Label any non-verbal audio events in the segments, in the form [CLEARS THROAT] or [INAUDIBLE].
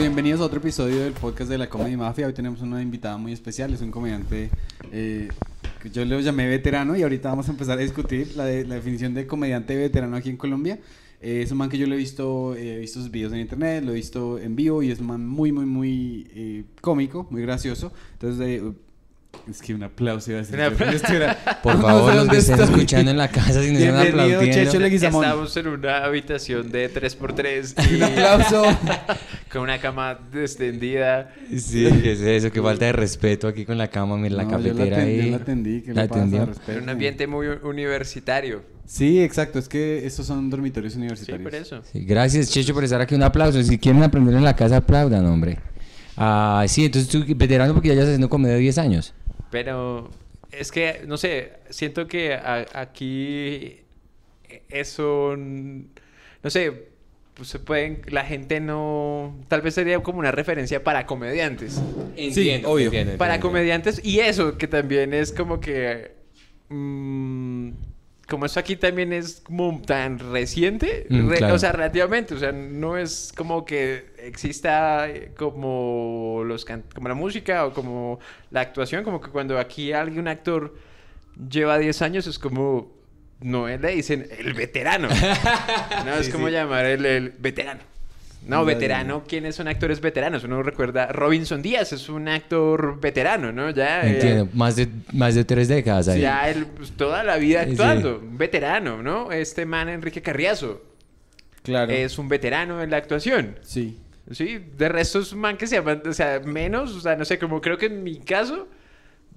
Bienvenidos a otro episodio del podcast de la Comedy Mafia. Hoy tenemos una invitada muy especial, es un comediante eh, que yo le llamé veterano y ahorita vamos a empezar a discutir la, de- la definición de comediante veterano aquí en Colombia. Eh, es un man que yo lo he visto, eh, he visto sus videos en internet, lo he visto en vivo y es un man muy, muy, muy cómico, muy gracioso. Entonces, es que un aplauso iba a decir. [LAUGHS] Por No favor, sé los que estén estoy. escuchando en la casa aplaudiendo. Checho Leguizamón. Estamos en una habitación de 3x3 [LAUGHS] Un aplauso. [LAUGHS] con una cama extendida. Sí, ¿qué es eso? Qué falta de respeto aquí con la cama, mira la No, cafetera atendí, ahí. yo la atendí, ¿qué La. Respete. En un ambiente muy universitario. Sí, exacto, es que estos son dormitorios Sí, universitarios. por eso. Sí, gracias, Checho, por estar aquí. Un aplauso. Si quieren aprender en la casa, aplaudan, hombre. Ah, sí, entonces tú, veterano, porque ya llevas haciendo comedia de 10 años. Pero es que, no sé, siento que a- aquí eso, no sé, pues se pueden, la gente no, tal vez sería como una referencia para comediantes. Entiendo, obvio. entiendo, para entiendo. comediantes y eso que también es como que mm, como eso aquí también es como tan reciente Mm, re- claro. o sea relativamente o sea no es como que exista eh, como los can- como la música o como la actuación como que cuando aquí alguien un actor lleva 10 años es como no le dicen el veterano [LAUGHS] no es como sí. llamar el, el veterano no, veterano, ¿quiénes son actores veteranos? Uno recuerda, Robinson Díaz es un actor veterano, ¿no? Ya, eh, Entiendo, más de, más de tres décadas ahí. ya él, pues, toda la vida Sí. actuando, un veterano, ¿no? Este man, Enrique Carriazo, Claro. es un veterano en la actuación. Sí. Sí, de resto es un man que se llama, o sea, menos, o sea, no sé, como creo que en mi caso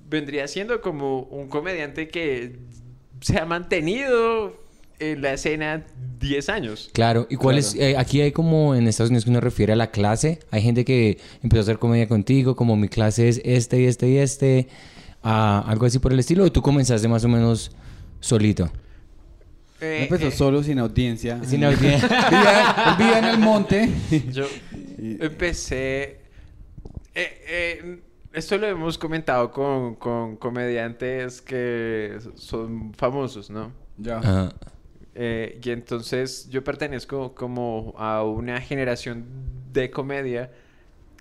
vendría siendo como un comediante que se ha mantenido en la escena 10 años. Claro, ¿y cuál es? Eh, aquí hay como en Estados Unidos que uno refiere a la clase. Hay gente que empezó a hacer comedia contigo, como mi clase es este y este y este, algo así por el estilo. ¿O tú comenzaste más o menos solito? Eh, Empezó eh, solo, sin audiencia. Sin audiencia. [LAUGHS] vivía, en el monte. Yo empecé. eh, eh, esto lo hemos comentado con, con comediantes que son famosos, ¿no? ya. Ajá. Eh, y entonces yo pertenezco como a una generación de comedia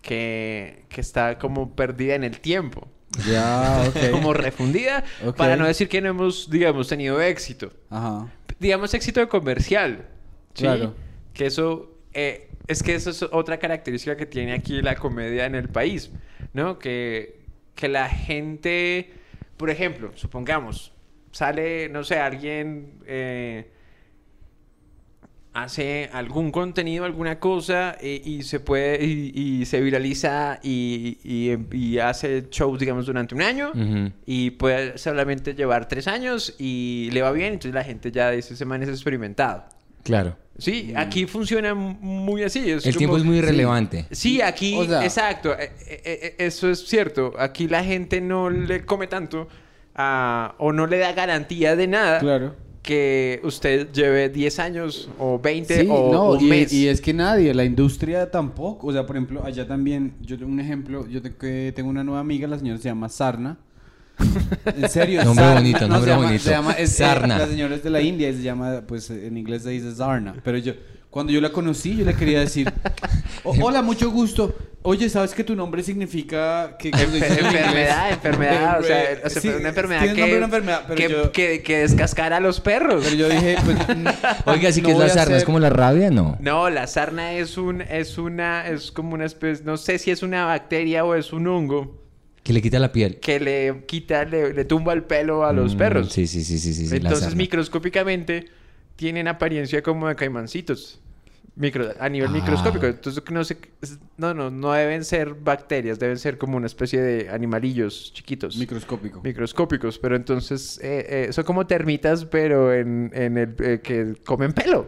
que, que está como perdida en el tiempo. Ya, [LAUGHS] ok. Como refundida, para no decir que no hemos, digamos, tenido éxito. Ajá. digamos, éxito de comercial. ¿sí? Claro. Que eso, eh, es que eso es otra característica que tiene aquí la comedia en el país, ¿no? Que, que la gente, por ejemplo, supongamos, sale, no sé, alguien eh, hace algún contenido, alguna cosa eh, y se puede, y, y se viraliza y, y- y hace shows, digamos, durante un año y puede solamente llevar tres años y le va bien, entonces la gente ya dice, ese man es experimentado. Claro. Sí, aquí funciona muy así. Es El como- tiempo es muy sí. relevante. Sí, aquí, O sea- exacto, eh, eh, eso es cierto. Aquí la gente no le come tanto ah, o no le da garantía de nada Claro. Que usted lleve 10 años o 20 Sí, o no, un y, mes. y es que nadie, la industria tampoco. O sea, por ejemplo, allá también, yo tengo un ejemplo, yo te- que tengo una nueva amiga, la señora se llama Sarna. En serio, [LAUGHS] Nombre Sarna. bonito, se nombre llama- bonito. Se llama, es, eh, Sarna. la señora es de la India y se llama, pues en inglés se dice Sarna. Pero yo, cuando yo la conocí, yo le quería decir, [LAUGHS] "O- hola, mucho gusto. Oye, ¿sabes que tu nombre significa que... [LAUGHS] enfermedad, enfermedad, o sea, o sea, sí, una enfermedad tiene que, nombre de una enfermedad, pero que, yo- que, que descascara a los perros. Pero yo dije, pues... [LAUGHS] Oiga, ¿sí no que es la sarna? ¿Es como la rabia? No. No, la sarna es un, es una, es como una especie, no sé si es una bacteria o es un hongo Que le quita la piel. que le quita, le, le tumba el pelo a los Mm, perros. Sí, sí, sí, sí, sí. Entonces, sarna. microscópicamente, tienen apariencia como de caimancitos. Micro, a nivel Ah. microscópico. Entonces, no sé, es- no, no, no deben ser bacterias, deben ser como una especie de animalillos chiquitos. Microscópico. microscópicos, pero entonces eh, eh, son como termitas, pero en, en el eh, que comen pelo.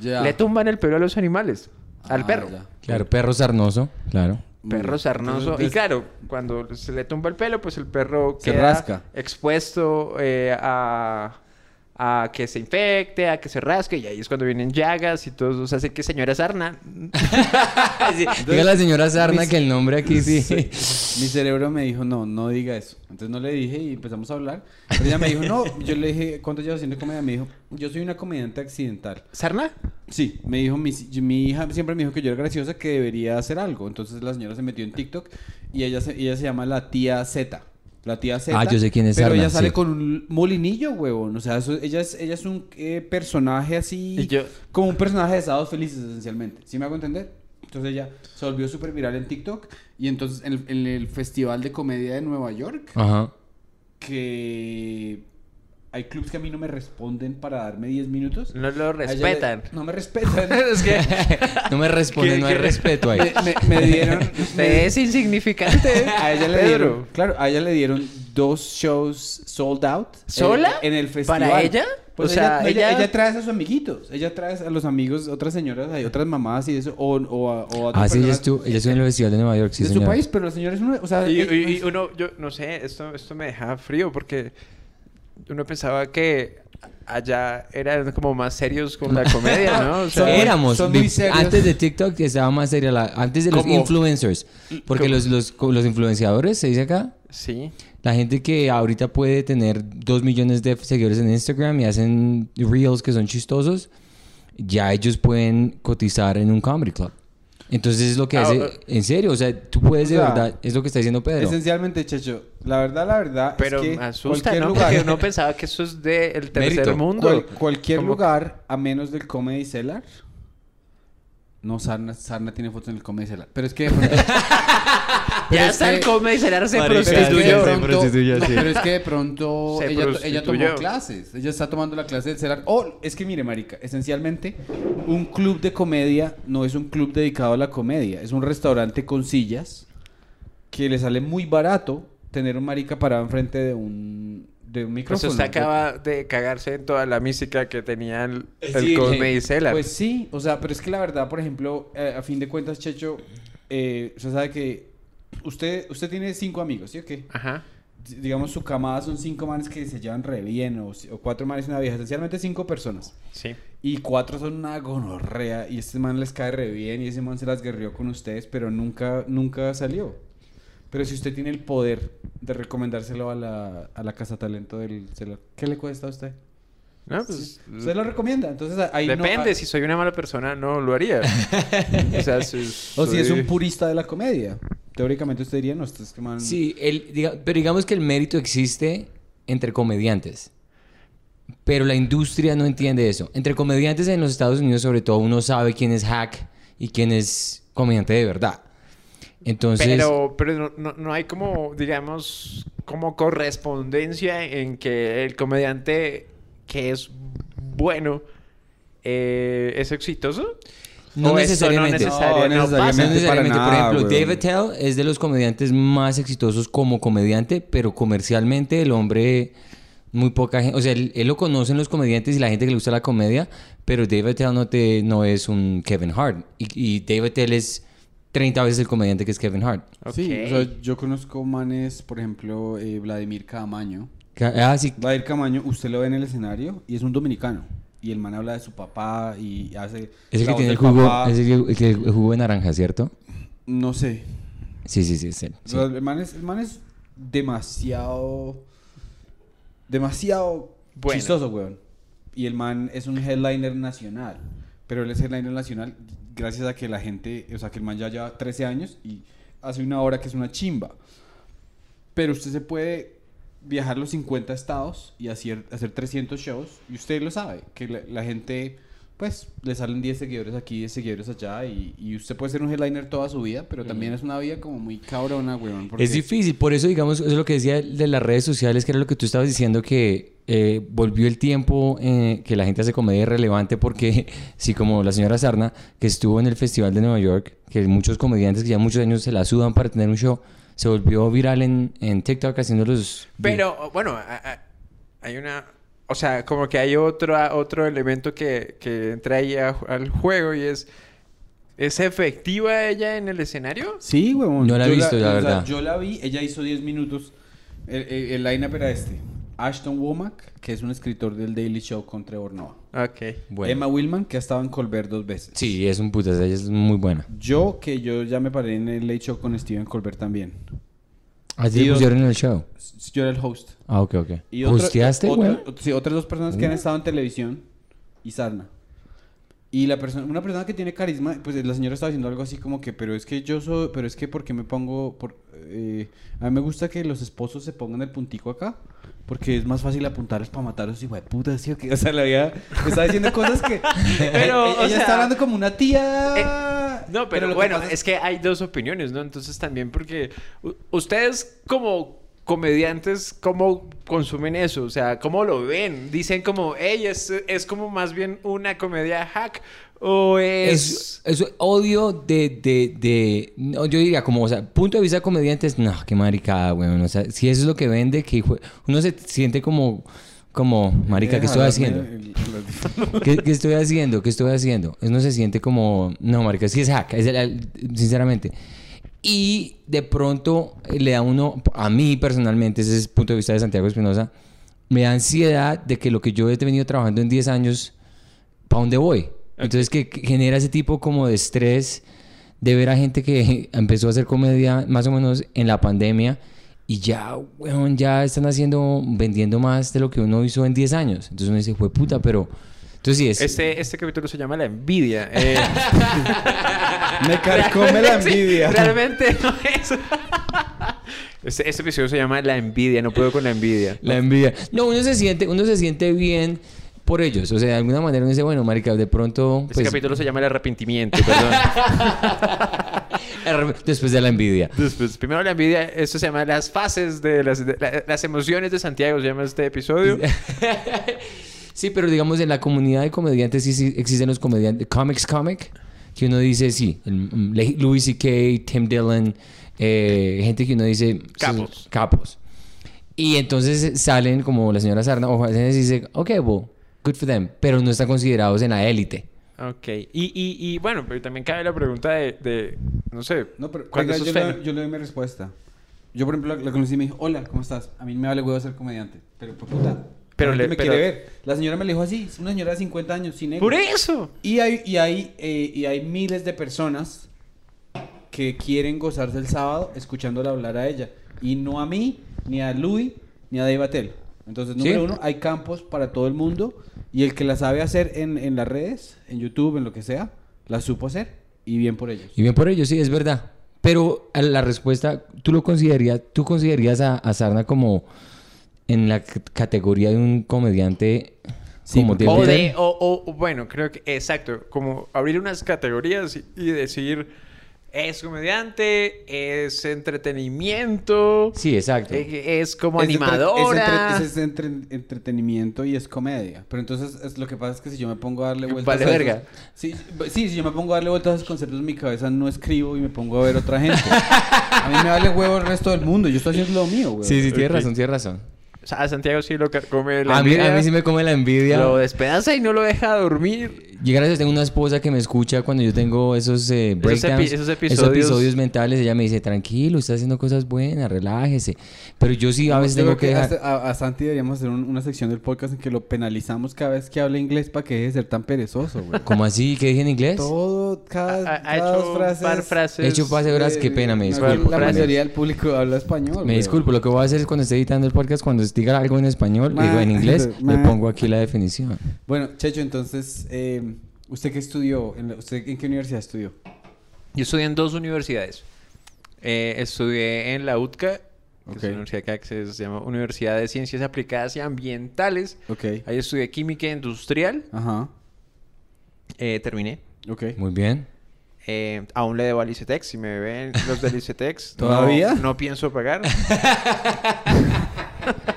Le tumban el pelo a los animales, al Ah, perro. Claro, perro sarnoso, claro. Perro Mm. sarnoso. Entonces, Y claro, cuando se le tumba el pelo, pues el perro Se queda rasca. expuesto eh, a, a que se infecte, a que se rasque, y ahí es cuando vienen llagas y todo. O sea, sé que señora Sarna. [LAUGHS] Sí, Diga la señora Sarna que el nombre aquí [LAUGHS] sí. Mi cerebro me dijo, no, no diga eso. Entonces no le dije y empezamos a hablar. Pero ella me dijo, no, yo le dije, ¿cuánto llevas haciendo comedia? Me dijo, yo soy una comediante accidental. ¿Sarna? Sí, me dijo, mi, mi hija siempre me dijo que yo era graciosa, que debería hacer algo. Entonces la señora se metió en TikTok y ella se, ella se llama la tía Z. La tía Z. Ah, yo sé quién es Pero ella sale sí. con un molinillo, huevón. O sea, eso- ella, es, ella es un eh, personaje así. Y yo- Como un personaje de Estados Felices, esencialmente. ¿Sí me hago entender? Entonces ella se volvió súper viral en TikTok. Y entonces en el, en el Festival de Comedia de Nueva York, Ajá. que hay clubs que a mí no me responden para darme 10 minutos. No lo le- respetan. no me respetan. [LAUGHS] es que No me responde, ¿Qué- no hay qué? respeto ahí. me, me- me dieron. [LAUGHS] usted es insignificante. [LAUGHS] A ella le Pedro. dieron, claro, a ella le dieron dos shows sold out. en- ¿Sola? En, el festival. ¿Para ella? Pues O sea, ella, ella, ella- ella trae a sus amiguitos. Ella trae a los amigos, otras señoras, hay otras mamás y eso. O, o, a- o a Ah, sí, ella personas estuvo, ella estuvo en el Festival de Nueva York, sí, de su país, pero la señora es una. O sea, Y, eh, y- y uno, yo no sé, esto, esto me deja frío porque uno pensaba que allá eran como más serios con la comedia, ¿no? [LAUGHS] O sea, Éramos, son muy serios. antes de TikTok estaba más seria la, antes de los ¿Cómo? influencers, porque los, los, los influenciadores, se dice acá, sí. la gente que ahorita puede tener dos millones de seguidores en Instagram y hacen reels que son chistosos, ya ellos pueden cotizar en un comedy club. Entonces es lo que Ah, hace, ah. en serio, o sea, tú puedes O de verdad, es lo que está diciendo Pedro. esencialmente, Checho, la verdad, la verdad. Pero es que me asusta, cualquier ¿no? lugar, Porque uno pensaba que eso es del tercer Mérito. mundo. cual- cualquier lugar, a menos del Comedy Cellar. No, Sarna, Sarna tiene fotos en el Comedy Cellar. Pero es que de pronto. [LAUGHS] [LAUGHS] Ya es está el comedy Cellar se Marica, Pero es que de prostituyó. se pronto- prostituyó, no, sí. pero es que de pronto ella, ella tomó clases. Ella está tomando la clase del celar. Oh, es que mire, marica, esencialmente un club de comedia no es un club dedicado a la comedia, es un restaurante con sillas que le sale muy barato tener un marica parado enfrente de un de un Pues micrófono. usted acaba de cagarse en toda la mística que tenía el, el Sí, comedy Cellar. Pues sí, o sea, pero es que la verdad, por ejemplo, eh, a fin de cuentas, Checho, eh, usted sabe que usted usted tiene cinco amigos, ¿sí o qué? Ajá. Digamos su camada son cinco manes que se llevan re bien o, o cuatro manes y una vieja, esencialmente cinco personas. Sí. Y cuatro son una gonorrea y este man les cae re bien y ese man se las guerrió con ustedes, pero nunca nunca salió. Pero si usted tiene el poder de recomendárselo a la, a la casa talento del celular, ¿qué le cuesta a usted? No, pues... Usted lo recomienda, entonces ahí no- Depende, ah, si soy una mala persona no lo haría. [LAUGHS] o sea, si, O si es soy- un purista de la comedia. Teóricamente usted diría, no, este es que man... Sí, el, diga- pero digamos que el mérito existe entre comediantes. Pero la industria no entiende eso. Entre comediantes en los Estados Unidos, sobre todo, uno sabe quién es hack y quién es comediante de verdad. Entonces, Pero, pero no, no, no hay como, digamos, como correspondencia en que el comediante que es bueno eh, es exitoso. no ¿O esto necesariamente. No, No, no necesariamente. pasa? No necesariamente. para Por nada, ejemplo. David Tell es de los comediantes más exitosos como comediante, pero comercialmente el hombre, muy poca gente, o sea, él, él lo conocen los comediantes y la gente que le gusta la comedia, pero David Tell no, te, no es un Kevin Hart. Y, y David Tell es 30 veces el comediante que es Kevin Hart. Sí, o sea, yo conozco manes, por ejemplo, eh, Vladimir Camaño. Ca- Ah, sí. Vladimir Camaño, usted lo ve en el escenario y es un dominicano. Y el man habla de su papá y hace... Es el que tiene el jugo, es el, que- el el jugo de naranja, ¿cierto? No sé. Sí, sí, sí, es él, O sí. sea, el, man es, el man es demasiado... Demasiado Bueno. chistoso, weón. Y el man es un headliner nacional. Pero él es headliner nacional gracias a que la gente... O sea, que el man ya lleva 13 años y hace una hora que es una chimba. Pero usted se puede viajar los 50 estados y hacer, hacer 300 shows. Y usted lo sabe, que la, la gente, pues, le salen 10 seguidores aquí, 10 seguidores allá. Y, y usted puede ser un headliner toda su vida, pero también es una vida como muy cabrona, weón. porque- Es difícil, por eso digamos, eso es lo que decía de las redes sociales, que era lo que tú estabas diciendo, que eh, volvió el tiempo eh, que la gente hace comedia relevante, porque [LAUGHS] sí, como la señora Sarna, que estuvo en el Festival de Nueva York, que muchos comediantes que ya muchos años se la sudan para tener un show, se volvió viral en, en TikTok haciendo los... Pero, bueno, hay una... O sea, como que hay otro, otro elemento que, que entra ahí a- al juego y es... ¿Es efectiva ella en el escenario? Sí, weón. No la he Yo visto, la o sea, verdad. yo la vi, ella hizo 10 minutos. El, el, el line-up era este. Ashton Womack, que es un escritor del Daily Show con Trevor Noah. Ok. Bueno. Emma Willman, que ha estado en Colbert dos veces. Sí, es un putas, ella es muy buena. Yo, que yo ya me paré en el Late Show con Steven Colbert también. Te dos- pusieron el show. Yo era el host. Ah, ok, ok. Y otro- ¿Hosteaste, güey? Sí, otras dos personas que han Uh. estado en televisión y Sarna. Y la persona, una persona que tiene carisma, pues la señora estaba diciendo algo así como que, pero es que yo soy, pero es que porque me pongo, por, eh, a mí me gusta que los esposos se pongan el puntico acá, porque es más fácil apuntarles para matarlos, hijo de puta, ¿sí o? O sea, la vida estaba diciendo cosas que, [LAUGHS] Pero, ella o está hablando como una tía. No, pero, bueno, es que hay dos opiniones, ¿no? Entonces también porque ustedes como comediantes, ¿cómo consumen eso? O sea, ¿cómo lo ven? Dicen como, hey, es, es como más bien una comedia hack o es... Es, es odio de, de, de, no, yo diría como, o sea, punto de vista de comediantes, no, qué maricada, weón. O sea, si eso es lo que vende, que uno se siente como, como, marica, ¿qué estoy haciendo? ¿Qué, qué estoy haciendo? ¿Qué estoy haciendo? Uno se siente como, no, marica, sí es hack, es el- el- sinceramente. Y de pronto eh, le da uno, a mí personalmente, ese es el punto de vista de Santiago Espinosa, me da ansiedad de que lo que yo he venido trabajando en 10 años, ¿para dónde voy? Entonces que que genera ese tipo como de estrés de ver a gente que [LAUGHS] empezó a hacer comedia más o menos en la pandemia y ya, weón, ya están haciendo, vendiendo más de lo que uno hizo en 10 años. Entonces uno dice, fue puta, pero... Entonces sí es... Este, este capítulo se llama La Envidia. Eh, [LAUGHS] Me carcome la sí, envidia. realmente no es... [LAUGHS] Este, este episodio se llama La Envidia, no puedo con la envidia. La envidia. No, uno se siente, uno se siente bien por ellos. O sea, de alguna manera uno dice, bueno, marica, de pronto... Este pues, capítulo se llama El Arrepentimiento, perdón. [LAUGHS] Después de la envidia. Después, primero la envidia, esto se llama las fases de las, de la- las emociones de Santiago, se llama este episodio. Sí, pero digamos en la comunidad de comediantes sí, sí existen los comediantes, comics comic, que uno dice, sí, el- mm, Louis C.K., Tim Dillon, eh, gente que uno dice... Capos. Capos. Y entonces salen como la señora Sarna, o veces dice, ok, well, good for them, pero no están considerados en la élite. Ok. Y, y, y bueno, pero también cabe la pregunta de, de no sé, No, pero ¿cuándo venga, eso yo, es le, yo le doy mi respuesta. Yo, por ejemplo, la, la conocí y me dijo, hola, ¿cómo estás? A mí me vale huevo ser comediante. Pero, pues, puta, Pero le- me pero- quiere ver. La señora me lo dijo así, es una señora de 50 años, sin ego. ¡Por eso! Y hay, y, hay, eh, y hay miles de personas que quieren gozarse el sábado escuchándola hablar a ella. Y no a mí, ni a Louis, ni a Dave Attell. Entonces, Sí. número uno, hay campos para todo el mundo. Y el que la sabe hacer en, en las redes, en YouTube, en lo que sea, la supo hacer. Y bien por ellos. Y bien por ello, sí, es verdad. Pero la respuesta, ¿tú lo considerarías, tú considerarías a, a Sarna como en la categoría de un comediante Sí, como O, de, o, o- bueno, creo que exacto, como abrir unas categorías y, y decir, es comediante, es entretenimiento, Sí, exacto. eh, es como Es entre- animadora. Es, entre- es entre- entretenimiento y es comedia. Pero entonces es, lo que pasa es que si yo me pongo a darle vueltas Vale a esos- verga. sí, sí, si yo me pongo a darle vueltas a esos conceptos en mi cabeza, no escribo y me pongo a ver otra gente. [LAUGHS] a mí me vale huevo el resto del mundo. Yo estoy haciendo lo mío, güey. Sí, sí, tienes razón, tienes razón. O sea, a Santiago sí lo come la A mí, envidia, a mí sí me come la envidia. Lo despedaza y no lo deja dormir. Y gracias, tengo una esposa que me escucha cuando yo tengo esos eh, breakdowns, epi- esos episodios- mentales. Ella me dice, tranquilo, está haciendo cosas buenas, relájese. Pero yo sí a Yo veces tengo que dejar... hasta- a, a Santi deberíamos hacer un- una sección del podcast en que lo penalizamos cada vez que habla inglés para que deje de ser tan perezoso, güey. ¿Cómo así? ¿Qué dije en inglés? Todo, cada, Ha, ha cada hecho dos frases. un par frases. He hecho pase horas, qué pena, me disculpo. La Frases. mayoría del público habla español. Me disculpo, lo que voy a hacer es cuando esté editando el podcast, cuando diga algo en español, Ma- digo en inglés, [LAUGHS] le pongo aquí la definición. Bueno, Checho, entonces, eh, ¿usted qué estudió? ¿En la- ¿Usted en qué universidad estudió? Yo estudié en dos universidades. Eh, estudié en la UTCA, que es una universidad que se llama Universidad de Ciencias Aplicadas y Ambientales. Ok. Ahí estudié Química Industrial. Ajá. Eh, terminé. Ok. Muy bien. Eh, aún le debo al ICETEX. Si me ven los del ICETEX, [LAUGHS] no- ¿Todavía? No, pienso pagar. [LAUGHS]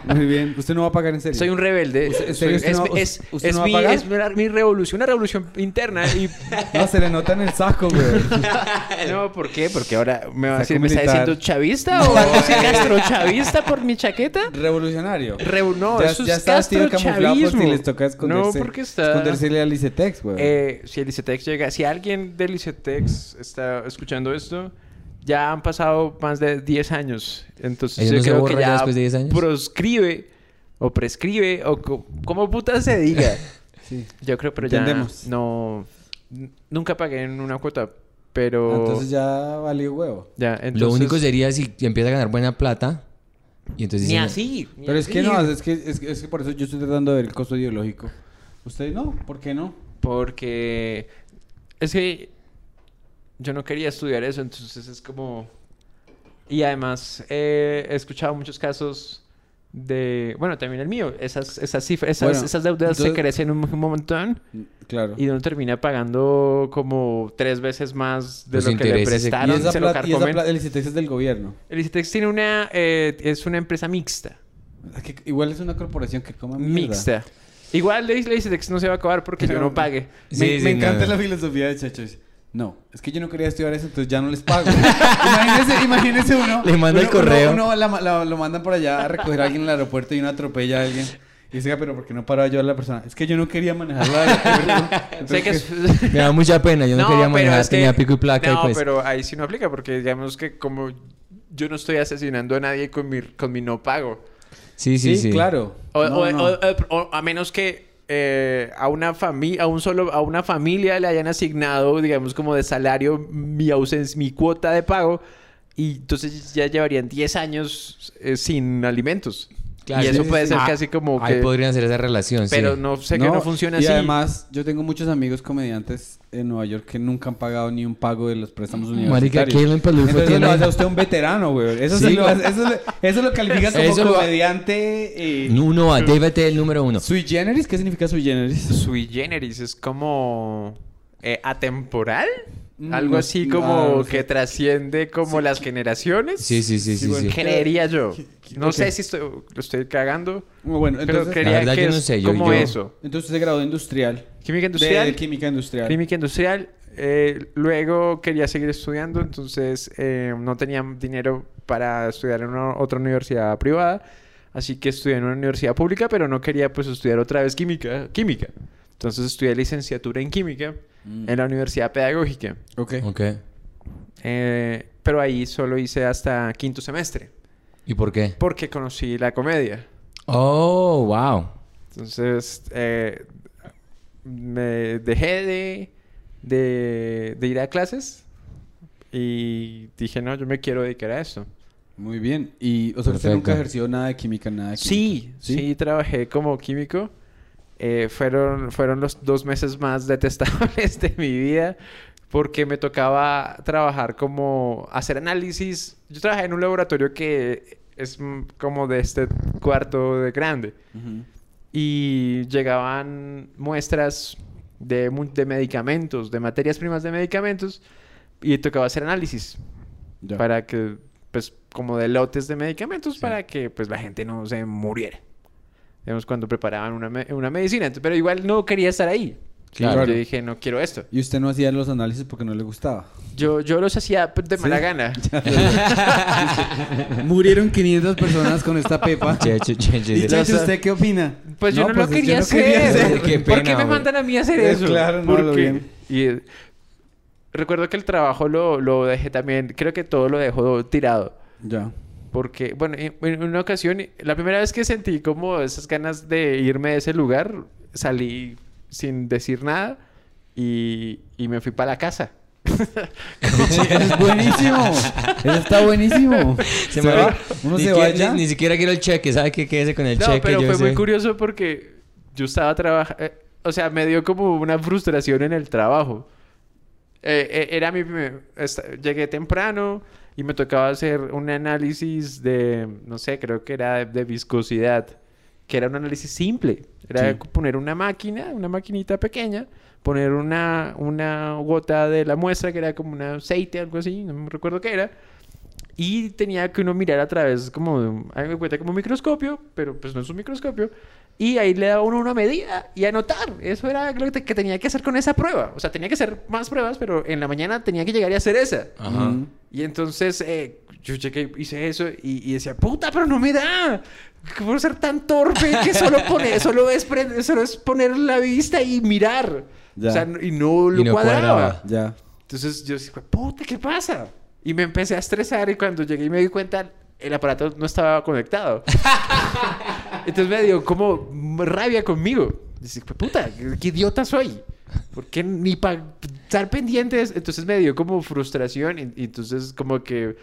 Muy bien. ¿Usted no va a pagar en serio? Soy un rebelde. ¿Usted- en Soy- serio usted es no- es- usted es no va a mi, es revolución, una revolución interna. Y, [LAUGHS] No, se le nota en el saco, güey. [LAUGHS] no, ¿por qué? Porque ahora me, va a decir, ¿me está diciendo chavista o algo así gastrochavista por mi chaqueta? Revolucionario. No, ya, eso ya es gastrochavismo. les toca esconderse. No, porque está... Escondérsele al ICETEX, güey. Eh, si el llega... Si alguien del ICETEX está escuchando esto, ya han pasado más de 10 años. Entonces ¿Ellos yo no creo que ya ya después de 10 años? proscribe o prescribe, o co- como puta se diga. [LAUGHS] Sí. Yo creo, pero Entendemos. ya no... Nunca pagué en una cuota, pero... Entonces ya valió huevo. ya, entonces... Lo único sería si empieza a ganar buena plata y entonces Ni dicen, así. ni Pero es que así. no, es que, es, que, es que por eso yo estoy tratando de ver el costo ideológico. Usted no, ¿por qué no? Porque es que yo no quería estudiar eso, entonces es como... Y además eh, he escuchado muchos casos de... Bueno, también el mío. Esas, esas cifras, esas, Bueno, esas deudas se crecen un, un montón Claro. y uno termina pagando como tres veces más de Los lo que le Y prestaron. esa se lo y esa el ICETEX es del gobierno. El ICETEX tiene una... eh, es una empresa mixta. Que igual es una corporación que coma mierda. Mixta. Igual el ICETEX no se va a acabar porque yo no pague. Me, Sí, me sí, encanta no. la filosofía de Chacho. No, es que yo no quería estudiar eso, entonces ya no les pago. [LAUGHS] imagínese, imagínese uno. Le manda el uno- correo. Uno, la- la- lo mandan por allá a recoger a alguien en el aeropuerto y uno atropella a alguien. Y dice, "Ah, pero ¿por qué no paró a ayudar a la persona? Es que yo no quería manejar la aeropuerto. [LAUGHS] Sé que Entonces, es... Me da mucha pena, yo no, quería manejar, es que- tenía pico y placa No, y pues... pero ahí sí no aplica porque digamos que como yo no estoy asesinando a nadie con mi, con mi no pago. Sí, sí, sí, sí. claro. O, No, o- no. o- o- a menos que eh, a una familia, a un solo, a una familia le hayan asignado, digamos, como de salario mi ausencia, mi cuota de pago. Y entonces ya llevarían 10 años eh, sin alimentos. Claro, y eso sí, puede sí. ser Ah, casi como Ahí que... podrían hacer esa relación, sí. Pero no sé que no funciona y así. además, yo tengo muchos amigos comediantes en Nueva York que nunca han pagado ni un pago de los préstamos Marica, universitarios. aquí en Pelufo Entonces tiene- lo hace a usted un veterano, güey. Eso, lo, hace- eso, le- eso lo califica como Eso lo- comediante... eh, Uno el número uno. ¿Sui generis? ¿Qué significa sui generis? Sui generis es como eh, atemporal. Mm, Algo así como que trasciende como las generaciones. Sí, sí, sí, Sí, sí, bueno. sí. Creería yo. ¿Qué- No sé si estoy, lo estoy cagando, Bueno, pero creería La verdad, que yo no es sé, yo- como yo- eso. entonces usted se graduó de industrial. Química industrial. De química industrial. Química industrial. eh, luego quería seguir estudiando, entonces eh, no tenía dinero para estudiar en una- otra universidad privada. Así que estudié en una universidad pública, pero no quería pues estudiar otra vez química. química. Entonces estudié licenciatura en química Mm. en la Universidad Pedagógica. Ok. Ok. Eh, pero ahí solo hice hasta quinto semestre. ¿Y por qué? Porque conocí la comedia. Oh, wow. Entonces, eh, me dejé de, de, de ir a clases y dije, no, yo me quiero dedicar a esto. Muy bien. Y, o sea, usted nunca ejerció nada de química, nada de química. Sí, sí, trabajé como químico. Eh, fueron, fueron los dos meses más [LAUGHS] detestables de mi vida porque me tocaba trabajar como hacer análisis. Yo trabajé en un laboratorio que es como de este cuarto de grande y llegaban muestras de, de medicamentos, de materias primas de medicamentos y tocaba hacer análisis para que, pues, como de lotes de medicamentos Sí. para que, pues, la gente no se muriera. Digamos, cuando preparaban una, me- una medicina. Entonces, pero igual no quería estar ahí. Claro. Yo dije, no quiero esto. Y usted no hacía los análisis porque no le gustaba. Yo, yo los hacía de Sí. mala gana. [LAUGHS] Murieron 500 personas con esta pepa. [LAUGHS] Che, che, che, che, ¿Y che. Usted qué opina? Pues yo no, lo pues, quería, no hacer. quería hacer. [LAUGHS] Qué ¿Por pena, qué me hombre. mandan a mí a hacer Eh, eso? claro, no, lo bien. Y eh, recuerdo que el trabajo lo, lo dejé también, creo que todo lo dejo tirado. Ya. Porque, bueno, en, una ocasión, la primera vez que sentí como esas ganas de irme de ese lugar, salí sin decir nada y, y me fui para la casa. [LAUGHS] Eso es buenísimo. Eso está buenísimo. Se me va. Uno ni, se va ni- ya. ni siquiera quiero el cheque, ¿sabe qué? Quédese con el no, cheque. pero yo fue muy sé. curioso porque yo estaba trabajando, o sea, me dio como una frustración en el trabajo. Eh, eh, era mi llegué temprano y me tocaba hacer un análisis de, no sé, creo que era de, de viscosidad, que era un análisis simple. Era Sí. poner una máquina, una maquinita pequeña, poner una, una gota de la muestra que era como un aceite, algo así, no me recuerdo qué era. Y tenía que uno mirar a través como de un, de cuenta como un microscopio, pero pues no es un microscopio. Y ahí le daba uno una medida y anotar. Eso era lo que, que tenía que hacer con esa prueba. O sea, tenía que hacer más pruebas, pero en la mañana tenía que llegar y hacer esa. Ajá. Mm. Y entonces eh, yo llegué, hice eso y, y decía, puta, pero no me da. ¿Cómo ser tan torpe que solo, pone, [LAUGHS] solo, es, solo es poner la vista y mirar? Ya. O sea, y no lo Y no cuadraba. cuadraba. Ya. Entonces yo dije, puta, ¿qué pasa? Y me empecé a estresar y cuando llegué y me di cuenta, el aparato no estaba conectado. [LAUGHS] Entonces me dio como rabia conmigo. Dice, puta, qué idiota soy. ¿Por qué ni para estar pendientes? Entonces me dio como frustración y, y entonces como que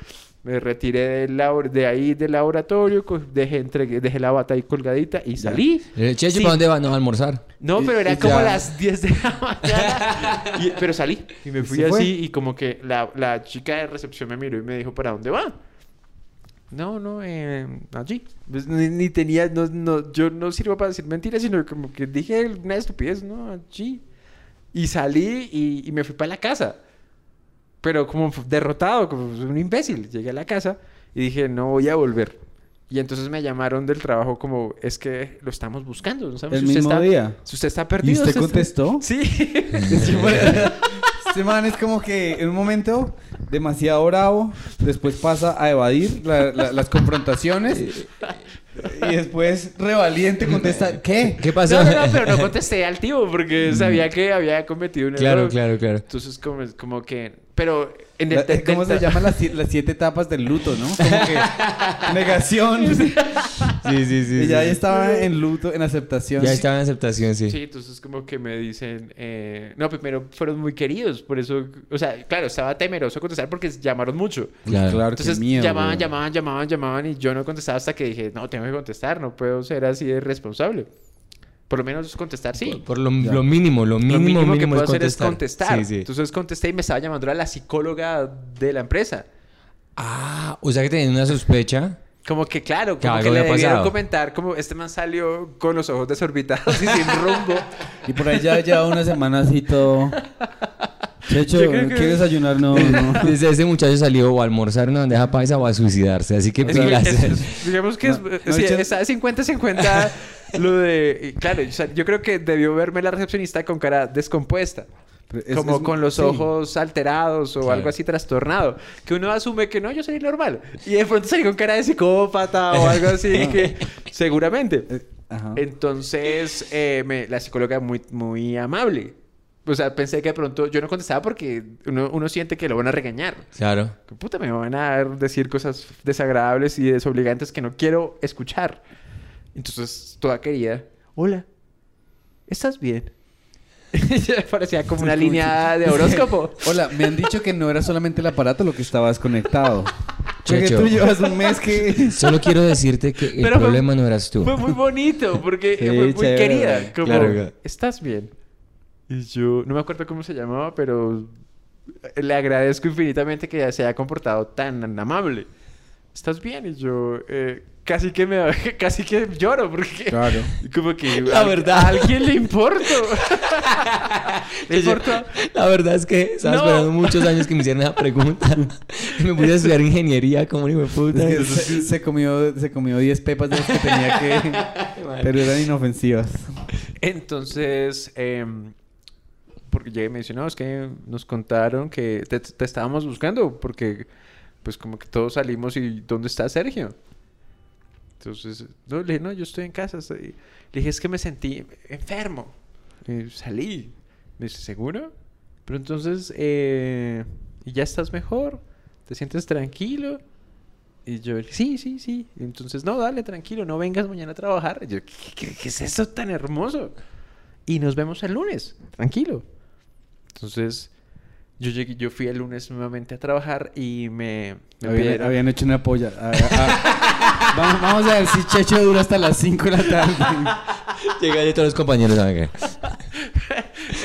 me retiré del labor- de ahí del laboratorio, dejé, entregué- dejé la bata ahí colgadita y salí. Eh, Checho, Sí. ¿para dónde va? No, a almorzar. No, pero era como las 10 de la mañana. Y- pero salí y me ¿Y fui fue? así y como que la, la chica de recepción me miró y me dijo, ¿para dónde va? No, no, eh, allí. Pues ni, ni tenía, no, no, yo no sirvo para decir mentiras, sino como que dije una estupidez, no, allí. Y salí y, y me fui para la casa. Pero como derrotado, como un imbécil. Llegué a la casa y dije, no voy a volver. Y entonces me llamaron del trabajo como, es que lo estamos buscando. No sabemos El si usted mismo está, día. Si usted está ¿Y perdido. usted [LAUGHS] está- contestó? Sí. [LAUGHS] [LAUGHS] Este man es como que en un momento demasiado bravo, después pasa a evadir la- la- las confrontaciones y después revaliente contesta, ¿qué? ¿Qué pasó? No, no, no, pero no contesté al tío porque sabía que había cometido un Claro, error. claro, claro. Entonces, como, como que... Pero en el... La- ¿Cómo se llaman las, las siete etapas del luto, no? Como que [LAUGHS] negación. Sí, sí, sí. y ya sí. estaba en luto, en aceptación. Ya estaba en aceptación, sí. Sí, entonces como que me dicen... eh, No, primero fueron muy queridos, por eso... O sea, claro, estaba temeroso de contestar porque llamaron mucho. Claro. Claro, Entonces qué miedo. llamaban, llamaban, llamaban, llamaban y yo no contestaba hasta que dije, no, tengo que contestar, no puedo ser así de responsable. Por lo menos contestar sí. Por, por lo, lo mínimo, lo mínimo, lo mínimo, que mínimo puedo es hacer es contestar. contestar. Sí, sí. Entonces contesté y me estaba llamando a la psicóloga de la empresa. Ah, o sea que tenían una sospecha. Como que claro, Que como que le debieron pasado. comentar como este man salió con los ojos desorbitados y sin [LAUGHS] rumbo. Y por ahí ya lleva una semana así todo. Checho, creo que- ¿quieres desayunar? No, no. [LAUGHS] Desde ese muchacho salió o a almorzar en una bandeja paisa o a suicidarse. Así que Es que pilas. es- es- digamos que es, No, eh, no, sí, yo- está 50-50 [LAUGHS] lo de... Claro, o sea, yo creo que debió verme la recepcionista con cara descompuesta. Es- como es- con los sí. ojos alterados o Claro. algo así trastornado. Que uno asume que no, yo soy normal. Y de pronto salí con cara de psicópata o algo así [LAUGHS] que seguramente. Eh, Ajá. Entonces, eh, me- la psicóloga muy, muy amable. O sea, pensé que de pronto yo no contestaba porque uno, uno siente que lo van a regañar. Claro. Que puta, me van a decir cosas desagradables y desobligantes que no quiero escuchar. Entonces, toda querida, hola, ¿estás bien? [LAUGHS] Parecía como una línea de horóscopo. [LAUGHS] Hola, me han dicho que no era solamente el aparato lo que estaba desconectado. Checho. tú llevas un mes que... [LAUGHS] Solo quiero decirte que el Pero fue- problema no eras tú. Fue muy bonito porque Sí, fue muy chévere. querida. Como, Claro que- ¿estás bien? Y yo, no me acuerdo cómo se llamaba, pero le agradezco infinitamente que se haya comportado tan amable. ¿Estás bien? Y yo, eh, casi que me, [LAUGHS] casi que lloro porque Claro. [LAUGHS] como que La a- verdad. a alguien le importo. [LAUGHS] le importa. La verdad es que estaba No. esperando muchos años que me hicieran esa pregunta. Me puse a estudiar ingeniería como un hijo de puta. Se, se comió, se comió 10 pepas de las que tenía que... Pero eran inofensivas. Entonces, em, porque llegué y me dice, no, es que nos contaron que te, te estábamos buscando porque pues como que todos salimos y ¿dónde está Sergio? Entonces, no, le dije, no, yo estoy en casa. estoy-". Le dije, es que me sentí enfermo. Y salí. Me dice, ¿seguro? Pero entonces, eh, ¿y ya estás mejor? ¿Te sientes tranquilo? Y yo, sí, sí, sí. Entonces, no, dale, tranquilo, no vengas mañana a trabajar. Yo, ¿qué, qué- qué es eso tan hermoso? Y nos vemos el lunes, tranquilo. Entonces, yo llegué, yo fui el lunes nuevamente a trabajar y me, me Habían, pidieron- habían hecho una polla. [LAUGHS] Vamos, vamos a ver si Checho dura hasta las 5 de la tarde. [LAUGHS] Llegué y todos los compañeros ¿saben qué?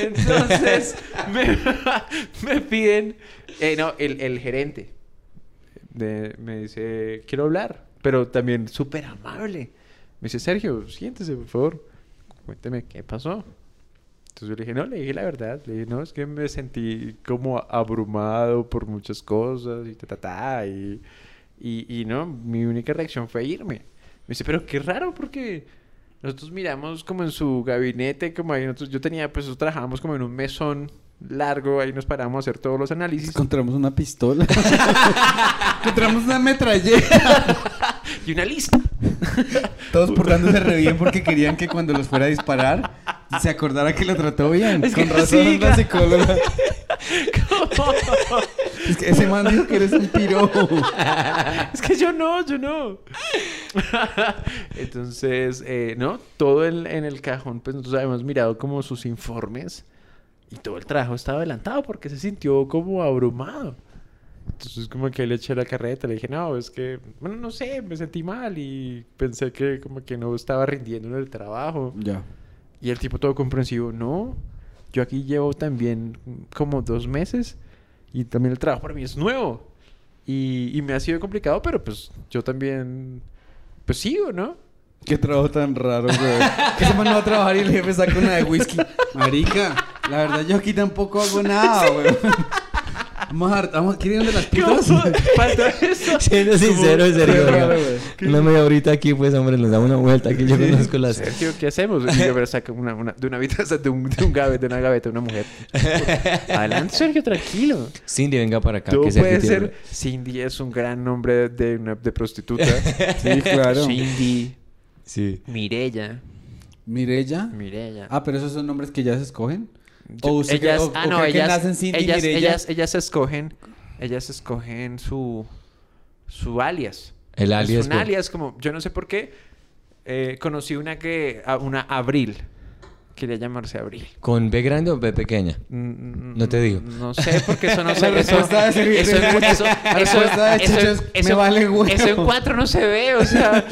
[LAUGHS] Entonces me, me piden, eh, no, el, el gerente de- me dice, quiero hablar, pero también súper amable. Me dice, Sergio, siéntese, por favor, cuénteme qué pasó. Entonces yo le dije, no, le dije la verdad, le dije, no, es que me sentí como abrumado por muchas cosas y ta, ta, ta, y, y, y no, mi única reacción fue irme. Me dice, pero qué raro porque nosotros miramos como en su gabinete, como ahí nosotros, yo tenía, pues nosotros trabajábamos como en un mesón largo, ahí nos paramos a hacer todos los análisis. Encontramos una pistola. [LAUGHS] Encontramos una metralleta. [LAUGHS] Y una lista. Todos portándose re bien porque querían que cuando los fuera a disparar [LAUGHS] se acordara que lo trató bien. Es que Con razón sí, la claro. psicóloga. [LAUGHS] Es que ese man dijo que eres un piro. es que yo no, yo no. Entonces, eh, ¿no? Todo en, en el cajón, pues nosotros habíamos mirado como sus informes y todo el trabajo estaba adelantado porque se sintió como abrumado. Entonces como que le eché la carreta, le dije, no, es que, bueno, no sé, me sentí mal y pensé que como que no estaba rindiendo en el trabajo. Ya. Y el tipo todo comprensivo, no, yo aquí llevo también como dos meses y también el trabajo para mí es nuevo. Y, y me ha sido complicado, pero pues yo también, pues sigo, ¿no? Qué trabajo tan raro, güey. [LAUGHS] Que se mandó a trabajar y el jefe saca una de whisky. Marica, la verdad yo aquí tampoco hago nada, güey. Vamos a... Vamos, ¿Quieren ir de las putas? Falta eso. Siendo sincero, en serio. Güey. [LAUGHS] Una media horita aquí, pues, hombre, nos damos una vuelta. Aquí yo conozco las... Sergio, ¿qué hacemos? Y yo pero saca una, una, de una habitación, [LAUGHS] de un, de un de una gaveta, una mujer. [LAUGHS] Adelante, Sergio, tranquilo. Cindy, venga para acá. Tú que Sergio puedes tiene- ser... Cindy es un gran nombre de, una, de prostituta. Sí, claro. Cindy. Sí. Mirella. Mirella. Mirella. Ah, pero esos son nombres que ya se escogen. Yo- o usted cree- ellas, o- ah, o no, cree que ellas, nacen Cindy ellas, ellas, ellas escogen, ellas escogen su, su alias. El Es alias. un por- alias como, yo no sé por qué, eh, conocí una que, a- una Abril, quería llamarse Abril. ¿Con B grande o B pequeña? Mm, No te digo. No sé, porque eso no [LAUGHS] se ve. Eso, eso, en- eso, eso- eso- es, eso- "Me vale huevo". Eso en cuatro no se ve, o sea,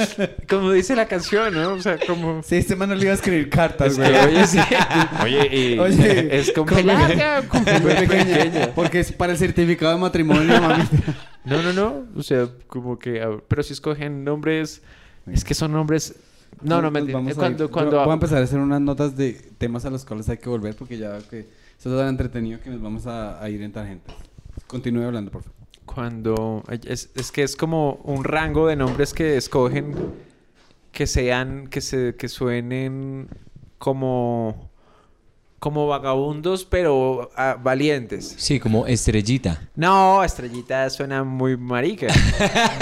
como dice la canción, ¿no? O sea, como... Sí, este man no le iba a escribir cartas, Es güey. oye, sí. [LAUGHS] Oye, y Oye, es con con B larga, con pequeña. Porque es para el certificado de matrimonio, mami. No, no, no. O sea, como que. Pero si escogen nombres. Es que son nombres. No, no, Nos mentira. vamos a Cuando, cuando. Voy a empezar a hacer unas notas de temas a los cuales hay que volver porque ya que esto es tan entretenido que nos vamos a, a ir en tangentes. Continúe hablando, por favor. Cuando. Es, es que es como un rango de nombres que escogen. Que sean. Que se. Que suenen. Como. Como vagabundos, pero ah, valientes. Sí, como estrellita. No, Estrellita suena muy marica.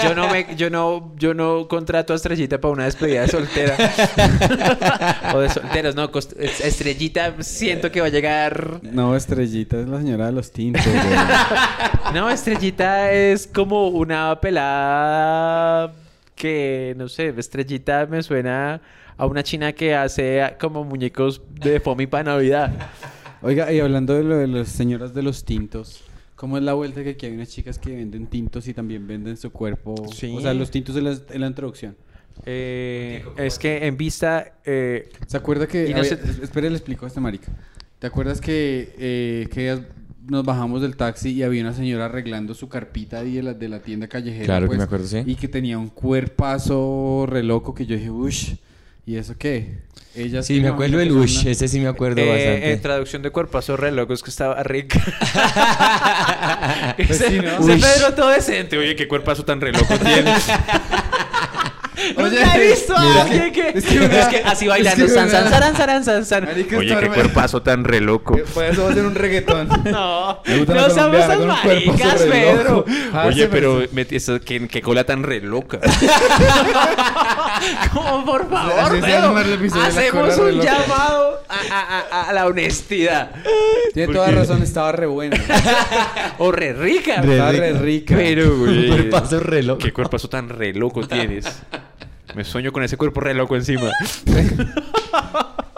Yo no me, yo no, yo no contrato a Estrellita para una despedida de soltera. [LAUGHS] o de solteros, no. Estrellita siento que va a llegar. No, Estrellita es la señora de los tintos, güey. [LAUGHS] No, Estrellita es como una pelada que, no sé, Estrellita me suena a una china que hace como muñecos de foamy para Navidad. Oiga, y hablando de lo de las señoras de los tintos, ¿cómo es la vuelta que aquí hay unas chicas que venden tintos y también venden su cuerpo? Sí. O sea, los tintos en la, en la introducción. Eh, es que en vista... eh, ¿Se acuerda que... No había- sé- es- Espere, le explico a este marica. ¿Te acuerdas que, eh, que nos bajamos del taxi y había una señora arreglando su carpita ahí de la, de la tienda callejera? Claro que pues, me acuerdo, sí. Y que tenía un cuerpazo re loco que yo dije, ush, ¿y eso qué? Ella Sí, me acuerdo del Ush. Ese sí me acuerdo Eh, bastante. En traducción de cuerpazo re loco es que estaba rica. [LAUGHS] Pues sí, ¿no? Uy. Pedro todo decente. Oye, qué cuerpazo tan re loco [LAUGHS] tienes. Oye, Nunca he visto a alguien que... Es Es que así bailando. es que san, san, una- san, san. Marica, Oye, qué cuerpazo tan re loco. [LAUGHS] Por eso va a ser un reggaetón. No, Me gusta no somos cuerpo maricas, Pedro. Ah, Oye, pero pero- me- eso, ¿qué, qué cola tan re loca. [LAUGHS] Como por favor, la hacemos un llamado a, a- a- a la honestidad. Tiene toda razón, estaba re buena. [LAUGHS] O re rica. Re Estaba rica. re rica. Pero, güey. cuerpazo re loco. Qué cuerpazo tan re loco tienes. [LAUGHS] Me sueño con ese cuerpo re loco encima.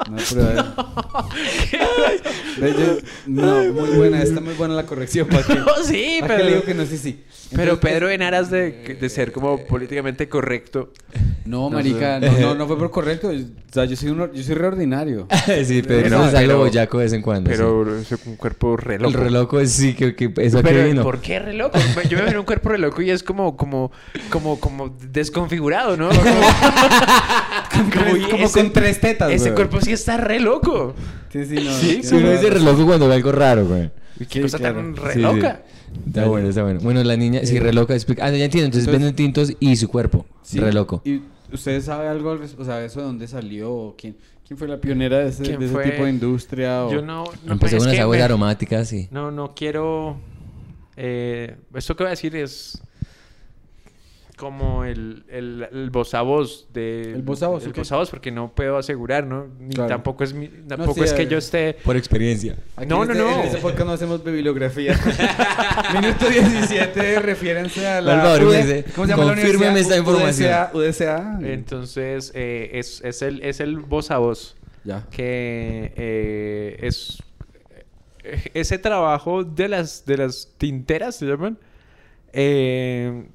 No, pero... Yo- [LAUGHS] no, muy buena, está muy buena la corrección. [LAUGHS] ¿Para? No, sí, ¿Para qué le pero. digo que no? Sí, sí. Pero Entonces, Pedro, en aras de, de ser como políticamente correcto. No, marica, no, no, no fue por correcto. O sea, yo soy, un, or- yo soy reordinario. [LAUGHS] sí, pero No, no, es algo pero- boyaco de vez en cuando. sí. Pero es un cuerpo re loco. El reloj es sí, que, que eso que Pero vino. ¿por qué re loco? Yo me veo un cuerpo re loco y es como, como, como, como desconfigurado, ¿no? Como, "Uy, como ese- con tres tetas, Ese güey. cuerpo sí está re loco. Sí, sí, no. Sí, uno dice razón. reloj cuando ve algo raro, güey. Qué Sí, cosa claro. tan re Sí, sí. loca. Está bueno, está bueno. Bueno, la niña, sí, re loca. explica- Ah, ya entiendo. Entonces, entonces- venden tintos y su cuerpo. Sí. Re loco. ¿Y usted sabe algo, al res- o sea, eso de dónde salió? ¿O ¿Quién, quién fue la pionera de ese, tipo de industria? O... Yo no... no Empezó es con las aguas me- aromáticas, sí. No, no quiero... Eh, esto que voy a decir es... como el, el, el voz a voz de... El voz a voz, El voz a voz, porque no puedo asegurar, ¿no? Ni Claro. tampoco es, mi- tampoco sí, es que eh, yo esté... Por experiencia. Aquí No, no, este- no. En este podcast no hacemos bibliografía. [LAUGHS] Minuto 17, refiérense a la. Álvaro, UD ¿Cómo se llama la confírmeme esta información. UDCA. UDCA. Entonces, eh, es, es, el, es el voz a voz. Ya. que eh, es ese trabajo de las de las tinteras se llaman eh,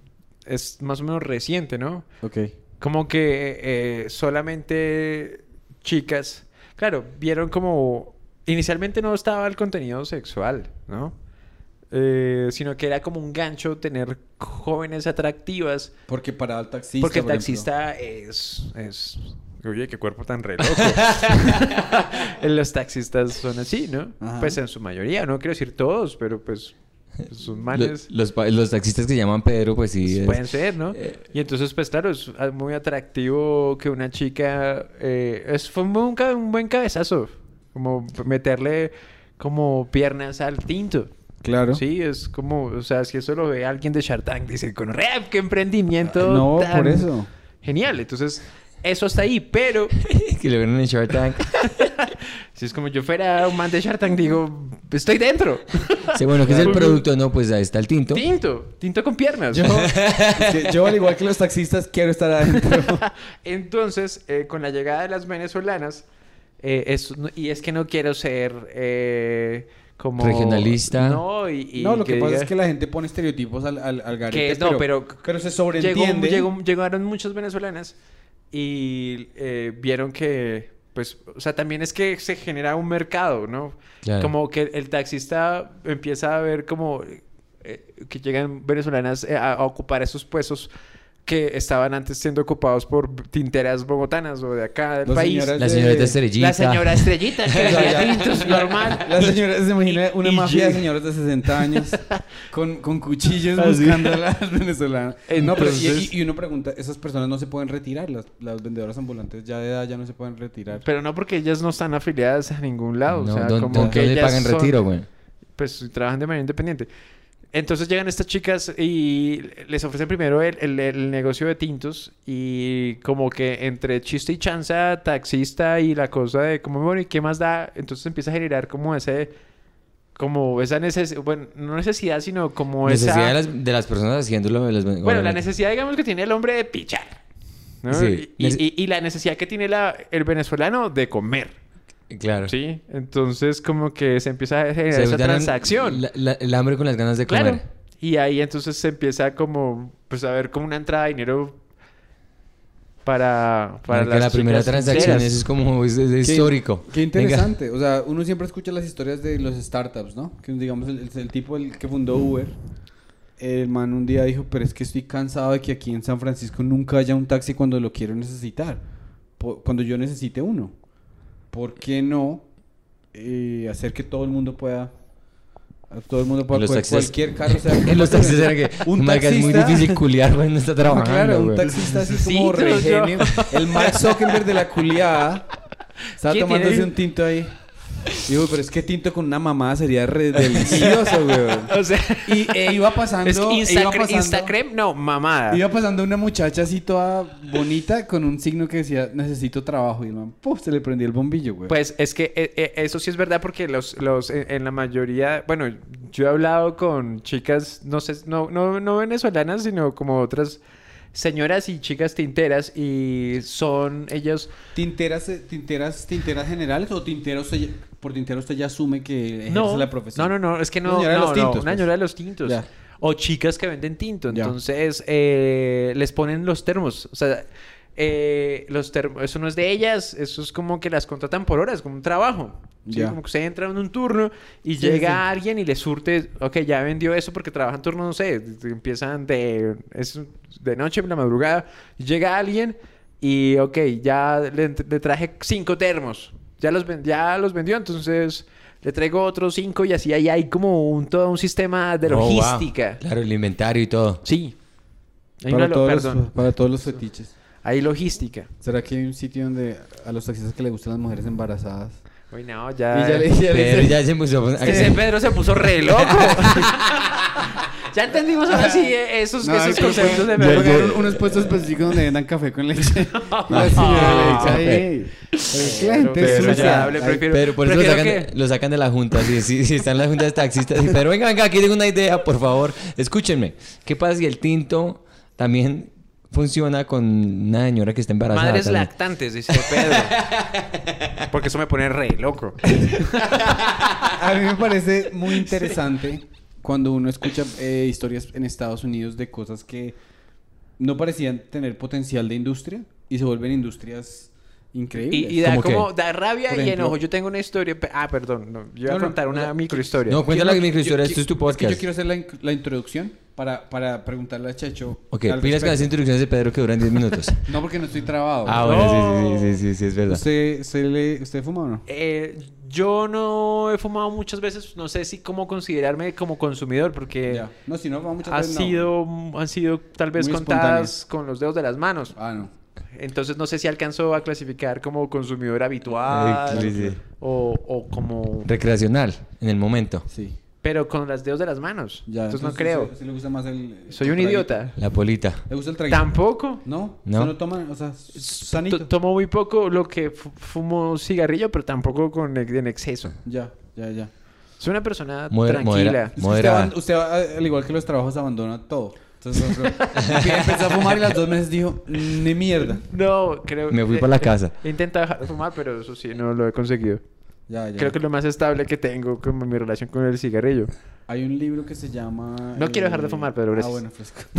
es más o menos reciente no Ok. como que eh, solamente chicas claro vieron como inicialmente no estaba el contenido sexual no Eh, sino que era como un gancho tener jóvenes atractivas Porque para el taxista. porque el por taxista es, es... Oye, qué cuerpo tan re loco. [LAUGHS] Los taxistas son así, ¿no? Ajá. Pues en su mayoría, no quiero decir todos, pero pues [LAUGHS] son Lo- manes... Los, taxistas que llaman Pedro, pues sí. es- Pueden ser, ¿no? eh, Y entonces, pues claro, es ah, muy atractivo que una chica... eh, es, fue un un buen cabezazo. Como meterle como piernas al tinto. Claro. Sí, es como... O sea, si eso lo ve alguien de Shark Tank, dice, con rap, qué emprendimiento No, tan por eso. Genial. Entonces, eso está ahí. Pero [LAUGHS] que lo vieron en Shark Tank. [LAUGHS] si es como yo fuera un man de Shark Tank, digo, estoy dentro. Sí, bueno, ¿qué es el producto? No, pues ahí está el tinto. Tinto. Tinto con piernas. Yo, [LAUGHS] al igual que los taxistas, quiero estar adentro. Entonces, eh, con la llegada de las venezolanas, eh, es- y es que no quiero ser eh, como... Regionalista. No, y... y no, lo que, pasa diga- es que la gente pone estereotipos al, al, al garete, que no, pero, pero se llegó, sobreentiende. llegó- llegaron muchas venezolanas y eh, vieron que, pues, o sea, también es que se genera un mercado, ¿no? Claro. Como que el taxista empieza a ver como eh, que llegan venezolanas eh, a, a ocupar esos puestos que estaban antes siendo ocupados por tinteras bogotanas o de acá del Las país. señoras La de- señorita Estrellita. La señora Estrellita, que [LAUGHS] Ya, vendía ya. tintos normal. La señora se imagina una Y mafia de señores de 60 años con, con cuchillos Así. buscando a las venezolanas. no, pero y- y, uno pregunta, esas personas no se pueden retirar, las, las vendedoras ambulantes ya de edad ya no se pueden retirar. Pero no porque ellas no están afiliadas a ningún lado. No, o sea, ¿dó- como dó- que ¿Dónde ellas pagan son- retiro, güey? pues trabajan de manera independiente. Entonces llegan estas chicas y les ofrecen primero el, el- el negocio de tintos y como que entre chiste y chanza, taxista y la cosa de como, bueno, ¿y qué más da? Entonces empieza a generar como ese, como esa necesidad, bueno, no necesidad, sino como Necesidad esa... de las, de las personas haciéndolo. de las- Bueno, la necesidad, digamos, que tiene el hombre de pichar. ¿no? Sí. Y, y- y la necesidad que tiene la, el venezolano de comer. Claro. ¿Sí? Entonces como que se empieza a generar Se esa transacción. la- la- el hambre con las ganas de comer. Claro. Y ahí entonces se empieza como, pues a ver como una entrada de dinero para, para las la primera transacción sinceras. eso es como es, es Qué- histórico. Qué Venga. interesante. O sea, uno siempre escucha las historias de los startups, ¿no? Que digamos, el, el tipo el que fundó Uber, el man un día dijo, pero es que estoy cansado de que aquí en San Francisco nunca haya un taxi cuando lo quiero necesitar. Cuando yo necesite uno. ¿Por qué no eh, hacer que todo el mundo pueda... a Todo el mundo pueda... Los cual- cualquier carro sea... [LAUGHS] En los taxis era que [LAUGHS] Un marica, es muy taxista- difícil culiar cuando está [LAUGHS] trabajando. claro, un taxista así Sí, como regenio. El Mark Zuckerberg de la culiada. Estaba ¿Quién tomándose un tinto ahí. Digo, pero es que tinto con una mamada sería re delicioso, weón. [LAUGHS] O sea, Y e iba pasando, es que e iba Instacre- pasando, Instagram, no, mamada. iba pasando una muchacha así toda bonita con un signo que decía, necesito trabajo. Y el man, ¡puf! se le prendió el bombillo, güey. Pues es que eh, eh, eso sí es verdad porque los, los en, en la mayoría, bueno, yo he hablado con chicas, no sé, no, no, no venezolanas, sino como otras señoras y chicas tinteras y son ellos ¿Tinteras, eh, tinteras, tinteras generales o tinteros, por tintero usted ya asume que no, la profesión? No, no, no, es que Una no, señora de no, los no, tintos, una pues. señora de los tintos. Ya. O chicas que venden tinto. Entonces, eh, les ponen los termos. O sea, eh, los termos, eso no es de ellas, eso es como que las contratan por horas, como un trabajo. ¿sí? Como que se entra en un turno y Sí, llega sí. alguien y le surte, ok, ya vendió eso porque trabajan turno, no sé, empiezan de, es de noche, en la madrugada, llega alguien y, ok, ya le, le traje cinco termos, ya los, ya los vendió, entonces le traigo otros cinco y así ahí hay como un, todo un sistema de Oh, wow. logística. Claro, el inventario y todo. Sí. Hay Para una lo- todos, los, para todos los fetiches. Hay logística. ¿Será que hay un sitio donde a los taxistas que les gustan las mujeres embarazadas? Uy, no, Y ya. ya le, ya Pedro ya se puso... Es que ese Pedro se puso re loco. [LAUGHS] [LAUGHS] ya entendimos ahora sí eh, esos, No, esos conceptos de Pedro. unos puestos específicos donde vendan café con leche. [LAUGHS] No, sí, No, leche ahí. Pero es que la Pero prefiero- por eso lo sacan, que- lo sacan de la junta. Si, si, si están en la junta de taxistas. Pero venga, venga, aquí tengo una idea, por favor. Escúchenme. ¿Qué pasa si el tinto también funciona con una señora que está embarazada? Madres también? lactantes, dice Pedro. [LAUGHS] Porque eso me pone re loco. A mí me parece muy [LAUGHS] interesante cuando uno escucha eh, historias en Estados Unidos de cosas que no parecían tener potencial de industria y se vuelven industrias increíbles. Y, y da como, da rabia Por y ejemplo- enojo. Yo tengo una historia. Ah, perdón. No, yo No, a no, contar o una microhistoria. No, cuenta Quiero- la microhistoria, esto es tu que podcast. yo quiero hacer la introducción para, para preguntarle a Checho. Ok, pilas con las instrucciones de Pedro que duran 10 minutos. [LAUGHS] No, porque no estoy trabado. ah, bueno, sí, sí, sí, sí, sí, es verdad. ¿Usted, usted, le, ¿Usted fuma o no? Eh, yo no he fumado muchas veces. No sé si cómo considerarme como consumidor. Porque Ya. No, si no, muchas ha veces no. sido, han sido tal vez Muy contadas con los dedos de las manos. Ah, no. Entonces no sé si alcanzó a clasificar como consumidor habitual. Eh, sí, sí. O, o como... Recreacional, en el momento. Sí. Pero con los dedos de las manos. Ya. entonces no creo. Si le gusta más el. Soy el un idiota. La polita. ¿Le gusta el traguito? Tampoco. No. No. Solo toma, o sea, sanito. T- Tomo muy poco lo que fu- fumo cigarrillo, pero tampoco con en exceso. Ya, ya, ya. Soy una persona Moder- tranquila. modera-. Usted, usted, al igual que los trabajos, abandona todo. Entonces, empezó a fumar y las dos meses dijo, ni mierda. No, creo Me fui eh, para la casa. He intentado dejar de fumar, pero eso sí, no lo he conseguido. Ya, ya. Creo que es lo más estable que tengo como mi relación con el cigarrillo. Hay un libro que se llama... No quiero dejar de fumar, Pedro, Ah, bueno, fresco. [LAUGHS] [LAUGHS]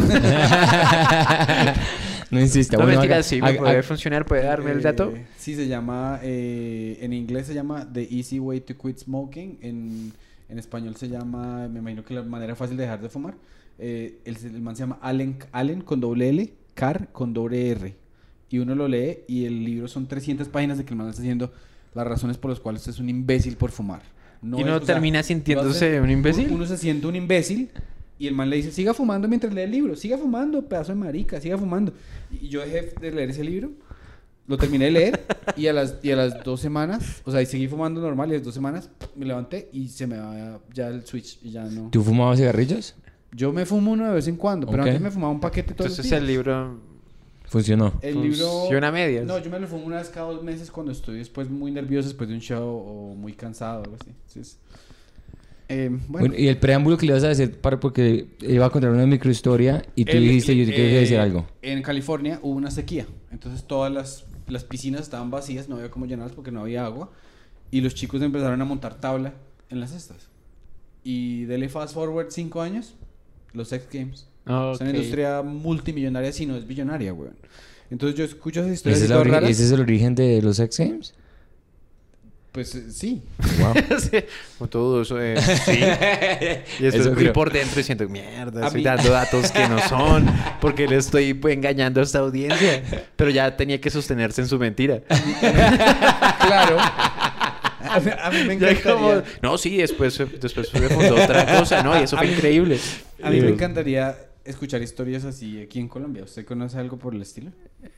no insista. No, bueno, mentira, haga- sí, me haga- puede haga- funcionar, puede darme el dato. Eh, sí, se llama... eh, en inglés se llama The Easy Way to Quit Smoking. En, en español se llama... Me imagino que la manera fácil de dejar de fumar. Eh, el, el man se llama Allen, Allen con doble L, Carr con doble R. Y uno lo lee y el libro son 300 páginas de que el man está diciendo las razones por las cuales usted es un imbécil por fumar. ¿Y no es- o sea, termina lo sintiéndose hace- un imbécil? Uno, uno se siente un imbécil y el man le dice, siga fumando mientras lee el libro, siga fumando, pedazo de marica, siga fumando. Y yo dejé de leer ese libro, lo terminé de leer y a las, y a las dos semanas, o sea, y seguí fumando normal y a las dos semanas me levanté y se me va ya el switch y ya no. ¿Tú fumabas cigarrillos? Yo me fumo uno de vez en cuando, pero antes me fumaba un paquete todos los Entonces días. el libro Funcionó. El libro... funciona a medias. No, yo me lo fumo una vez cada dos meses cuando estoy después muy nervioso después de un show o muy cansado o algo así. Entonces, eh, bueno. Bueno, y el preámbulo que le vas a decir para porque iba a contar una microhistoria y tú El- dijiste yo te quiero eh, decir algo. En California hubo una sequía, entonces todas las, las piscinas estaban vacías, no había cómo llenarlas porque no había agua. Y los chicos empezaron a montar tabla en las cestas. Y dele fast forward cinco años, los X Games. Ah, Es una industria multimillonaria, si no es billonaria, weón. Entonces yo escucho esas historias ¿Ese y es, raras. ese es el origen de los X Games? Pues eh, sí. Wow. [LAUGHS] Sí, todo eso de... [LAUGHS] Sí. Y Eso después fui creo. por dentro diciendo, mierda, A estoy mí- dando [LAUGHS] datos que no son, porque le estoy engañando a esta audiencia. Pero ya tenía que sostenerse en su mentira. claro. A mí, a mí me encantaría. como, no, sí, después, después se fundó otra cosa, ¿no? Y eso A fue mí- increíble. A mí me encantaría escuchar historias así aquí en Colombia. ¿Usted conoce algo por el estilo?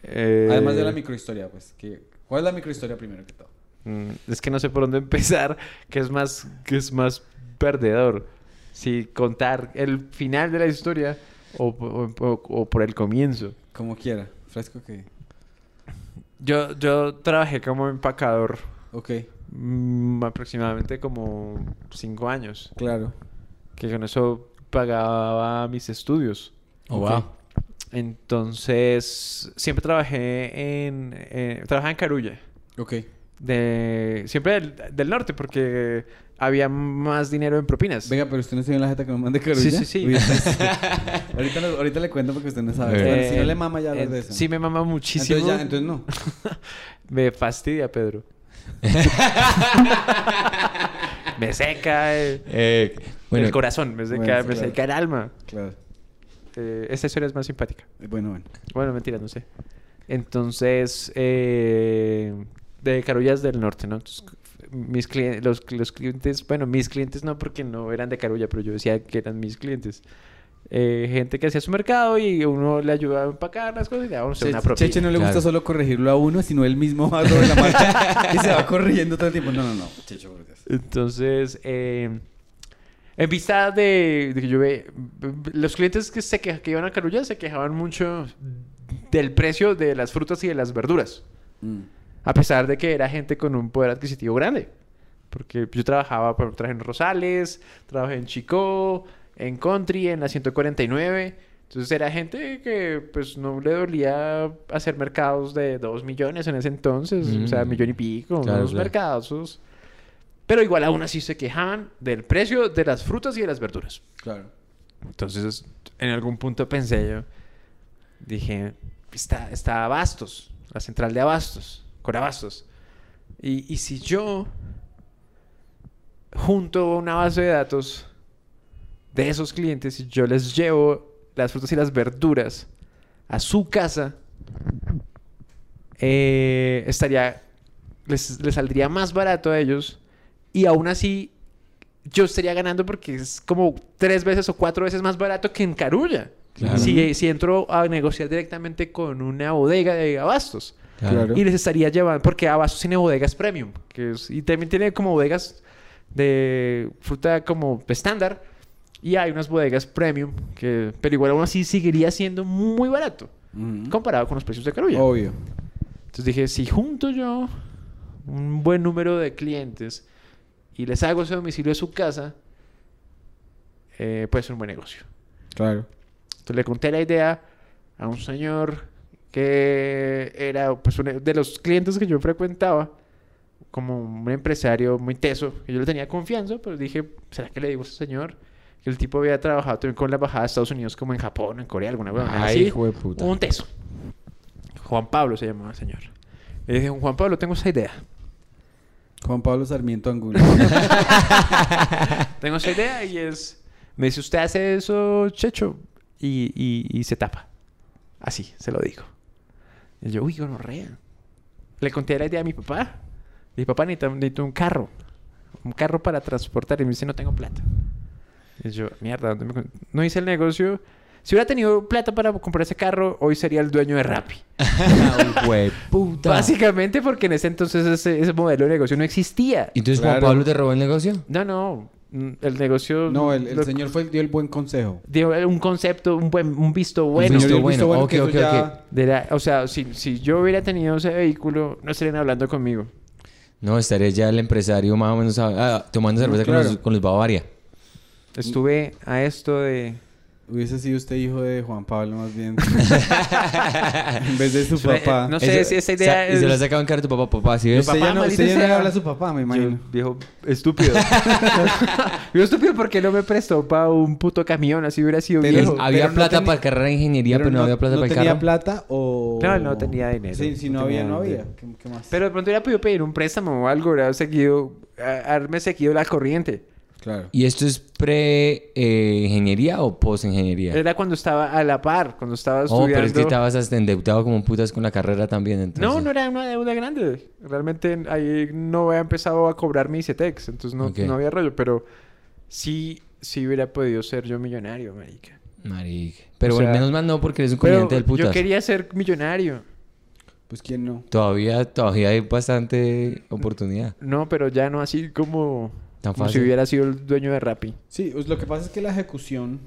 eh, Además de la microhistoria, pues. Que, ¿Cuál es la microhistoria primero que todo? mm, Es que no sé por dónde [LAUGHS] empezar, que es más, que es más perdedor. Si contar el final de la historia o, o- o- o por el comienzo. Como quiera. Fresco que... Yo, yo trabajé como empacador Ok, mm, aproximadamente como cinco años. claro. Que con eso pagaba mis estudios. Oh, wow. Entonces, siempre trabajé en... eh, trabajaba en Carulla. Ok. De, siempre del, del norte, porque había más dinero en propinas. Venga, pero usted no se en la jeta que nos mande Carulla. Sí, sí, sí. Uy, [LAUGHS] ahorita, le cuento porque usted no sabe. Eh, si no le mama ya eh, de eso. Sí, me mama muchísimo. Entonces ya, entonces no. [LAUGHS] Me fastidia, Pedro. [LAUGHS] me seca eh, Eh, bueno, el corazón, me seca, Bueno, me claro. seca el alma. Claro. Eh, esta historia es más simpática. Bueno, bueno. Bueno, mentira, no sé. Entonces, eh, de Carullas del Norte, ¿no? Entonces, mis clientes, los, los clientes, bueno, mis clientes no porque no eran de Carulla, pero yo decía que eran mis clientes. Eh, gente que hacía su mercado y uno le ayudaba a empacar las cosas y le daba Che- una propina. Cheche no le Claro. gusta solo corregirlo a uno, sino él mismo va sobre la marcha y se va corrigiendo todo el tiempo. No, no, no. Dios. Entonces, eh, en vista de, de que yo ve, los clientes que se queja- que iban a Carulla se quejaban mucho del precio de las frutas y de las verduras, Mm. a pesar de que era gente con un poder adquisitivo grande. Porque yo trabajaba, por- trabajé en Rosales, trabajé en Chico, en Country, en la 149. Entonces era gente que pues no le dolía hacer mercados de 2 millones en ese entonces, o sea, Mm. millón y pico, Claro, unos claro. mercados. Pero igual aún así se quejaban del precio de las frutas y de las verduras. Claro. Entonces, en algún punto pensé yo, dije, está, está Abastos, la central de Abastos, con Abastos. Y, y si yo junto una base de datos de esos clientes y yo les llevo las frutas y las verduras a su casa, eh, estaría, les, les saldría más barato a ellos y aún así yo estaría ganando porque es como tres veces o cuatro veces más barato que en Carulla. Claro. Si, si entro a negociar directamente con una bodega de abastos. Claro. Y les estaría llevando, porque Abastos tiene bodegas premium, que es- y también tiene como bodegas de fruta como estándar, y hay unas bodegas premium, que, pero igual aún así seguiría siendo muy barato, Mm. comparado con los precios de Carulla. Obvio. Entonces dije, si junto yo un buen número de clientes y les hago ese domicilio a su casa, eh, puede ser un buen negocio. Claro. Entonces le conté la idea a un señor que era pues, uno de los clientes que yo frecuentaba, como un empresario muy teso, que yo le tenía confianza, pero dije, ¿será que le digo a ese señor? Que el tipo había trabajado también con la embajada de Estados Unidos, como en Japón, en Corea, alguna huevona Ay, así. hijo de puta. Un teso. Juan Pablo se llamaba el señor. Le dije, Juan Pablo, tengo esa idea. Juan Pablo Sarmiento Angulo. [LAUGHS] Tengo esa idea y es... Me dice, usted hace eso, Checho. Y, y, y se tapa. Así, se lo digo. Y yo, uy, gonorrea. Le conté la idea a mi papá. Mi papá necesita, necesito un carro. Un carro para transportar. Y me dice, no tengo plata. Y yo, mierda, ¿dónde me con-?" No hice el negocio. Si hubiera tenido plata para comprar ese carro, hoy sería el dueño de Rappi. [LAUGHS] Güey, puta. Básicamente porque en ese entonces ese, ese modelo de negocio no existía. ¿Y entonces Juan Claro. Pablo te robó el negocio? No, no. mm, El negocio... No, el, el lo- señor fue, dio el buen consejo. dio un concepto, un buen un visto bueno. visto Señor, bueno. Ok, ok, ya- ok. De la- o sea, si, si yo hubiera tenido ese vehículo, no estarían hablando conmigo. No, estaré ya el empresario más o menos ah, tomando cerveza con, claro. los, con los Bavaria. Estuve a esto de... Hubiese sido usted hijo de Juan Pablo más bien. [LAUGHS] en vez de su Fue- papá. no sé si esa idea Y se lo es- ha sacado en cara a tu papá, papá, ¿sí ves? usted ya papá, no, maldita usted ya no le sea. habla a su papá, me imagino. Yo, viejo estúpido. [LAUGHS] viejo estúpido porque no me prestó para un puto camión, así hubiera sido Pero- viejo. había no plata tenía- para carrera de ingeniería, pero, no, había plata para el tenía carro. plata o...? No, no tenía dinero. Sí, si no, No había, tenía no había. dinero. ¿Qué, qué más? Pero de pronto hubiera podido pedir un préstamo o algo, hubiera seguido, a- haberme seguido la corriente. Claro. ¿Y esto es pre-ingeniería o post-ingeniería? Era cuando estaba a la par, cuando estaba Oh, estudiando. pero es que estabas hasta endeudado como putas con la carrera también, entonces. No, no era una deuda grande. Realmente ahí no había empezado a cobrar mi ICETEX, entonces no, había rollo, pero sí, sí hubiera podido ser yo millonario, marica. Marica. Pero O bueno, menos mal no, porque eres un comediante del putas. yo quería ser millonario. Pues quién no. Todavía, todavía hay bastante oportunidad. No, pero ya no así como, Tan como si hubiera sido el dueño de Rappi. Sí, pues lo que pasa es que la ejecución,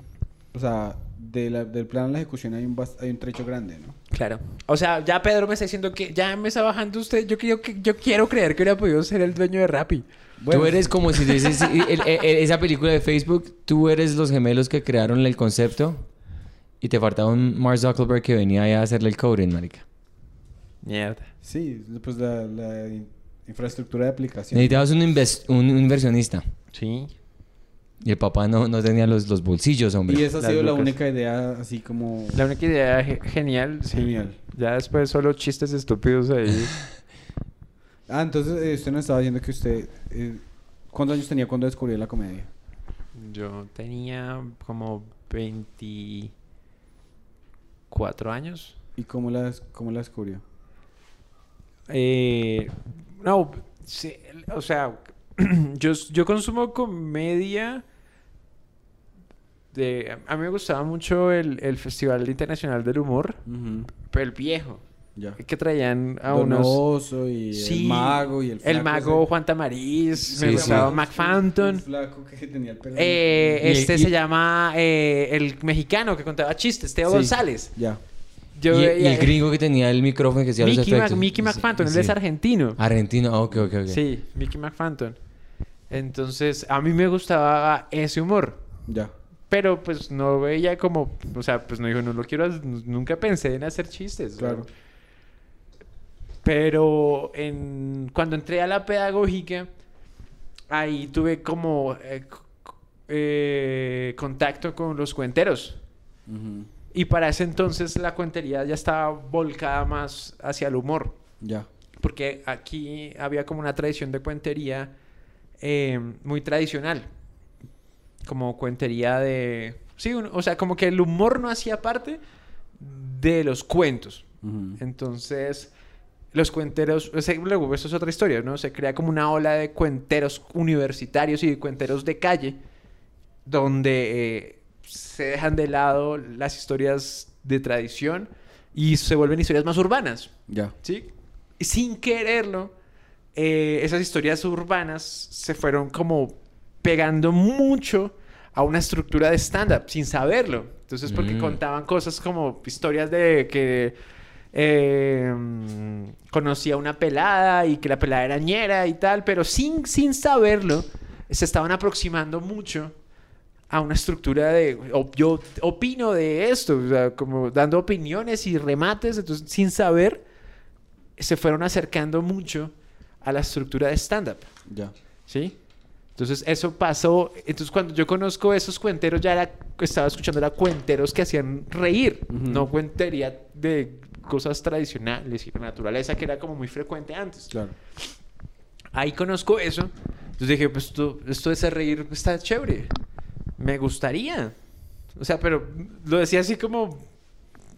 o sea, de la- del plan a la ejecución hay un, hay un trecho grande, ¿no? Claro. O sea, ya Pedro me está diciendo que ya me está bajando usted. Yo quiero, que, yo quiero creer que hubiera podido ser el dueño de Rappi. Bueno, tú eres como si dices [LAUGHS] el- el- el- esa película de Facebook, tú eres los gemelos que crearon el concepto y te faltaba un Mark Zuckerberg que venía a hacerle el coding, marica. Mierda. Sí, pues la, infraestructura de aplicación. Necesitabas un, un inversionista. Sí. Y el papá no, no tenía los, los bolsillos, hombre. Y esa ha Las sido la única idea así como La única idea ge- genial. sí. genial. Ya después solo chistes estúpidos ahí. [LAUGHS] Ah, entonces eh, usted nos estaba diciendo que usted... eh, ¿Cuántos años tenía cuando descubrió la comedia? Yo tenía como 24 años. ¿Y cómo la, cómo la descubrió? Eh, no, sí, o sea, [CLEARS THROAT] yo, yo consumo comedia de... A mí me gustaba mucho el, el Festival Internacional del Humor, pero el viejo. Ya. Que traían a Don unos... Y Sí, el mago y el El flaco mago ese. Juan Tamariz, Sí, me sí. gustaba El flaco que tenía el pelo. Eh, el- este y- se llama eh, el mexicano que contaba chistes, Teo. González. Ya. Yo y, el gringo que tenía el micrófono que hacía los Mickey, Mac- efectos. Mickey Sí, McPhanton, él sí. es argentino. Argentino, ah, ok, ok, ok. Sí, Mickey McPhanton. Entonces, a mí me gustaba ese humor. Ya. Pero pues no veía como, o sea, pues no digo, no lo quiero, hacer, nunca pensé en hacer chistes. Claro. ¿no? Pero en, cuando entré a la pedagógica, ahí tuve como eh, c- eh, contacto con los cuenteros. Ujú, Y para ese entonces la cuentería ya estaba volcada más hacia el humor. Ya. Porque aquí había como una tradición de cuentería eh, muy tradicional. Como cuentería de... Sí, un- o sea, como que el humor no hacía parte de los cuentos. Ujú, Entonces, los cuenteros... luego, eso es otra historia, ¿no? Se crea como una ola de cuenteros universitarios y de cuenteros de calle, donde eh, se dejan de lado las historias de tradición y se vuelven historias más urbanas. Ya. ¿sí? Y sin quererlo, eh, esas historias urbanas se fueron como pegando mucho a una estructura de stand-up, sin saberlo. Entonces, porque Mm. contaban cosas como historias de que eh, mm, conocía una pelada y que la pelada era ñera y tal, pero sin, sin saberlo, se estaban aproximando mucho a una estructura de yo opino de esto, o sea, como dando opiniones y remates, entonces sin saber se fueron acercando mucho a la estructura de stand-up, Ya. ¿sí? Entonces eso pasó, entonces cuando yo conozco esos cuenteros ya era, estaba escuchando era cuenteros que hacían reír, Ujú. no cuentería de cosas tradicionales y de naturaleza que era como muy frecuente antes. Claro. Ahí conozco eso. Entonces dije, pues esto, esto de hacer reír está chévere. Me gustaría. O sea, pero lo decía así como,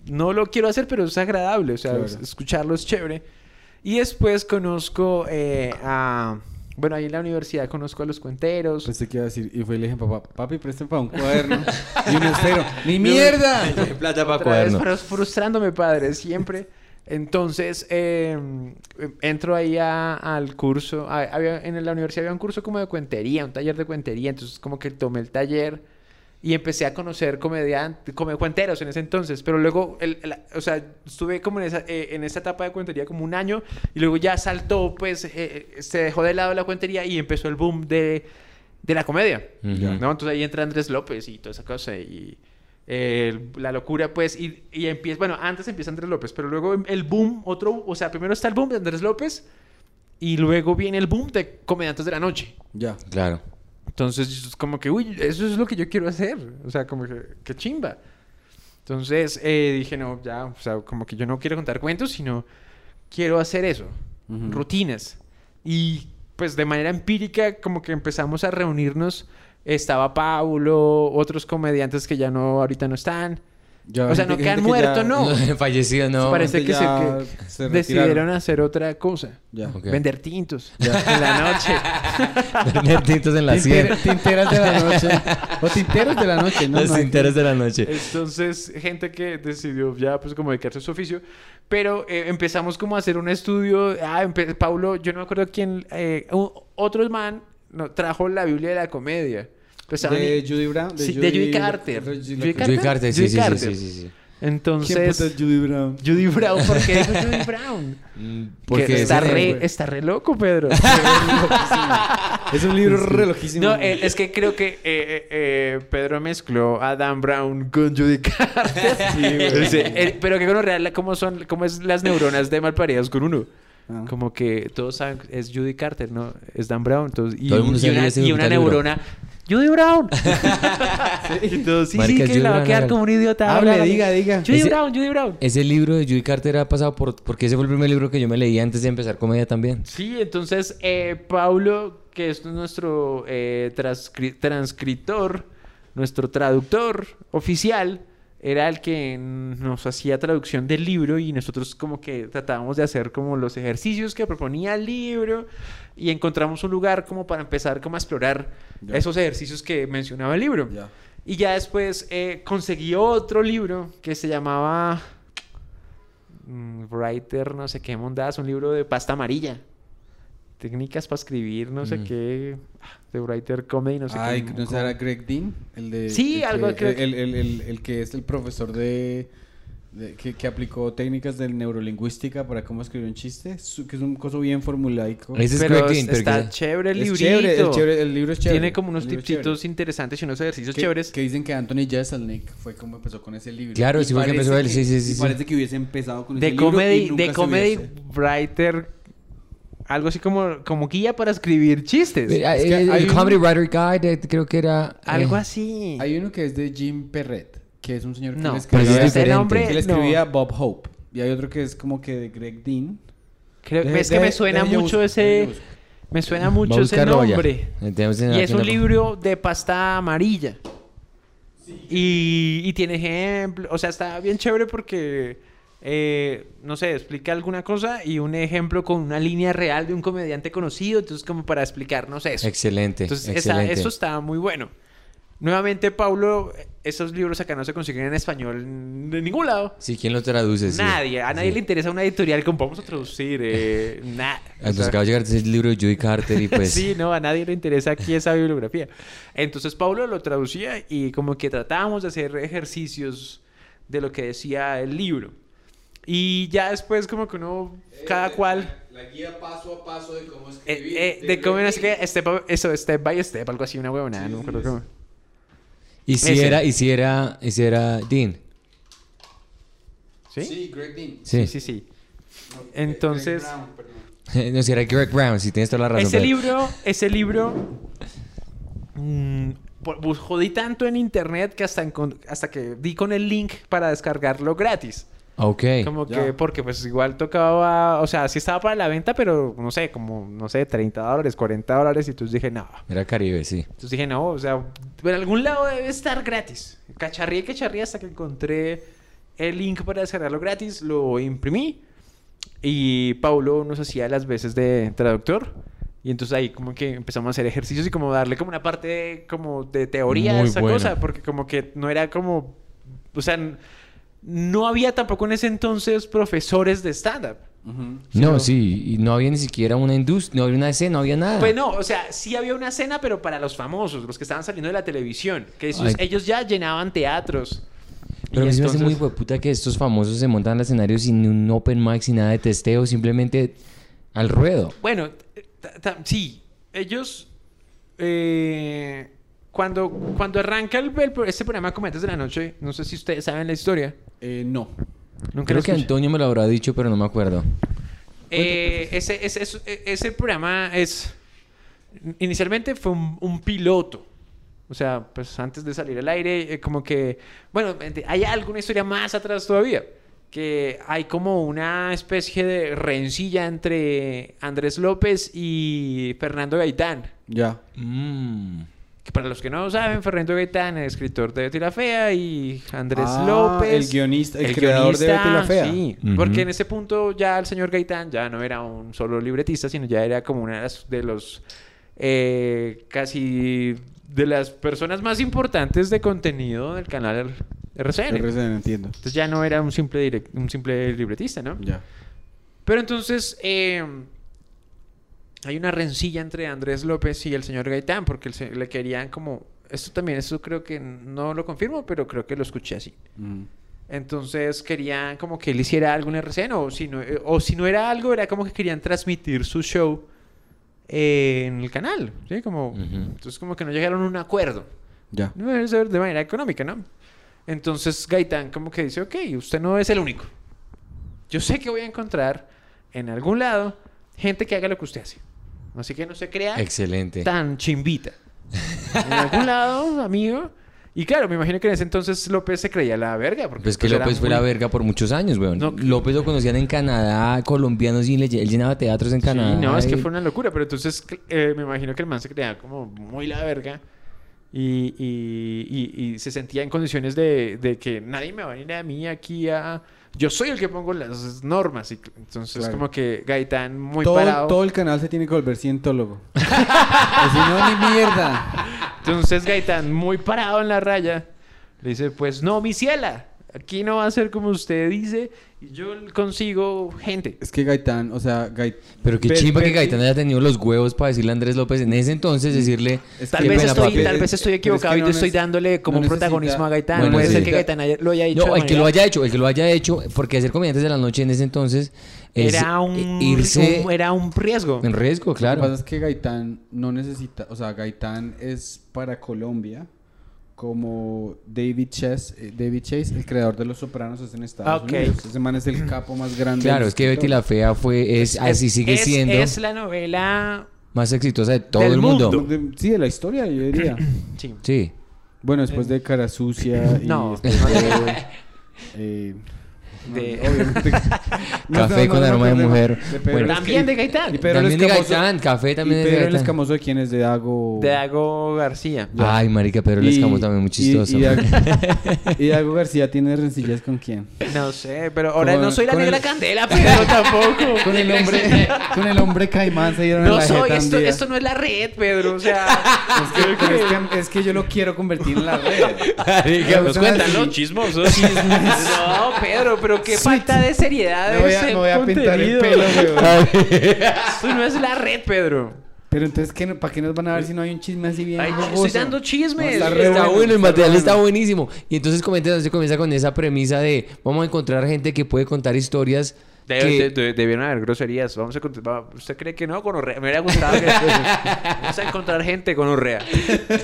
no lo quiero hacer, pero es agradable. O sea, Claro. escucharlo es chévere. Y después conozco eh, a... Bueno, ahí en la universidad conozco a los cuenteros. Pensé que iba a decir, y fue y le dije, papá, papi, presten para un cuaderno [LAUGHS] y un esfero. ¡Ni [LAUGHS] mierda! [LAUGHS] Plata para vez cuaderno. frus- frustrándome, padre, siempre. Entonces, eh, entro ahí a- al curso. a- había, en la universidad había un curso como de cuentería, un taller de cuentería. Entonces, como que tomé el taller y empecé a conocer comediantes, como cuenteros en ese entonces. Pero luego, el- el- o sea, estuve como en esa, eh, en esa etapa de cuentería como un año y luego ya saltó, pues, eh, se dejó de lado la cuentería y empezó el boom de, de la comedia. ¿no? Entonces ahí entra Andrés López y toda esa cosa y eh, la locura pues y, y empieza, bueno, antes empieza Andrés López, pero luego el boom, otro, o sea, primero está el boom de Andrés López y luego viene el boom de Comediantes de la Noche. Ya. Claro. Entonces es como que, uy, eso es lo que yo quiero hacer, o sea, como que, qué chimba. Entonces eh, dije, no, ya, o sea, como que yo no quiero contar cuentos, sino quiero hacer eso, rutinas. Y pues de manera empírica como que empezamos a reunirnos. Estaba Paulo, otros comediantes que ya no, ahorita no están. Ya, O sea, no que han muerto, ya- no. [LAUGHS] Fallecido, no. Parece que se- que. Decidieron hacer otra cosa. Ya. [LAUGHS] [LAUGHS] Vender tintos en la noche. Vender tintos en la sierra. Tinter- tinteras de la noche. O tinteros de la noche, ¿no? Los No tinteros de la noche. Entonces, gente que decidió ya pues como dedicarse a su oficio. Pero eh, empezamos como a hacer un estudio. Ah, Paulo, yo no me acuerdo quién, eh, u- otro man no, trajo la Biblia de la comedia. Empezaron De Judy Brown. Sí, de Judy Carter. de Judy Judy Carter. Joey Carter, sí, sí, Carter. sí, sí, sí, sí. Entonces... Entonces, Judy Brown? Judy Brown, ¿por qué dijo Judy [LAUGHS] Brown? Mm, Porque está re, está re loco, Pedro. [LAUGHS] Es un libro relojísimo. No, eh, es que creo que eh, eh, eh, Pedro mezcló a Dan Brown con Judy Carter. [LAUGHS] Sí, eh, pero que con real, ¿cómo son, cómo es las neuronas de malparidas con uno? Ah. Como que todos saben que es Judy Carter, ¿no? Es Dan Brown. Entonces, y, Todo el mundo y una, y una neurona. Judy Brown. [LAUGHS] sí, Marica, sí, que Judy la va a Brown quedar como un idiota. Hable, diga, diga. Judy Ese- Brown, Judy Brown. Ese libro de Judy Carter ha pasado por... Porque ese fue el primer libro que yo me leí antes de empezar comedia también. Sí, entonces eh, Paulo, que es nuestro eh, transcri- transcritor, nuestro traductor oficial, era el que nos hacía traducción del libro y nosotros como que tratábamos de hacer como los ejercicios que proponía el libro y encontramos un lugar como para empezar como a explorar esos ejercicios que mencionaba el libro. Y ya después eh, conseguí otro libro que se llamaba mm, Writer, no sé qué mondadas, un libro de pasta amarilla. Técnicas para escribir, no sé Mm. qué. De Writer Comedy, no sé Ay, qué. ¿no será Greg Dean? El de, Sí, el algo que, creo que- el, el, el, el que es el profesor de... de- que, que aplicó técnicas de neurolingüística para cómo escribir un chiste, su- que es un coso bien formulaico. Ese es Pero es- está chévere el Es librito. chévere, el, chévere, el libro es chévere. Tiene como unos tipsitos interesantes y unos ejercicios que, chéveres. que dicen que Anthony Jeselnik fue como empezó con ese libro. Claro, Y sí fue que parece empezó él, sí, sí, sí, y sí. parece que hubiese empezado con ese de libro y comedy, nunca de comedy writer, algo así como, como guía para escribir chistes. Eh, Es que el, hay el un- Comedy Writer Guide, eh, creo que era... algo eh, así. Hay uno que es de Jim Perret, que es un señor que No, le escribía, ese es ese diferente. nombre que le no. escribía Bob Hope. Y hay otro que es como que de Greg Dean. Creo, es que me suena mucho ese, me suena mucho ese nombre. Y es un libro de pasta amarilla. Y, y tiene ejemplo, o sea, está bien chévere porque, eh, no sé, explica alguna cosa y un ejemplo con una línea real de un comediante conocido, entonces como para explicarnos eso. Excelente, Entonces, esa- eso está muy bueno. Nuevamente, Paulo, esos libros acá no se consiguen en español de ningún lado. Sí, ¿quién lo traduce? Sí. Nadie, a nadie Sí. le interesa una editorial como vamos a traducir. Eh, [LAUGHS] nada. O Nos sea, acaba de llegar ese libro de Judy Carter y pues... [LAUGHS] sí, no, a nadie le interesa aquí esa bibliografía. Entonces Pablo lo traducía y como que tratábamos de hacer ejercicios de lo que decía el libro. Y ya después como que uno, cada cual... La guía paso a paso de cómo eh, eh, de cómo no sé qué, step, eso, step by step, algo así, una huevonada, no me acuerdo cómo. Y si Ese. era, y si era, y si era Dean. ¿Sí? Sí, Greg Dean. Sí. Sí, sí, sí. No, Greg- Entonces- Greg Brown, perdón. [LAUGHS] no, si era Greg Brown, si tienes toda la razón. Ese pero- libro, ese libro, mm, por- bus- jodí tanto en internet que hasta, encon- hasta que di con el link para descargarlo gratis. Ok. Como Ya. que, porque pues igual tocaba, o sea, sí estaba para la venta, pero no sé, como, no sé, 30 dólares, 40 dólares. Y entonces dije, no. Era Caribe, sí. Entonces dije, no, o sea, en algún lado debe estar gratis. Cacharría cacharría hasta que encontré el link para descargarlo gratis, lo imprimí. Y Paulo nos hacía las veces de traductor. Y entonces ahí como que empezamos a hacer ejercicios y como darle como una parte de, como de teoría a Muy esa bueno. cosa. Porque como que no era como... O sea, no había tampoco en ese entonces profesores de stand-up. No, sí, y no había ni siquiera una industria, no había una escena, no había nada. Pues no, o sea, sí había una cena, pero para los famosos, los que estaban saliendo de la televisión. Que esos- ellos ya llenaban teatros. Pero a mí se me hace muy hueputa que estos famosos se montan al escenario sin un open mic, sin nada de testeo, simplemente al ruedo. Bueno, sí, ellos... eh, cuando, cuando arranca el, el- este programa Comediantes de la Noche, no sé si ustedes saben la historia. Eh, no. Nunca Creo que. Antonio me lo habrá dicho, pero no me acuerdo. Eh, ese, ese, ese- ese programa es... Inicialmente fue un, un piloto. O sea, pues antes de salir al aire, eh, como que... Bueno, hay alguna historia más atrás todavía. Que hay como una especie de rencilla entre Andrés López y Fernando Gaitán. Ya. Mm. Que para los que no saben, Fernando Gaitán es escritor de Betty la Fea y Andrés Ah, López... el guionista, el creador de Betty la Fea. Sí, porque en ese punto ya el señor Gaitán ya no era un solo libretista, sino ya era como una de, los eh, casi de las personas más importantes de contenido del canal RCN. RCN, entiendo. Entonces ya no era un simple, direc- un simple libretista, ¿no? Ya. Pero entonces eh, hay una rencilla entre Andrés López y el señor Gaitán porque le querían como... Esto también, eso creo que no lo confirmo, pero creo que lo escuché así. Mm. Entonces querían como que él hiciera algo en RCN o si no, eh, o si no era algo, era como que querían transmitir su show eh, en el canal, ¿sí? Como, Ujú. Entonces como que no llegaron a un acuerdo. Ya. No debe ser de manera económica, ¿no? Entonces Gaitán como que dice, ok, usted no es el único. Yo sé que voy a encontrar en algún lado gente que haga lo que usted hace. Así que no se crea Excelente. tan chimbita. En algún lado, amigo. Y claro, me imagino que en ese entonces López se creía la verga. Porque Pues que era López fue la muy- verga por muchos años, weón. No. López lo conocían en Canadá, colombianos, y él llenaba teatros en Canadá. Sí, no, es que y- fue una locura. Pero entonces eh, me imagino que el man se creía como muy la verga. Y, y- y- y se sentía en condiciones de, de que nadie me va a venir a mí aquí a... Yo soy el que pongo las normas. Y entonces Claro. como que Gaitán muy todo, parado. todo el canal se tiene que volver cientólogo. [LAUGHS] si no, ni mierda. Entonces Gaitán, muy parado en la raya, le dice, pues no, mi ciela, aquí no va a ser como usted dice, yo consigo gente. Es que Gaitán, o sea, Gaitán... Pero qué chimba que Gaitán haya tenido los huevos para decirle a Andrés López en ese entonces, decirle... Es Tal vez, estoy, papi. tal vez estoy Pero es que equivocado y no te estoy dándole como no un protagonismo necesita- a Gaitán. Bueno, Puede ser que Gaitán haya- lo haya hecho. No, el que lo manera- haya hecho, el que lo haya hecho, porque hacer comediantes de la noche en ese entonces es Era un, irse un- era un riesgo. en riesgo, Lo que claro. pasa es que Gaitán no necesita, o sea, Gaitán es para Colombia como David Chase, eh, David Chase, el creador de Los Sopranos es en Estados Ok. Unidos. Ese man es el capo más grande. Claro, es que Betty la. Fea fue, es, así sigue es- siendo Es la novela. más exitosa de todo del el mundo. mundo. De- Sí, de la historia, yo diría. [CLEARS THROAT] Sí. Sí. Bueno, después de Cara Sucia y No. después de... [LAUGHS] eh, no, De- obviamente- [LAUGHS] Café con aroma de mujer. De Pedro Bueno. el También de Gaitán. Y Pedro el También de Escamoso- Gaitán, Café también y es de Pedro el Gaitán. Escamoso de quién es de Dago. De Dago García. Ay, marica, pero el escamo también muy chistoso. Y, y, Dago- [LAUGHS] y Dago García tiene rencillas con quién? No sé, pero ahora Con- no soy la con negra el- candela, [LAUGHS] pero tampoco. Con el hombre, con el hombre caimán se dieron en No la soy, jeta un esto, día. esto no es la red, Pedro. O sea, Es que, pero es, que, es que yo lo quiero convertir en la red. Marica, Nos cuentan, ¿no? chismosos. no, Pedro, pero qué falta de seriedad Me voy a, ese me voy a pintar el contenido. pelo, weón. [LAUGHS] No es la red, Pedro. Pero entonces, ¿qué, ¿para qué nos van a ver si no hay un chisme así bien Ay, jugoso? estoy dando chismes. No, Está, re bueno, bueno, el está material está buenísimo. Y entonces comenta- se comienza con esa premisa de vamos a encontrar gente que puede contar historias De- que- de- de- debieron haber groserías. Vamos a cont- va- ¿Usted cree que no? Con orrea. Me hubiera gustado que Vamos a encontrar gente con orrea.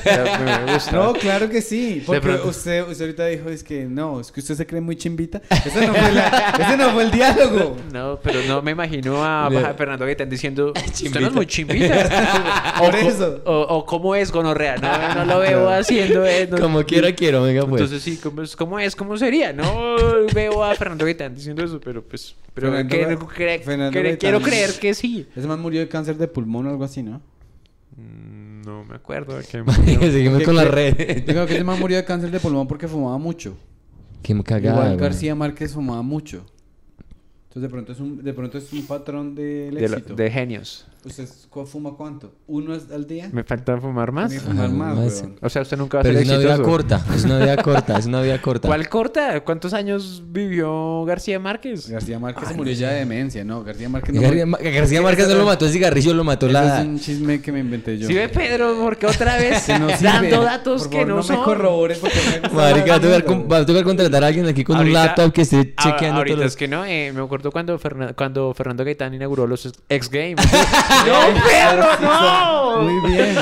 Me. No, claro que sí. Porque usted, usted ahorita dijo, es que no, es que usted se cree muy chimbita. Ese no fue, la- ese no fue el diálogo. [LAUGHS] No, pero no me imagino a, Fernando que están diciendo usted no Chimbita. es muy chimbita. [LAUGHS] Por o, eso. O, o cómo es gonorrea. No, no lo veo haciendo. eh, no- como quiera quiero, venga pues. Entonces sí, ¿cómo es? ¿cómo es? ¿Cómo sería? No veo a Fernando Gaitán diciendo eso, pero pues... Pero Fernando que- Ga- cre- Fernando cre- Gaitán. quiero creer que sí. Ese man murió de cáncer de pulmón o algo así, ¿no? Mm, No me acuerdo de qué... [LAUGHS] Seguimos con la red. Digo que ese man murió de cáncer de pulmón porque fumaba mucho. Qué cagada. Igual. García Márquez fumaba mucho. Entonces de pronto es un, de pronto es un patrón del de, lo- éxito. de genios. ¿Usted fuma cuánto? ¿Uno es al día? ¿Me falta fumar más? Fumar Ah, más. O sea, usted nunca va a Pero ser es una vida corta, es una vida [LAUGHS] corta, es una vida corta. ¿Cuál corta? ¿Cuántos años vivió García Márquez? García Márquez murió ya de demencia, ¿no? García Márquez no García, murió- García Márquez no lo mató el cigarrillo, lo mató la... es un chisme que me inventé yo. ¿Sí ve Pedro? Porque otra [LAUGHS] vez no dando datos Por que no, no son. me corrobores porque me [LAUGHS] Marica, va a, tocar, a contratar a alguien aquí con un laptop que esté chequeando ahorita todos es que no, eh, me acuerdo cuando, Fernan- cuando Fernando Gaitán inauguró los X Games. ¡No, [LAUGHS] Pedro, no! Muy bien.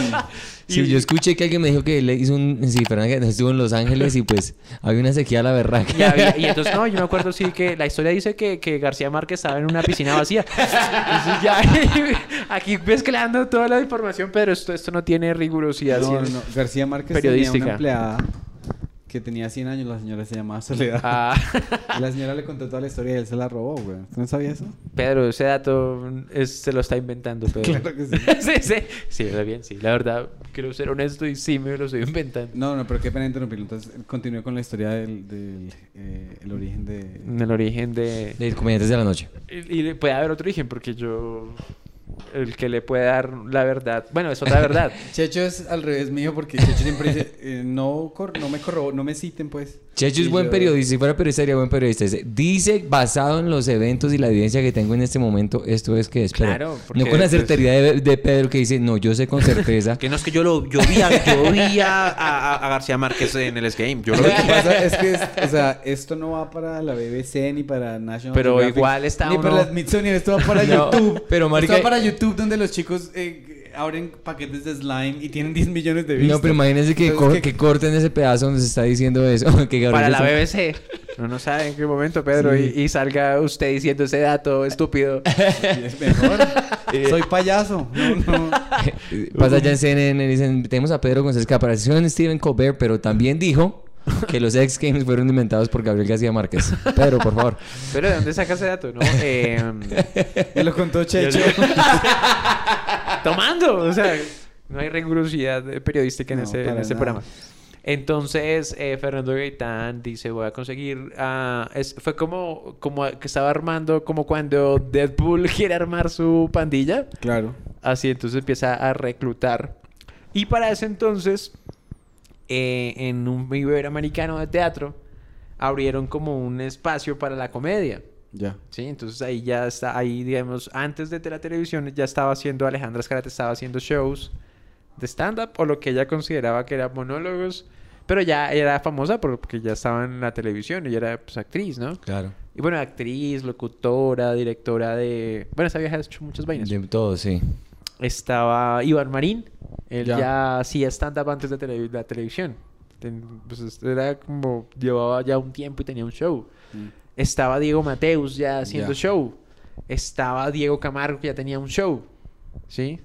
Sí, yo escuché que alguien me dijo que le hizo un... Sí, Fernando Gaitán estuvo en Los Ángeles y pues había una sequía a la berraca. Y, había- y entonces, no, yo me acuerdo, sí, que la historia dice que, que García Márquez estaba en una piscina vacía. Entonces, ya, [LAUGHS] aquí mezclando toda la información, pero esto, esto no tiene rigurosidad. No, no, no. García Márquez Periodística. tenía una empleada que tenía 100 años, la señora se llamaba Soledad. Ah, [LAUGHS] Y la señora le contó toda la historia y él se la robó, güey. ¿Tú no sabías eso? Pedro, ese dato es- se lo está inventando, Pedro. [LAUGHS] Claro que sí. [LAUGHS] sí, sí. Sí, está bien, sí. La verdad, quiero ser honesto y sí me lo estoy inventando. No, no, pero qué pena interrumpirlo. Entonces, continúe con la historia del, del eh, el origen de... En el origen de... De comediantes de la noche. Y, y puede haber otro origen, porque yo... El que le puede dar la verdad... Bueno, es otra verdad. [LAUGHS] Checho es al revés mío porque Checho siempre dice, eh, no, no me corrobo, no me citen, pues. Checho es buen yo- periodista, si fuera periodista sería buen periodista. Dice, basado en los eventos y la evidencia que tengo en este momento, esto es que es. Pero Claro, porque, no con la pues- certería de, de Pedro que dice, no, yo sé con certeza. [LAUGHS] Que no es que yo lo yo vi a, yo vi a, a- a García Márquez en el Game. Yo lo Lo vi. que pasa es que, es- o sea, esto no va para la BBC ni para National Pero Geographic, igual está Ni para uno- la Smithsonian, esto va para [LAUGHS] No, YouTube. pero, marica- Esto va para YouTube donde los chicos eh, abren paquetes de slime y tienen 10 millones de vistas. No, pero imagínense que, Entonces, cor- que corten ese pedazo donde se está diciendo eso. [LAUGHS] que Gabriel Para la BBC. No, no sabe en qué momento, Pedro. Sí. Y, y salga usted diciendo ese dato estúpido. [LAUGHS] Es mejor. [LAUGHS] Soy payaso. No, no. Pasa allá en CNN y dicen, tenemos a Pedro González que apareció en Stephen Colbert, pero también dijo que los X Games fueron inventados por Gabriel García Márquez. Pedro, por favor. Pero ¿de dónde saca ese dato, no? Eh, Me lo contó Checho. Tomando. O sea, no hay rigurosidad periodística en No, ese, en programa. Entonces, eh, Fernando Gaitán dice, voy a conseguir... ah, es- fue como, como que estaba armando, como cuando Deadpool [LAUGHS] quiere armar su pandilla. Claro. Así, entonces empieza a reclutar. Y para ese entonces, eh, en un iberoamericano de teatro abrieron como un espacio para la comedia. Ya. Sí, entonces ahí ya está, ahí digamos, antes de la televisión ya estaba haciendo, Alejandra Escarate estaba haciendo shows de stand-up o lo que ella consideraba que eran monólogos, pero ya era famosa porque ya estaba en la televisión y era pues actriz, ¿no? Claro. Y bueno, actriz, locutora, directora de... Bueno, esa vieja ha hecho muchas vainas. De todo, sí. Estaba Iván Marín, él Ya. ya, hacía stand-up antes de tele- la televisión. Ten- pues era como, llevaba ya un tiempo y tenía un show. Mm. Estaba Diego Mateus ya haciendo show. Estaba Diego Camargo que ya tenía un show. ¿Sí?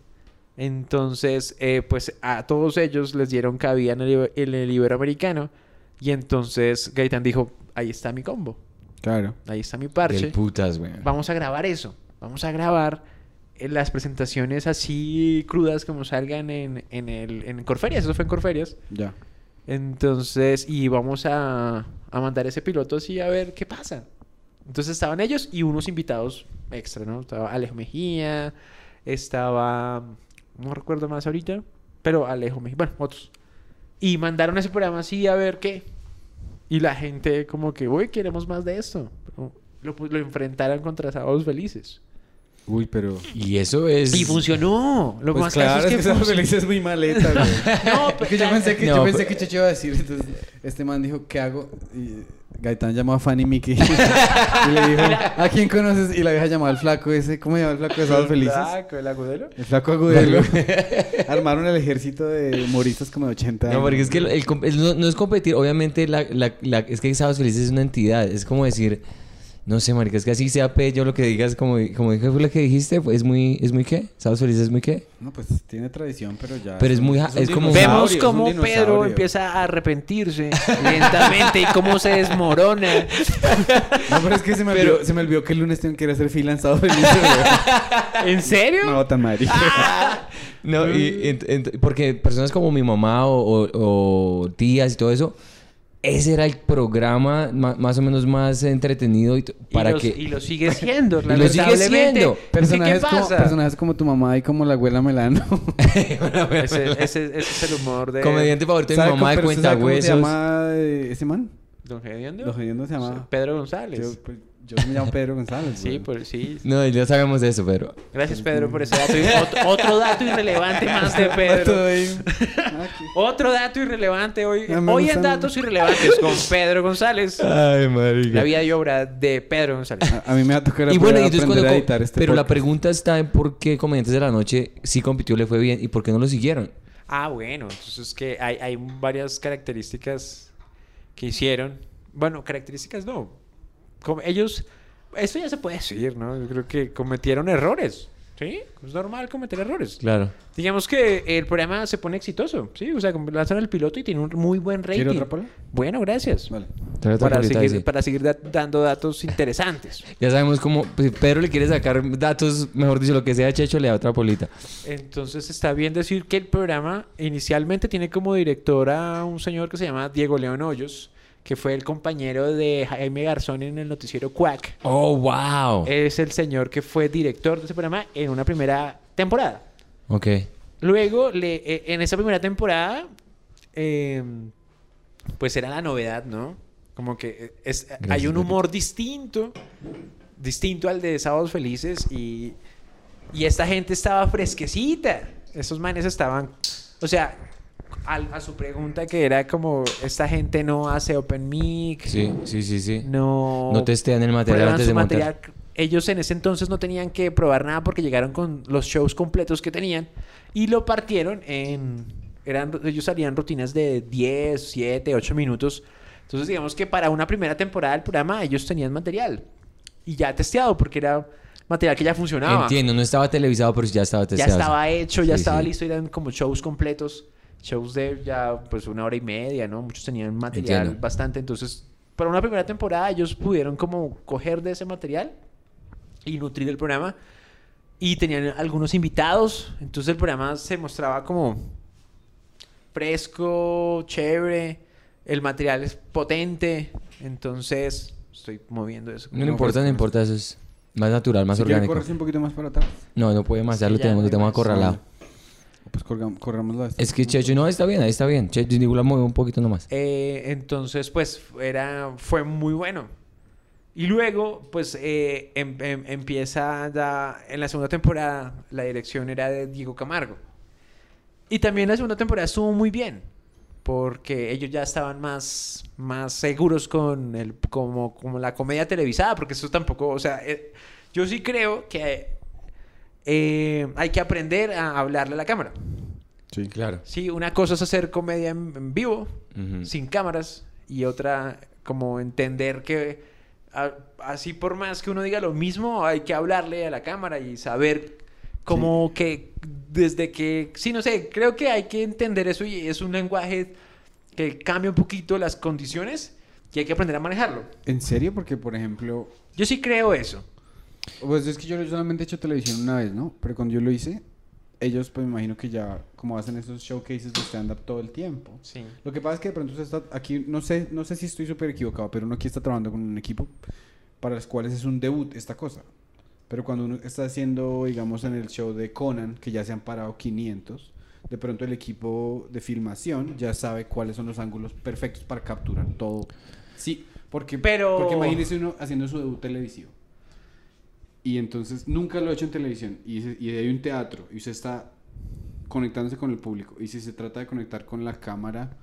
Entonces, eh, pues a todos ellos les dieron cabida en el, en el Iberoamericano. Y entonces Gaitán dijo, ahí está mi combo. Claro. Ahí está mi parche. Del putas, güey. Vamos a grabar eso. Vamos a grabar eh, las presentaciones así crudas como salgan en, en, el, en Corferias. Eso fue en Corferias. Ya. Entonces, y vamos a, a mandar ese piloto así a ver qué pasa. Entonces estaban ellos y unos invitados extra, ¿no? Estaba Alejo Mejía, estaba... No recuerdo más ahorita, pero Alejo Mejía, bueno, otros. Y mandaron ese programa así a ver qué. Y la gente como que, uy, queremos más de esto. Lo, lo enfrentaron contra Sábados Felices. Uy, pero. Y eso es... Y funcionó. Lo Pues más claro, caso es que funcionó. feliz es muy maleta, güey. [LAUGHS] No, Porque yo pensé que, No, yo pensé pero- que Checho iba a decir, entonces este man dijo, ¿qué hago? Y Gaitán llamó a Fanny Mickey [LAUGHS] y le dijo, [LAUGHS] ¿a quién conoces? Y la vieja llamó al flaco ese, ¿cómo se llama el flaco de Sábados Felices? Flaco, ¿El agudelo? El flaco agudelo. Armaron el ejército de humoristas como de 80 años. No, porque es que el- el el- no, no es competir. Obviamente, la, la, la- es que Sábados Felices es una entidad. Es como decir... No sé, marica, es que así sea pe, yo lo que digas, como, como dije, fue lo que dijiste, pues, es muy... ¿Es muy qué? ¿Sábados Felices es muy qué? No, pues tiene tradición, pero ya... Pero es muy es como- Vemos cómo. Pedro empieza a arrepentirse lentamente y cómo se desmorona. [LAUGHS] No, pero es que se me, olvidó, se me olvidó que el lunes tengo que ir a hacer fila en Sábado Felices, güey. [LAUGHS] ¿En serio? No, tan marica. [LAUGHS] No, y, porque personas como mi mamá o, o- o tías y todo eso, ese era el programa ma- más o menos más entretenido y para y, que... y lo sigue siendo. [LAUGHS] Y lo sigue siendo. Personajes, ¿Qué como, pasa? personajes como tu mamá y como la abuela Melano. [LAUGHS] Ese, ese- ese es el humor de Comediante favorito de mi ¿Sabe mamá de sabe cómo se llama eh, ese man? Don Gediondo. Los hediondos se llama... Pedro González. Yo, pues, yo me llamo Pedro González. sí, por, sí. No, ya sabemos de eso, pero... Gracias, Pedro, por ese dato. Otro, otro dato irrelevante más de [LAUGHS] Pedro. [LAUGHS] Ah, Otro dato irrelevante hoy. Hoy en Datos Irrelevantes con Pedro González. Ay, marica. La vida y obra de Pedro González. A, a mí me va a tocar Y bueno, y aprender entonces cuando... a editar este pero la pregunta está en por qué Comediantes de la Noche sí compitió, le fue bien y por qué no lo siguieron. Ah, bueno, entonces que hay, hay varias características que hicieron. Bueno, características no. Como ellos, esto ya se puede decir, ¿no? Yo creo que cometieron errores. ¿Sí? Es normal cometer errores. Claro. Digamos que el programa se pone exitoso, ¿sí? O sea, lanzan el piloto y tiene un muy buen rating. ¿Quiere otra pola? Bueno, gracias. Vale. Para seguir, sí. para seguir da- dando datos interesantes. [LAUGHS] Ya sabemos cómo... pues, Pedro le quiere sacar datos, mejor dicho, lo que sea Checho, le da otra polita. Entonces está bien decir que el programa inicialmente tiene como director a un señor que se llama Diego León Hoyos, que fue el compañero de Jaime Garzón en el noticiero Quack. Oh, wow. Es el señor que fue director de ese programa en una primera temporada. Ok. Luego, le, eh, en esa primera temporada, eh, pues era la novedad, ¿no? Como que eh, es, hay un humor distinto, distinto al de Sábados Felices y, y esta gente estaba fresquecita. Esos manes estaban, o sea, al- a, su pregunta que era como, esta gente no hace open mic, Sí, sí, sí, sí. no... No testean el material antes de montar. material. Ellos en ese entonces no tenían que probar nada porque llegaron con los shows completos que tenían y lo partieron en... Eran, ellos salían rutinas de 10, 7, 8 minutos. Entonces digamos que para una primera temporada del programa ellos tenían material y ya testeado porque era material que ya funcionaba. Entiendo, no estaba televisado, pero ya estaba Ya testeado. estaba hecho, ya Sí, estaba sí. listo, eran como shows completos, shows de ya pues una hora y media, ¿no? Muchos tenían material Entiendo. bastante, entonces para una primera temporada ellos pudieron como coger de ese material y nutrir el programa y tenían algunos invitados, entonces el programa se mostraba como fresco, chévere, el material es potente, entonces estoy moviendo eso. No le importa, no importa, eso es más natural, más Si orgánico. un poquito más para atrás. No, no puede más, ya Sí, lo ya tenemos, no lo tenemos acorralado. Pues esto. Es que Checho, no, está bien, ahí está bien. Checho, digo, la mueve un poquito nomás. Eh, entonces, pues, era, fue muy bueno. Y luego, pues, eh, em- em- empieza ya, en la segunda temporada, la dirección era de Diego Camargo. Y también la segunda temporada estuvo muy bien, porque ellos ya estaban más, más seguros con el, como, como la comedia televisada, porque eso tampoco, o sea, eh, yo sí creo que eh, hay que aprender a hablarle a la cámara. Sí. Claro. Sí, una cosa es hacer comedia en, en vivo, sin cámaras, y otra como entender que a- así por más que uno diga lo mismo, hay que hablarle a la cámara y saber como que desde que, sí, no sé, creo que hay que entender eso y es un lenguaje que cambia un poquito las condiciones y hay que aprender a manejarlo. ¿En serio? Porque, por ejemplo, Yo sí creo eso. Pues es que yo solamente he hecho televisión una vez, ¿no? Pero cuando yo lo hice, ellos pues me imagino que ya como hacen esos showcases de stand-up todo el tiempo. Sí. Lo que pasa es que de pronto usted está aquí, no sé, no sé si estoy súper equivocado, pero uno aquí está trabajando con un equipo para los cuales es un debut esta cosa. Pero cuando uno está haciendo, digamos, en el show de Conan, que ya se han parado 500, de pronto el equipo de filmación ya sabe cuáles son los ángulos perfectos para capturar todo. Sí, porque, Pero- porque imagínese uno haciendo su debut televisivo. Y entonces nunca lo ha hecho en televisión. Y, se- y hay un teatro y usted está conectándose con el público. Y si se trata de conectar con la cámara,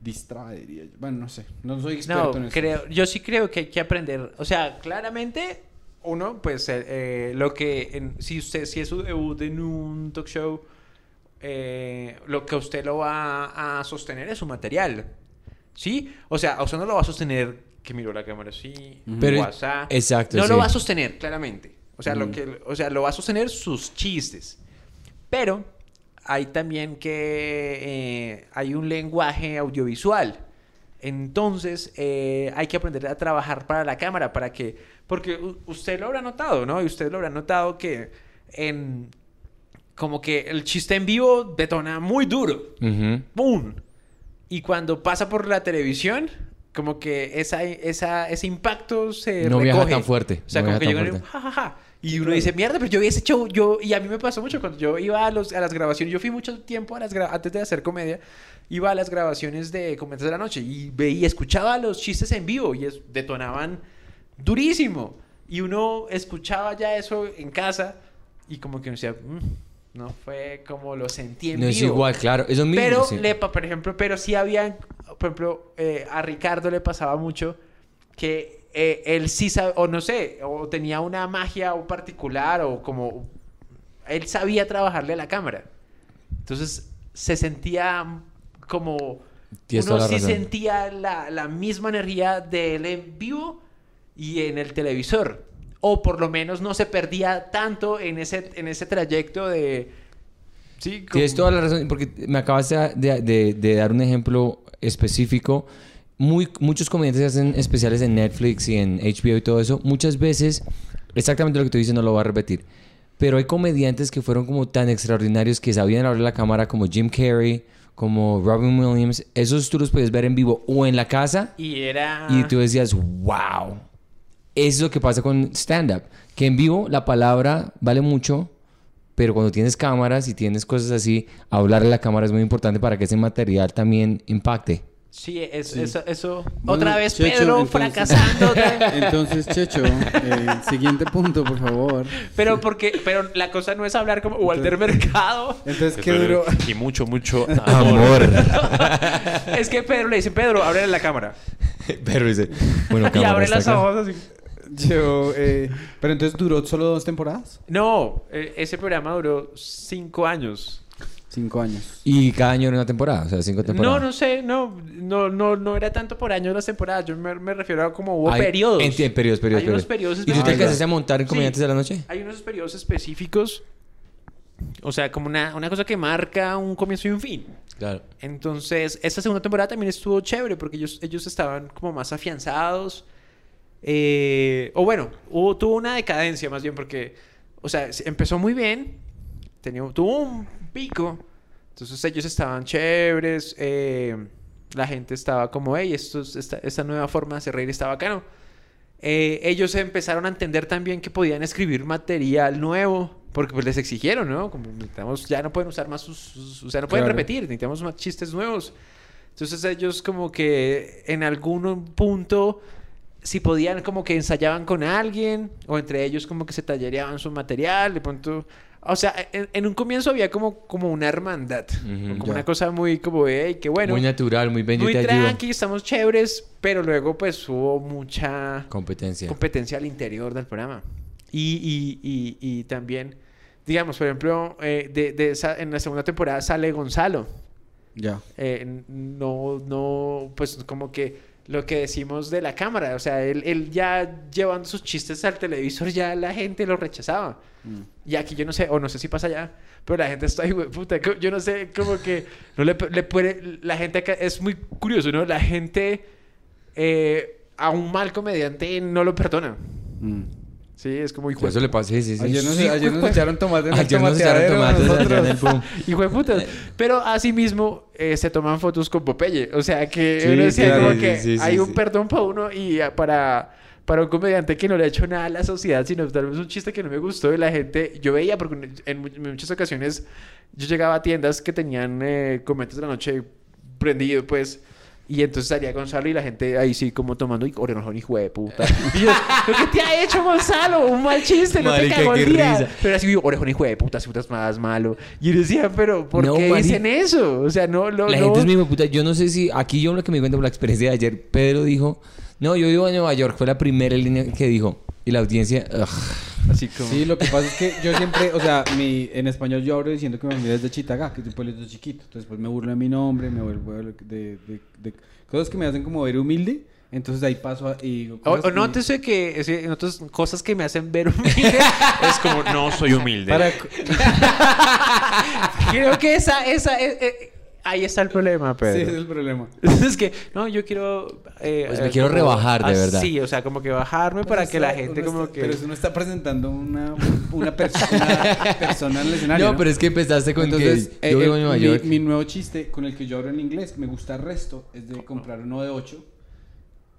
distrae, diría yo. Bueno, no sé. No soy experto No, en eso. creo, yo sí creo que hay que aprender. O sea, claramente, uno, pues, eh, eh, lo que, en- si usted, si es su debut en un talk show, eh, lo que usted lo va a sostener es su material. ¿Sí? O sea, usted no lo va a sostener que miró la cámara así, Pero- WhatsApp. exacto, No sí. lo va a sostener, claramente. O sea, lo Ujú. que, o sea, lo va a sostener sus chistes. Pero hay también que eh, hay un lenguaje audiovisual. Entonces eh, hay que aprender a trabajar para la cámara, para que, porque usted lo habrá notado, ¿no? Y usted lo habrá notado que en, como que el chiste en vivo detona muy duro. Ujú. ¡Boom! Y cuando pasa por la televisión, como que esa, esa, ese impacto se No viaja recoge. tan fuerte, O sea, no como que viaja y, fuerte. ja, ja, ja. Y uno dice, mierda, pero yo vi ese show, yo... Y a mí me pasó mucho cuando yo iba a, los, a las grabaciones. Yo fui mucho tiempo a las antes de hacer comedia. Iba a las grabaciones de Comediantes de la Noche y veía, escuchaba los chistes en vivo y es- detonaban durísimo. Y uno escuchaba ya eso en casa y como que uno decía, "Mm, no fue como lo sentí en No vivo. es igual, claro. Eso mismo. Pero, sí. le, por ejemplo, pero sí había, por ejemplo, eh, a Ricardo le pasaba mucho que eh, él sí o no sé, o tenía una magia o particular, o como, él sabía trabajarle a la cámara. Entonces, se sentía como, uno sí razón. sentía la, la misma energía de él en vivo y en el televisor. O por lo menos no se perdía tanto en ese, en ese trayecto de... Sí, como- Tienes toda la razón, porque me acabas de, de- de- de dar un ejemplo específico. Muy, muchos comediantes hacen especiales en Netflix y en HBO y todo eso. Muchas veces, exactamente lo que tú dices, no lo voy a repetir. Pero hay comediantes que fueron como tan extraordinarios que sabían hablar a la cámara, como Jim Carrey, como Robin Williams. Esos tú los puedes ver en vivo o en la casa Y era... y tú decías, wow. Eso es lo que pasa con stand-up. Que en vivo la palabra vale mucho, pero cuando tienes cámaras y tienes cosas así, hablar a la cámara es muy importante para que ese material también impacte. Sí, es- Sí. Eso, eso. Bueno, Otra vez Checho, Pedro entonces- fracasando. [LAUGHS] Entonces, Checho, eh, siguiente punto, por favor. Pero porque, pero la cosa no es hablar como Walter Mercado. Entonces, ¿qué duró? Y mucho, mucho [LAUGHS] Amor. [LAUGHS] es que Pedro le dice, Pedro, ábrele la cámara. pero dice, bueno, y cámara, abre está los acá. ojos así. Yo, eh, pero entonces duró solo dos temporadas. No, eh, ese programa duró cinco años. Cinco años. Y cada año era una temporada, o sea, cinco No, temporadas. no sé, no, no, no, no era tanto por año las temporadas. Yo me, me refiero a como hubo Hay- periodos. enti- periodos, periodos, Hay unos periodos. periodos ¿Y tú te específicos. alcanzaste a montar en Sí. Comediantes de la Noche? Hay unos periodos específicos. O sea, como una, una cosa que marca un comienzo y un fin. Claro. Entonces, esta segunda temporada también estuvo chévere porque ellos, ellos estaban como más afianzados. Eh, o bueno, hubo, tuvo una decadencia más bien porque, o sea, se- empezó muy bien, tenía, tuvo un pico, entonces ellos estaban chéveres, eh, la gente estaba como, hey, esto es- esta, esta nueva forma de hacer reír está bacano. Eh, ellos empezaron a entender también que podían escribir material nuevo, porque pues les exigieron, ¿no? Como necesitamos, ya no pueden usar más sus, sus- o sea, no pueden Claro. repetir, necesitamos más chistes nuevos. Entonces ellos como que en algún punto, si podían como que ensayaban con alguien, o entre ellos como que se tallereaban su material, de pronto... O sea, en, en un comienzo había como, como una hermandad, como ya. una cosa muy como, hey, qué bueno. muy natural, muy bien, muy te ayudo. tranqui, estamos chéveres, pero luego pues hubo mucha Competencia. competencia al interior del programa. Y, y, y, y también, digamos, por ejemplo, eh, de, de esa, en la segunda temporada sale Gonzalo. Ya. Eh, no, no, pues como que lo que decimos de la cámara, o sea, él, él ya llevando sus chistes al televisor, ya la gente lo rechazaba. Mm. Y aquí yo no sé, o no sé si pasa allá, pero la gente está ahí, güey, puta, yo no sé, como que no le, le puede, la gente acá, es muy curioso, ¿no? La gente eh, a un mal comediante no lo perdona. Mm. Sí, es como hijo eso le pasé, sí, sí. Ayer nos, Sí, ayer nos echaron tomate en el Ayer nos echaron tomates allá en el nosotros. boom. [LAUGHS] hijo de puta. Pero asimismo eh, se toman fotos con Popeye. O sea que Sí, uno decía claro, como sí, que sí, sí, hay un sí. perdón para uno y ah, para, para un comediante que no le ha hecho nada a la sociedad, sino tal vez un chiste que no me gustó y la gente, yo veía, porque en, mu- en muchas ocasiones yo llegaba a tiendas que tenían eh, comentarios de la noche prendido, pues. Y entonces salía Gonzalo y la gente ahí sí como tomando y orejón hijo de puta. [LAUGHS] Y yo, ¿pero qué te ha hecho Gonzalo? Un mal chiste, no Marica, te cagó el día. risa. Pero así, orejón hijo de puta, si putas más malo. Y yo decía, pero ¿por No, qué dicen eso? O sea, no, no, La no. gente es mi hijo puta. Yo no sé si aquí yo lo que me di cuenta por la experiencia de ayer, Pedro dijo, no, yo vivo en Nueva York, fue la primera línea que dijo. Y la audiencia, ugh. Así como... Sí, lo que pasa es que yo siempre, o sea, mi, en español yo hablo diciendo que mi familia es de Chitagá, que es un pueblito chiquito. Entonces, pues me burlo de mi nombre, me vuelvo de, de, de- de cosas que me hacen como ver humilde. Entonces ahí paso a, y digo O, cosas o que- nótese que sí, en otras cosas que me hacen ver humilde [LAUGHS] es como no soy humilde. Para, [LAUGHS] Creo que esa, esa, eh, eh, ahí está el problema, sí, Pedro. ese es el problema. [LAUGHS] es que, no, yo quiero... eh, Pues me eh, quiero como- rebajar, de verdad. Sí, o sea, como que bajarme para que la gente uno como está- que... Pero eso no está presentando una, una, persona, [LAUGHS] persona en el escenario. No, pero es que empezaste con Entonces, que eh, yo eh, vivo en Nueva mi, York. mi nuevo chiste con el que yo hablo en inglés, me gusta el resto, es de comprar uno de 8.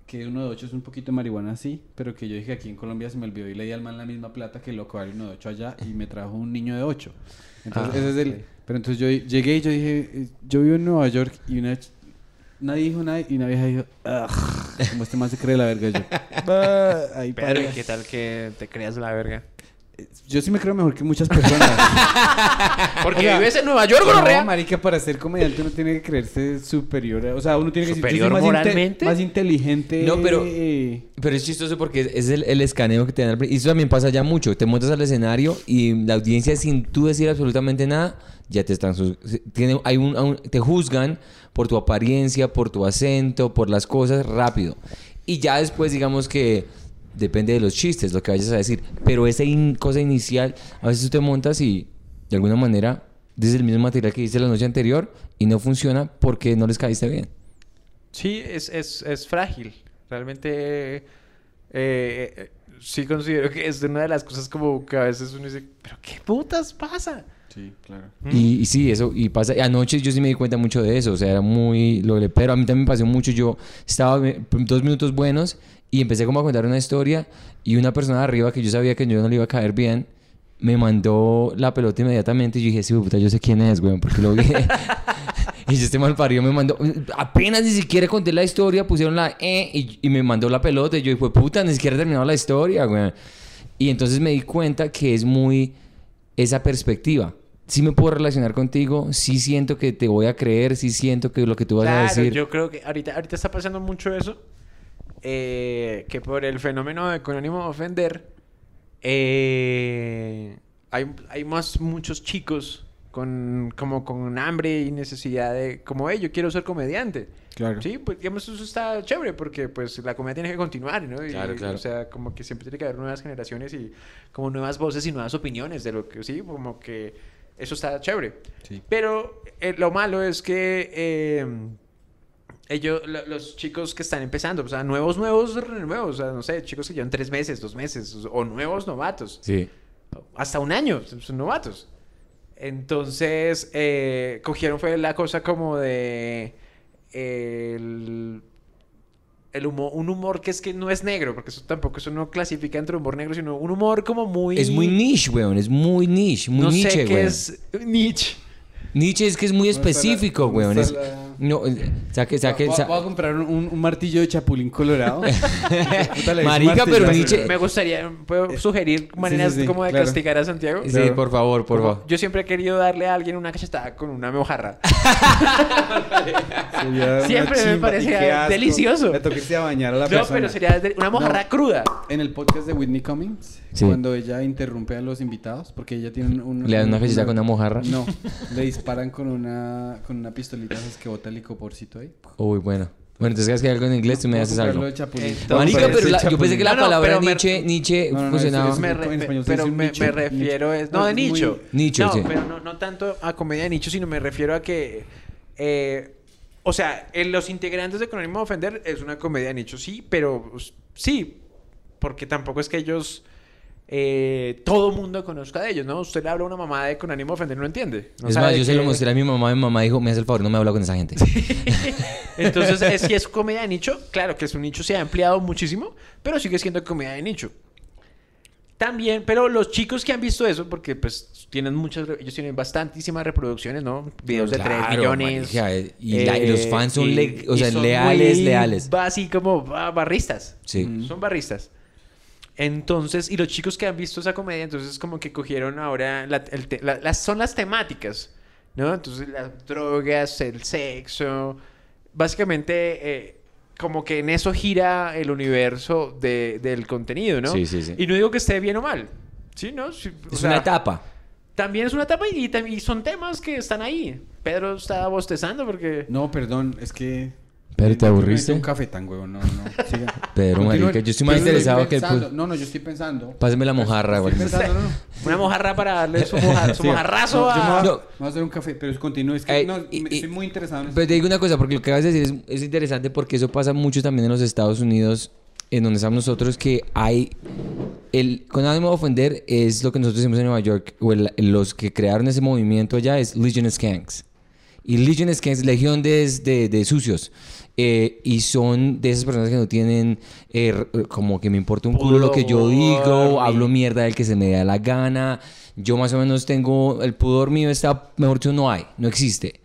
Que uno de 8 es un poquito de marihuana así, pero que yo dije aquí en Colombia se me olvidó y le di al man la misma plata que loco vale uno de 8 allá y me trajo un niño de 8. Entonces, Ah, ese es el. Pero entonces yo llegué y yo dije, eh, yo vivo en Nueva York y una. Nadie dijo nada y una vieja dijo, como este man se cree la verga yo. [LAUGHS] Pedro, para- ¿qué tal que te creas la verga? Yo sí me creo mejor que muchas personas. [LAUGHS] Porque O sea, vives en Nueva York, No, gonorrea. marica, para ser comediante uno tiene que creerse superior. O sea, uno tiene que ¿Superior más, inte- más inteligente. No, pero- eh, Pero es chistoso porque es- es el, el escaneo que te dan. Y eso también pasa ya mucho. Te montas al escenario y la audiencia, sin tú decir absolutamente nada, ya te están. Tiene, hay un, un- te juzgan por tu apariencia, por tu acento, por las cosas rápido. Y ya después, digamos que depende de los chistes, lo que vayas a decir. Pero esa in- cosa inicial, a veces tú te montas y de alguna manera dices el mismo material que dices la noche anterior y no funciona porque no les caíste bien. Sí, es, es, es frágil. Realmente, eh, eh, sí considero que es una de las cosas como que a veces uno dice, pero ¿qué putas pasa? Sí, claro. Y, y sí, eso, y pasa, y anoche yo sí me di cuenta mucho de eso, o sea, era muy, lo de- pero a mí también me pasó mucho, yo estaba dos minutos buenos y empecé como a contar una historia y una persona de arriba que yo sabía que yo no le iba a caer bien, me mandó la pelota inmediatamente y yo dije, sí, puta, yo sé quién es, weón, porque lo vi. [LAUGHS] [LAUGHS] y este mal parido me mandó, apenas ni siquiera conté la historia, pusieron la E y, y me mandó la pelota y yo dije, puta, ni siquiera he terminado la historia, weón. Y entonces me di cuenta que es muy esa perspectiva. Sí me puedo relacionar contigo, sí siento que te voy a creer, sí siento que lo que tú vas a Claro, decir. yo creo que ahorita, ahorita está pasando mucho eso. eh, que por el fenómeno de con ánimo de ofender, eh, hay, hay más muchos chicos con, como con hambre y necesidad de, como, hey, yo quiero ser comediante. Claro. Sí, pues digamos, eso está chévere porque pues la comedia tiene que continuar, ¿no? Y, Claro, claro. O sea, como que siempre tiene que haber nuevas generaciones y como nuevas voces y nuevas opiniones de lo que, sí, como que eso está chévere. Sí. Pero eh, lo malo es que eh, ellos, lo- los chicos que están empezando, o sea, nuevos, nuevos, nuevos, o sea, no sé, chicos que llevan tres meses, dos meses, o nuevos novatos, Sí. hasta un año, son son novatos. Entonces, eh, cogieron fue la cosa como de el, el humor, un humor que es que no es negro, porque eso tampoco eso no clasifica entre humor negro, sino un humor como muy... Es muy niche, weón. Es muy niche. Muy no niche, sé qué weón. es niche. Niche es que es muy ¿Dónde está la- específico, weón. está Es, la- no, eh, saque, saque, Voy sa- voy a comprar un, un martillo de chapulín colorado. [LAUGHS] Marica, pero. Nietzsche- Me gustaría, ¿puedo sugerir maneras sí, sí, como de claro. castigar a Santiago? Sí, Claro. por favor, por favor. Yo siempre he querido darle a alguien una cachetada con una mojarra. [LAUGHS] Sería una Siempre me parecía delicioso. Le toca irse a bañar a la No, persona. pero sería una mojarra No. cruda. En el podcast de Whitney Cummings, Sí. cuando ella interrumpe a los invitados, porque ella tiene un... un- ¿Le dan una cachetada con una mojarra? No, le disparan con una, con una pistolita esas que bota el licoporcito ahí. Uy, bueno. Bueno, entonces vez que hay algo en inglés, tú me haces algo. Entonces- Marica, Parece pero la- yo pensé que la No, no, palabra pero me- Nietzsche, Nietzsche No, no, no, funcionaba. eso Me en re- español se pero dice me, nicho, me un refiero es no No, de es muy- nicho Nicho, no sí. pero no, no tanto a comedia de nicho sino me refiero a que eh, o sea en los integrantes de Con ánimo de ofender es una comedia de nicho sí pero pues, sí porque tampoco es que ellos eh, todo mundo conozca de ellos no usted le habla a una mamá de con ánimo de ofender no entiende no es más, yo se lo que- mostré a mi mamá. Mi mamá dijo, me hace el favor, no me habla con esa gente. [LAUGHS] entonces es, si es comedia de nicho claro que es un nicho se ha ampliado muchísimo pero sigue siendo comedia de nicho También, pero los chicos que han visto eso, porque pues tienen muchas, ellos tienen bastantísimas reproducciones, ¿no? Videos de 3 Claro, millones. marica, eh, y la- y los fans son y- le- o y sea, son leales, leales. Así como ba- barristas. Sí. Son barristas. Entonces, y los chicos que han visto esa comedia, entonces como que cogieron ahora, la- el te- la- las, son las temáticas, ¿no? Entonces las drogas, el sexo, básicamente eh, como que en eso gira el universo de- del contenido, ¿no? Sí, sí, sí. Y no digo que esté bien o mal, ¿sí? ¿No? Sí, Es sea, una etapa. También es una etapa y, y son temas que están ahí. Pedro está bostezando porque... No, perdón, es que... Pero, ¿te aburriste? un café tan huevón, no, no. Siga. [LAUGHS] Pero, marica, yo estoy más interesado que el No, no, yo estoy pensando. Pásame la mojarra, Estoy güey. pensando, no, no. [LAUGHS] Una mojarra para darle su, moja- su [LAUGHS] Siga. mojarrazo No, yo me voy a... a- No. me voy a hacer un café, pero continúe. Es que no, y- me- y- estoy muy interesado en eso. Pero te digo una cosa, porque lo que acabas de decir es, es interesante porque eso pasa mucho también en los Estados Unidos, en donde estamos nosotros, que hay... El, con ánimo de ofender es lo que nosotros decimos en Nueva York, o el- los que crearon ese movimiento allá es Legion of Skanks. Y Legion of Skanks, legión de, de, de sucios. Eh, y son de esas personas que no tienen eh, como que me importa un culo lo que yo digo, hablo mierda del que se me da la gana. Yo más o menos tengo, el pudor mío está, mejor dicho, no hay, no existe.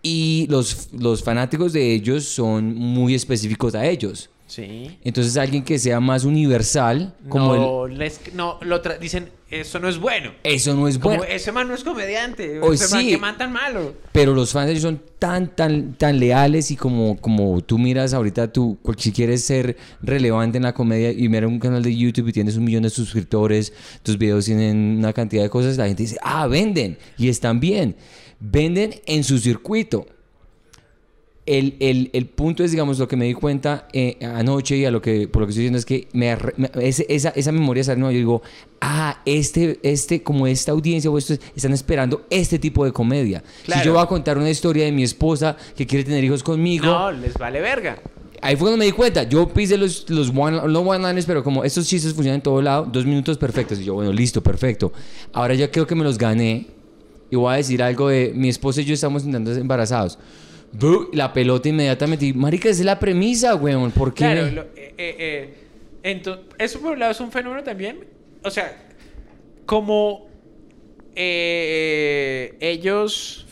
Y los, los fanáticos de ellos son muy específicos a ellos. Sí. Entonces alguien que sea más universal, como no, les- no, lo tra- dicen, eso no es bueno. Eso no es Como, bueno. ese man no es comediante. Hoy ese man sí. que man tan malo. Pero los fans de ellos son tan, tan, tan leales y como, como tú miras ahorita, tú, cual- si quieres ser relevante en la comedia y mirar un canal de YouTube y tienes un millón de suscriptores, tus videos tienen una cantidad de cosas, la gente dice, ah, venden y están bien. Venden en su circuito. El, el, el punto es, digamos, lo que me di cuenta eh, anoche y a lo que, por lo que estoy diciendo es que me, ese- esa, esa memoria sale, no, yo digo, ah, este, este, como esta audiencia o estos están esperando este tipo de comedia. Claro. Si yo voy a contar una historia de mi esposa que quiere tener hijos conmigo, No, les vale verga. ahí fue cuando me di cuenta. Yo pise los, los one, no one-liners, pero como estos chistes funcionan en todo lado, dos minutos perfectos. Y yo, bueno, listo, perfecto. Ahora ya creo que me los gané. Y voy a decir algo de mi esposa y yo estamos intentando embarazados. La pelota inmediatamente. Y, Marica, esa es la premisa, weón. ¿Por qué? Claro, lo- eh, eh, eh, ento- eso por un lado es un fenómeno también. O sea, como eh, ellos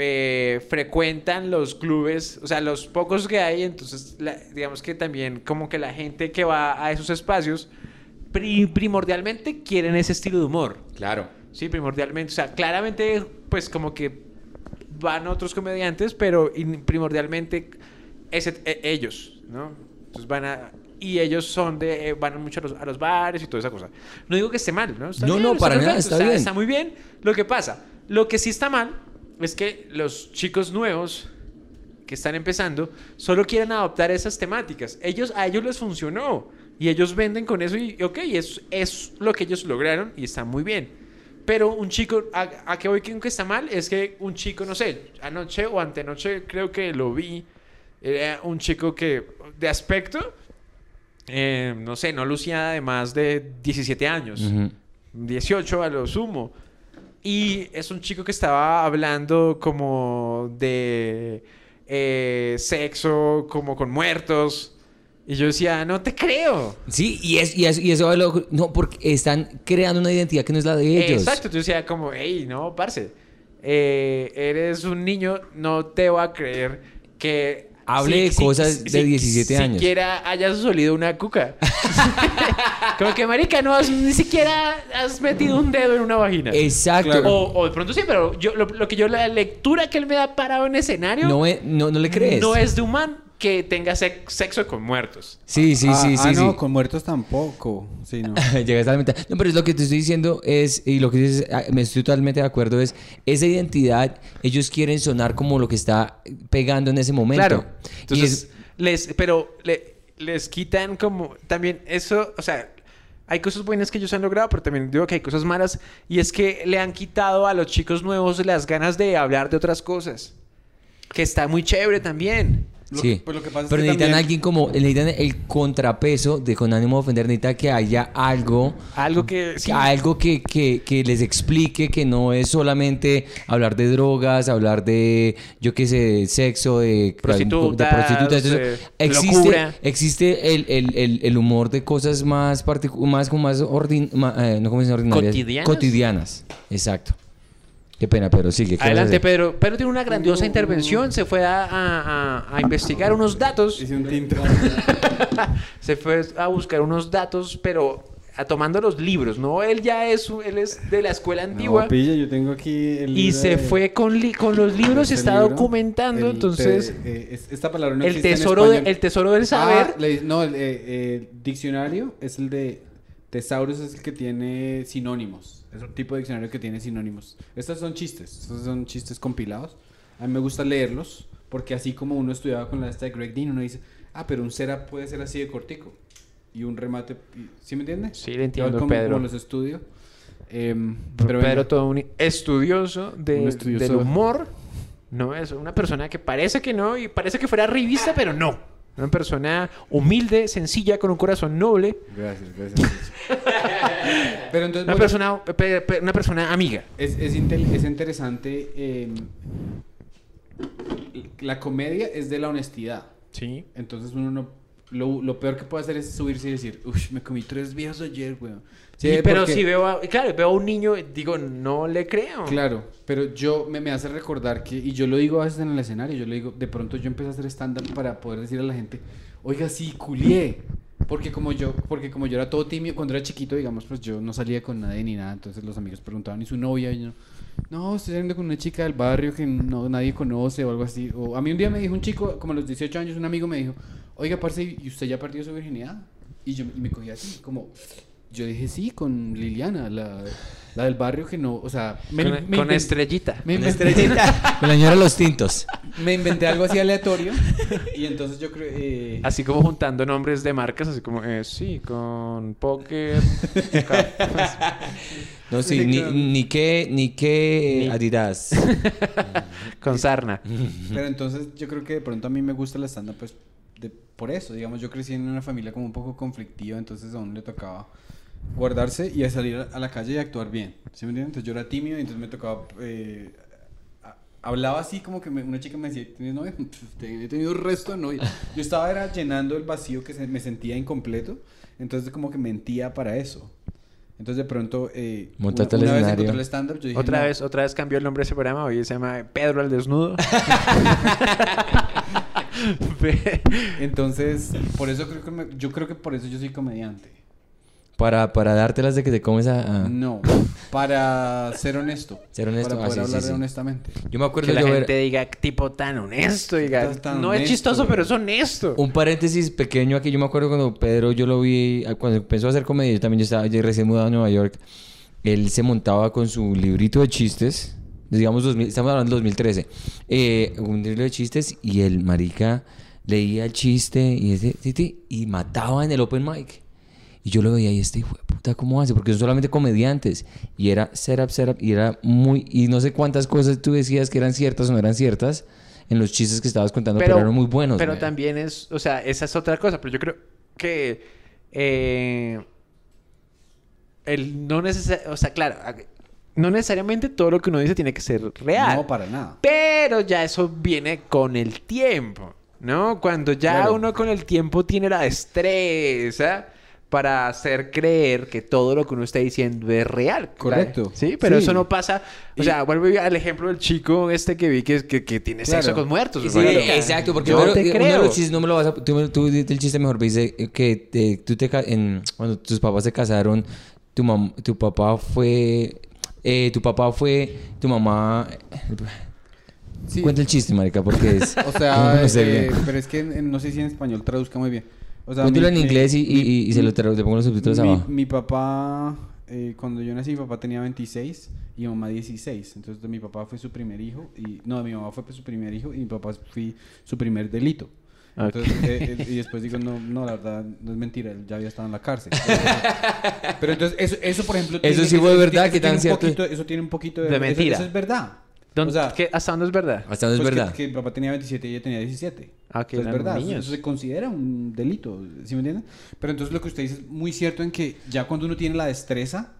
eh, frecuentan los clubes, o sea, los pocos que hay, entonces la- digamos que también como que la gente que va a esos espacios pri- primordialmente quieren ese estilo de humor. Claro. Sí, primordialmente. O sea, claramente, pues como que van otros comediantes, pero primordialmente ese- e- ellos, ¿no? Entonces van a... Y ellos son de... eh, van mucho a los, a los bares y toda esa cosa. No digo que esté mal, ¿no? Está No, bien, no, para nada, está bien. Está muy bien. Lo que pasa, lo que sí está mal es que los chicos nuevos que están empezando solo quieren adoptar esas temáticas. Ellos, a ellos les funcionó y ellos venden con eso y, ok, es, es lo que ellos lograron y está muy bien. Pero un chico, a, a que voy que está mal, es que un chico, no sé, anoche o antenoche creo que lo vi, era un chico que de aspecto, eh, no sé, no lucía de más de 17 años. Ujú. 18 a lo sumo. Y es un chico que estaba hablando como de eh, sexo, como con muertos. Y yo decía, no te creo. Sí, y, es, y, es- y eso es lo- No, porque están creando una identidad que no es la de ellos. Exacto, yo decía como, hey, no, parce, eh, eres un niño, no te voy a creer que... Hable de cosas de 17 años. siquiera hayas olido una cuca. [LAUGHS] como que, marica, no has, ni siquiera has metido un dedo en una vagina. Exacto. Claro. O, o de pronto sí, pero yo, lo, lo que yo, la lectura que él me da parado en escenario, No, e- no, no le crees. no es de un man que tenga sex- sexo con muertos. Sí, sí, ah, sí, ah, sí. no, sí. con muertos tampoco. Sí, no. [LAUGHS] Llegas a la mitad. No, pero es lo que te estoy diciendo es, y lo que dices, ah, me estoy totalmente de acuerdo, es esa identidad, ellos quieren sonar como lo que está pegando en ese momento. Claro. Entonces, es- les, pero le- les quitan como también eso, o sea, hay cosas buenas que ellos han logrado, pero también digo que hay cosas malas y es que le han quitado a los chicos nuevos las ganas de hablar de otras cosas. Que está muy chévere también. Lo sí. que- pues lo que pasa es pero que necesitan también- alguien como, necesitan el contrapeso de con ánimo de ofender, necesita que haya algo, Algo que sí, algo que, que, que les explique que no es solamente hablar de drogas, hablar de, yo qué sé, de sexo, de Prostitutas, de prostitutas. de Entonces, existe, locura. existe el, el, el, el humor de cosas más particu- más como más ordin ma- eh, no como dicen ordinarias, ¿Cotidianas? cotidianas. Exacto. Qué pena, pero sigue. ¿qué vas a Adelante? Pedro. Pedro tiene una grandiosa intervención. Se fue a, a- a- a investigar unos datos. Hice un tinto. [LAUGHS] Se fue a buscar unos datos, pero a- tomando los libros, ¿no? Él ya es, él es de la escuela antigua. No, pilla, yo tengo aquí el y se de- fue con, li- con los libros y este está libro. documentando. El entonces, te- eh, es- esta palabra no el, existe en tesoro de- el tesoro del saber. Ah, le- no, el eh, eh, diccionario es el de Tesaurus, es el que tiene sinónimos. Es un tipo de diccionario que tiene sinónimos. Estos son chistes, estos son chistes compilados. A mí me gusta leerlos porque así como uno estudiaba con la esta de Greg Dean, uno dice, ah, pero un cera puede ser así de cortico. Y un remate, ¿sí me entiende? Sí, le entiendo, como, Pedro. como los estudio. Em, Pero venga. todo un estudioso, de- Un estudioso. del humor. No es una persona que parece que no y parece que fuera revista, pero no. Una persona humilde, sencilla, con un corazón noble. Gracias, gracias. [LAUGHS] pero entonces... Una bueno, persona, pe- pe- una persona amiga. Es, es, es interesante. eh, la comedia es de la honestidad. Sí. Entonces uno no... Lo, lo peor que puede hacer es subirse y decir, uff, me comí tres viejos ayer, weón. Sí, Sí, pero porque- si veo a, claro, veo a un niño, digo, no le creo. Claro, pero yo me, me hace recordar que, y yo lo digo a veces en el escenario, yo le digo, de pronto yo empecé a hacer stand-up para poder decir a la gente, oiga, sí, culié. Porque como yo, porque como yo era todo tímido, cuando era chiquito, digamos, pues yo no salía con nadie ni nada, entonces los amigos preguntaban, ¿y su novia? Y yo, no, estoy saliendo con una chica del barrio que no, nadie conoce o algo así. O a mí un día me dijo un chico, como a los 18 años, un amigo me dijo, oiga, parce, ¿y usted ya perdió su virginidad? Y yo y me cogí así, como, yo dije, sí, con Liliana, la, la del barrio que no, o sea, me, con me con inven- estrellita. me inventé, estrellita. [LAUGHS] Con la señora Los Tintos. me inventé algo así aleatorio y entonces yo creo... eh, Así como juntando nombres de marcas, así como, eh, sí, con Poker. No, sí, ni, ni que, ni Ni- Adidas. [LAUGHS] con Sarna. Pero entonces yo creo que de pronto a mí me gusta la stand-up pues por eso, digamos, yo crecí en una familia como un poco conflictiva, entonces a uno le tocaba guardarse y a salir a- la calle y actuar bien, ¿sí me entiendes? Entonces yo era tímido y entonces me tocaba... eh, a- hablaba así como que me- una chica me decía, ¿tienes novia? [LAUGHS] He tenido un resto de novia. Yo estaba era llenando el vacío que se- me sentía incompleto, entonces como que mentía para eso. Entonces de pronto... Eh, Montate una, una vez escenario. encontré el stand-up, yo dije, Otra "No". vez, otra vez cambió el nombre de ese programa. Hoy se llama Pedro al desnudo. [LAUGHS] [LAUGHS] Entonces, por eso creo que me- yo creo que por eso yo soy comediante. Para, para dártelas de que te comes a... a- No, para ser honesto. Ser honesto, Para ah, poder sí, hablar sí. honestamente. Yo me acuerdo que la yo ver- gente diga, tipo tan honesto. Diga, tan no es chistoso, güey". pero es honesto. Un paréntesis pequeño aquí, yo me acuerdo cuando Pedro, yo lo vi, ah, cuando empezó a hacer comedia, yo también yo estaba ya recién mudado a Nueva York, él se montaba con su librito de chistes, digamos, 2000, estamos hablando de 2013, eh, un libro de chistes y el marica leía el chiste y, ese, y mataba en el open mic. Y yo lo veía y este hijo de puta, ¿cómo hace? Porque son solamente comediantes. Y era setup, setup, y era muy... Y no sé cuántas cosas tú decías que eran ciertas o no eran ciertas en los chistes que estabas contando, pero, eran muy buenos. Pero también es, o sea, esa es otra cosa. Pero yo creo que eh, el no necesariamente, o sea, claro, no necesariamente todo lo que uno dice tiene que ser real. No, para nada. Pero ya eso viene con el tiempo. ¿no? Cuando ya Claro. uno con el tiempo tiene la destreza para hacer creer que todo lo que uno está diciendo es real. Correcto. Sí, pero Sí. eso no pasa. O Y- sea, vuelvo al ejemplo del chico este que vi que, que, que tiene sexo Claro. con muertos. Sí, exacto, porque Yo pero, te eh, uno de creo. los chistes no me lo vas a... Tú, tú diste el chiste mejor, dice eh, que te- tú te... En, cuando tus papás se casaron, tu, mam- tu papá fue... eh, tu papá fue... Tu mamá... Sí. Cuenta el chiste, marica, porque es... [LAUGHS] O sea, [LAUGHS] no sé eh, pero es que en- no sé si en español traduzca muy bien. O sea, mi- en inglés y, y- mi- y- y se lo le pongo los subtítulos abajo. mi papá, eh, cuando yo nací, mi papá tenía 26 y mi mamá 16. Entonces, mi papá fue su primer hijo. y No, mi mamá fue su primer hijo y mi papá fue su primer delito. Entonces, eh, eh, y después digo, no, no, la verdad, no es mentira, él ya había estado en la cárcel. [LAUGHS] Pero entonces, eso, eso por ejemplo... Eso tiene- sí fue verdad, eso ¿qué tan tiene un cierto? poquito- Eso tiene un poquito de... De eso- mentira. Eso, es verdad. ¿Dónde- O sea, qué- ¿Hasta dónde es verdad? Hasta no es pues que- verdad. Que, mi papá tenía 27 y ella tenía 17. Ah, que Eso es verdad. eso- niños. Eso se considera un delito, ¿sí me entiendes? Pero entonces lo que usted dice es muy cierto en que ya cuando uno tiene la destreza,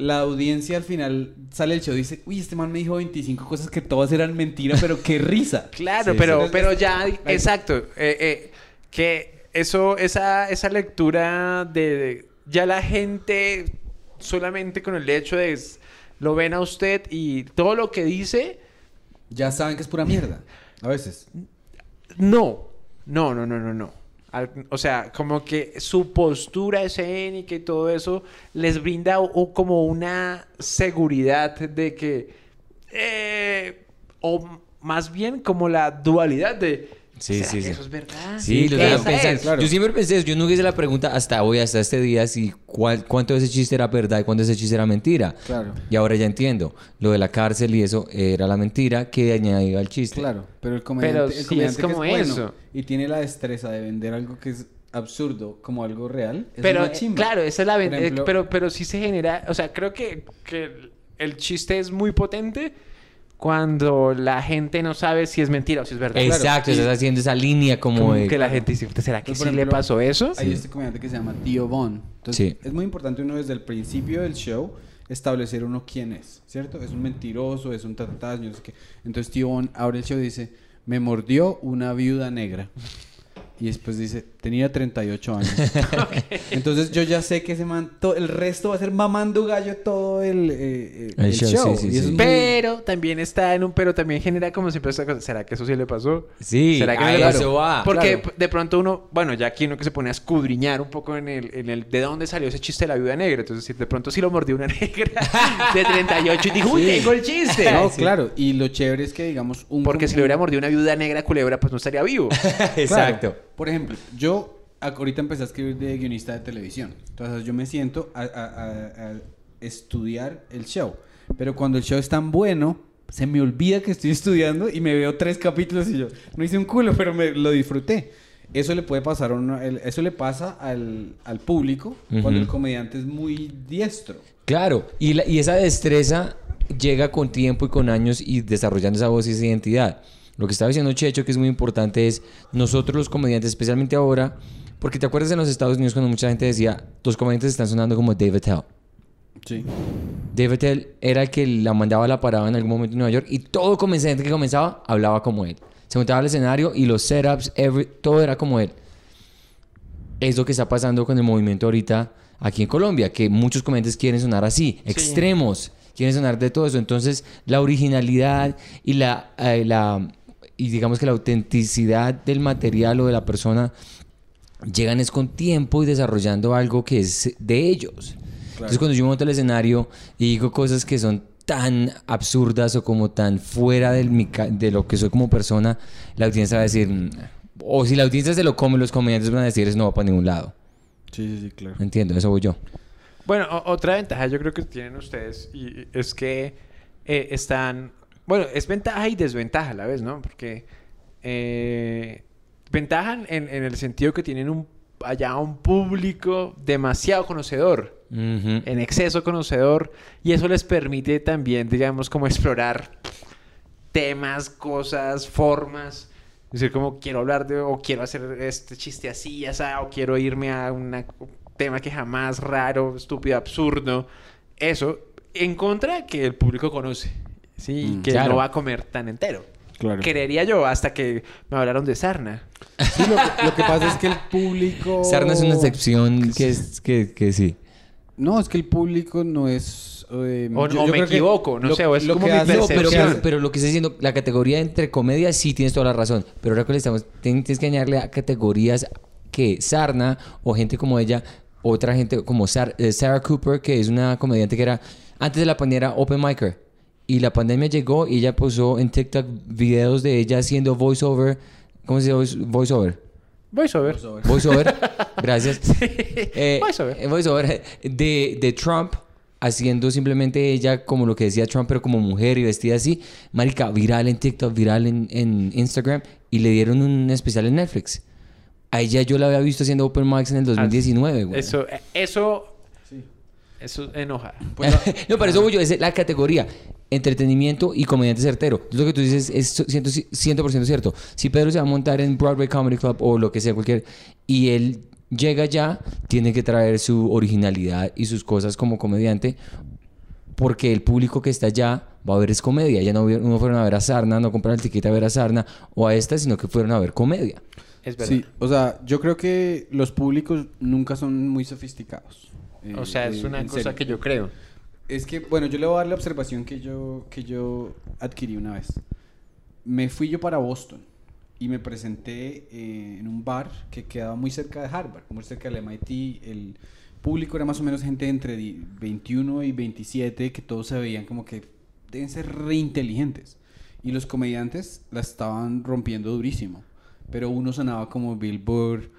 la audiencia al final sale el show y dice, uy, este man me dijo 25 cosas que todas eran mentira, pero qué risa. [LAUGHS] Claro, Sí, pero, sí. pero ya, exacto, eh, eh, que eso, esa, esa lectura de, de- ya la gente solamente con el hecho de lo ven a usted y todo lo que dice, Ya saben que es pura mierda. A veces. no, no, no, no, no, no. O sea, como que su postura escénica y todo eso les brinda o como una seguridad de que, eh, o más bien como la dualidad de, Sí, ¿será sí, que sí. eso es verdad? Sí, lo dejan pensar. claro. Yo siempre pensé eso. Yo nunca hice la pregunta hasta hoy, hasta este día, si cuál, cuánto de ese chiste era verdad y cuánto de ese chiste era mentira. Claro. Y ahora ya entiendo. Lo de la cárcel y eso era la mentira que añadía al chiste. Claro, pero el comediante, Pero el sí es comediante como que es bueno eso. y tiene la destreza de vender algo que es absurdo como algo real, es pero una eh, chimba. claro, esa es la Por ven- eh, pero pero sí se genera, o sea, creo que, que el chiste es muy potente cuando la gente no sabe si es mentira o si es verdad. Exacto, estás haciendo esa línea como, Como de... que la gente dice, ¿será que sí le pasó eso? Hay este comediante que se llama Tío Von. Entonces, Sí. es muy importante uno desde el principio del show establecer uno quién es, ¿cierto? Es un mentiroso, es un tatatás, no sé qué. Entonces Tío Von abre el show y dice, me mordió una viuda negra. Y después dice, tenía 38 años. [LAUGHS] Entonces yo ya sé que ese man, el resto va a ser mamando gallo todo el, eh, El el show, show. sí, sí, Y eso sí. es muy- Pero también está en un pero también genera como siempre esta cosa, ¿será que eso sí le pasó? Sí, ¿Será que no ahí le pasó? eso va. Porque claro. de pronto uno, bueno, ya aquí uno que se pone a escudriñar un poco en el, en el de dónde salió ese chiste de la viuda negra. Entonces, de pronto sí lo mordió una [LAUGHS] negra de 38 y dijo, uy, tengo el chiste. [LAUGHS] No, claro. Y lo chévere es que, digamos, un... Porque si le hubiera mordido una viuda negra culebra, pues no estaría vivo. Exacto. Claro. Por ejemplo, yo ahorita empecé a escribir de guionista de televisión. Entonces yo me siento a, a- a- estudiar el show. Pero cuando el show es tan bueno, se me olvida que estoy [LAUGHS] estudiando y me veo tres capítulos y yo no hice un culo, pero me lo disfruté. Eso le puede pasar a uno- eso le pasa al, al público cuando Ujú. el comediante es muy diestro. Claro, y, la- y esa destreza llega con tiempo y con años y desarrollando esa voz y esa identidad. Lo que estaba diciendo Checho, que es muy importante, es nosotros los comediantes, especialmente ahora, porque te acuerdas en los Estados Unidos cuando mucha gente decía, los comediantes están sonando como David Tell. Sí. David Tell era el que la mandaba a la parada en algún momento en Nueva York y todo comediante que comenzaba hablaba como él. Se montaba al escenario y los setups, every- todo era como él. Es lo que está pasando con el movimiento ahorita aquí en Colombia, que muchos comediantes quieren sonar así, extremos, quieren sonar de todo eso. Entonces, la originalidad y la, eh, la y digamos que la autenticidad del material o de la persona llegan es con tiempo y desarrollando algo que es de ellos. Entonces cuando yo monto el escenario y digo cosas que son tan absurdas o como tan fuera del de lo que soy como persona, la audiencia va a decir, "Mm", o si la audiencia se lo come, los comediantes van a decir, eso no va para ningún lado. Sí, sí, sí, claro. Entiendo, eso voy yo. Bueno, otra ventaja yo creo que tienen ustedes y es que eh, están... Bueno, es ventaja y desventaja a la vez, ¿no? Porque eh, ventaja en, en el sentido que tienen un, allá un público demasiado conocedor, en exceso conocedor, y eso les permite también, digamos, como explorar temas, cosas, formas. Es decir, como quiero hablar de, o quiero hacer este chiste así, así, o quiero irme a un tema que jamás raro, estúpido, absurdo. Eso, en contra que el público conoce, ¿sí? Y Mm, que claro. no va a comer tan entero. Claro. Creería yo, hasta que me hablaron de Sarna. Sí, lo, que, lo que pasa es que el público... Sarna es una excepción que, es, que, que sí. No, es que el público no es... eh, O- yo- o yo me que equivoco, no sé, o es como mi hace- No, pero, Percepción. pero, pero lo que estoy diciendo, la categoría entre comedias sí tienes toda la razón. Pero ahora que le estamos, tien- tienes que añadirle a categorías que Sarna o gente como ella, otra gente como Sar- eh, Sarah Cooper, que es una comediante que era, antes de la pandemia era open micer. Y la pandemia llegó y ella puso en TikTok videos de ella haciendo voiceover. ¿Cómo se dice voice- voiceover? Voiceover. Voiceover, [LAUGHS] gracias. Eh, Voiceover. eh, voiceover de, de Trump haciendo simplemente ella como lo que decía Trump, pero como mujer y vestida así. Marica, viral en TikTok, viral en, en Instagram y le dieron un especial en Netflix. A ella yo la había visto haciendo Open Mics en el 2019, güey. Eso, eh, eso, eso enoja. Pues, [LAUGHS] no, pero eso voy yo, es la categoría entretenimiento y comediante certero. Lo que tú dices es 100%, 100% cierto. Si Pedro se va a montar en Broadway Comedy Club o lo que sea, cualquier, y él llega ya, tiene que traer su originalidad y sus cosas como comediante, porque el público que está allá va a ver es comedia. Ya no, no fueron a ver a Sarna, no compraron el tiquete a ver a Sarna o a esta, sino que fueron a ver comedia. Es verdad. Sí, o sea, yo creo que los públicos nunca son muy sofisticados. Eh, O sea, es eh, una en cosa serio. que yo creo. Es que, bueno, yo le voy a dar la observación que yo, que yo adquirí una vez. Me fui yo para Boston y me presenté eh, en un bar que quedaba muy cerca de Harvard, muy cerca del MIT. El público era más o menos gente entre di- 21 y 27 que todos se veían como que deben ser re inteligentes. Y los comediantes la estaban rompiendo durísimo. Pero uno sonaba como Bill Burr,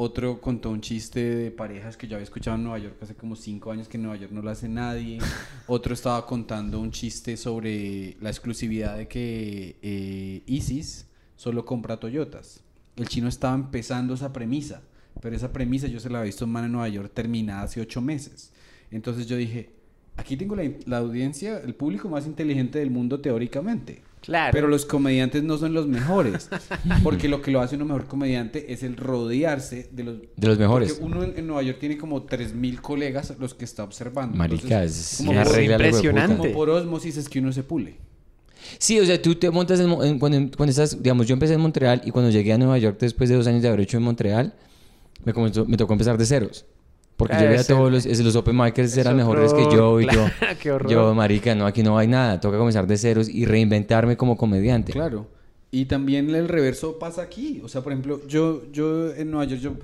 otro contó un chiste de parejas que yo había escuchado en Nueva York hace como cinco años que en Nueva York no lo hace nadie. [LAUGHS] Otro estaba contando un chiste sobre la exclusividad de que eh, ISIS solo compra Toyotas. El chino estaba empezando esa premisa, pero esa premisa yo se la había visto en Man en Nueva York terminada hace ocho meses. Entonces yo dije, aquí tengo la, la audiencia, el público más inteligente del mundo teóricamente. Claro. Pero los comediantes no son los mejores. [LAUGHS] Porque lo que lo hace uno mejor comediante es el rodearse de los, De los mejores. Porque uno en, en Nueva York tiene como 3.000 colegas los que está observando. Marica, Entonces, es como una por- regla impresionante. Como por osmosis es que uno se pule. Sí, o sea, tú te montas en, Mo- en- cuando, cuando estás, digamos, yo empecé en Montreal y cuando llegué a Nueva York después de dos años de haber hecho en Montreal, me, comenzó- me tocó empezar de ceros. Porque yo veía todos los, es- los open micers eran mejores que yo y [LAUGHS] Claro, yo, qué horror. yo, marica, no, aquí no hay nada, toca comenzar de ceros y reinventarme como comediante. Claro. Y también el reverso pasa aquí. O sea, por ejemplo, yo, yo en Nueva York, yo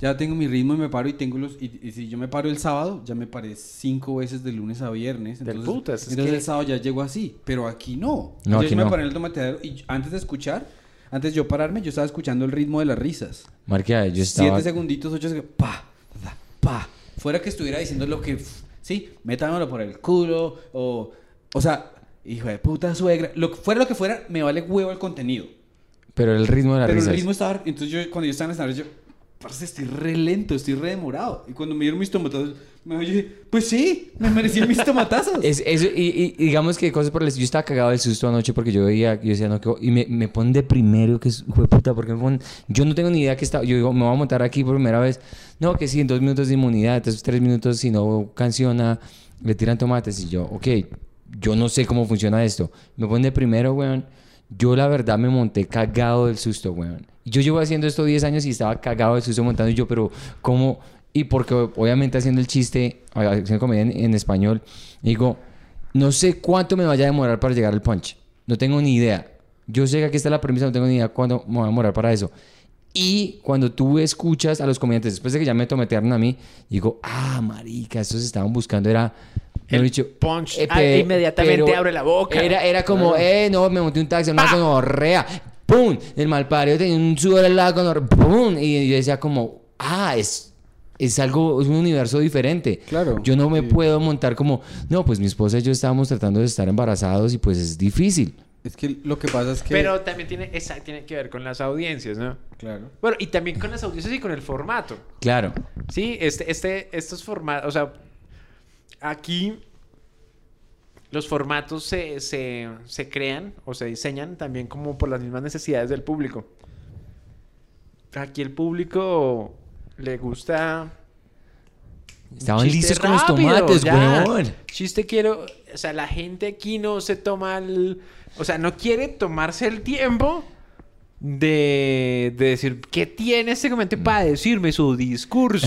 ya tengo mi ritmo y me paro y tengo los... Y, y si yo me paro el sábado, ya me paré cinco veces de lunes a viernes. Del Entonces, putas, es entonces que- el sábado ya llego así. Pero aquí no. No, aquí me no. paré en el tomateadero y antes de escuchar, antes de yo pararme, yo estaba escuchando el ritmo de las risas. Marica, yo estaba... Siete segunditos, ocho segundos, pa, pa. Fuera que estuviera diciendo lo que, sí, métamelo por el culo, o, o sea, hijo de puta suegra, lo que fuera lo que fuera, me vale huevo el contenido. Pero el ritmo de la Pero risa. el ritmo estaba, entonces yo, cuando yo estaba en el escenario, yo, parce, estoy re lento, estoy re demorado. Y cuando me dieron mis tomatazos, me dije, pues sí, me merecí mis [LAUGHS] tomatazos. Es, eso, y, digamos que cosas por el. Yo estaba cagado del susto anoche porque yo veía, yo decía, no, que, y me, me ponen de primero, que es, puta, porque me ponen, yo no tengo ni idea que está, yo digo, me voy a montar aquí por primera vez. No, que sí, en dos minutos de inmunidad, entonces tres minutos, si no canciona, le tiran tomates. Y yo, ok, yo no sé cómo funciona esto. Me ponen de primero, weón. Yo la verdad me monté cagado del susto, weón. Yo llevo haciendo esto 10 años y estaba cagado del susto montando y yo, pero ¿cómo? Y porque obviamente haciendo el chiste, haciendo comedia en, en español, digo, no sé cuánto me vaya a demorar para llegar al punch. No tengo ni idea. Yo sé que aquí está la premisa, no tengo ni idea cuándo me va a demorar para eso. Y cuando tú escuchas a los comediantes, después de que ya me tometearon a mí, digo, ah, marica, estos estaban buscando, era... mejor El dicho, punch. eh, Ah, inmediatamente abre la boca. Era, era como, eh, no, me monté un taxi, una gonorrea, ¡pum! El malparido tenía un sudor al lado, gonorrea, ¡pum! Y yo decía como, ah, es, es algo, es un universo diferente. Claro, Yo no me sí. puedo montar como, no, pues mi esposa y yo estábamos tratando de estar embarazados y pues es difícil. Es que lo que pasa es que... Pero también tiene, esa, tiene que ver con las audiencias, ¿no? Claro. Bueno, y también con las audiencias y con el formato. Claro. Sí, este, este, estos formatos, o sea, aquí los formatos se, se, se crean o se diseñan también como por las mismas necesidades del público. Aquí el público le gusta Estaban Chiste listos con los tomates, ya. weón. Chiste quiero, o sea, la gente aquí no se toma el, o sea, no quiere tomarse el tiempo de, de decir, ¿qué tiene este comentario para decirme su discurso?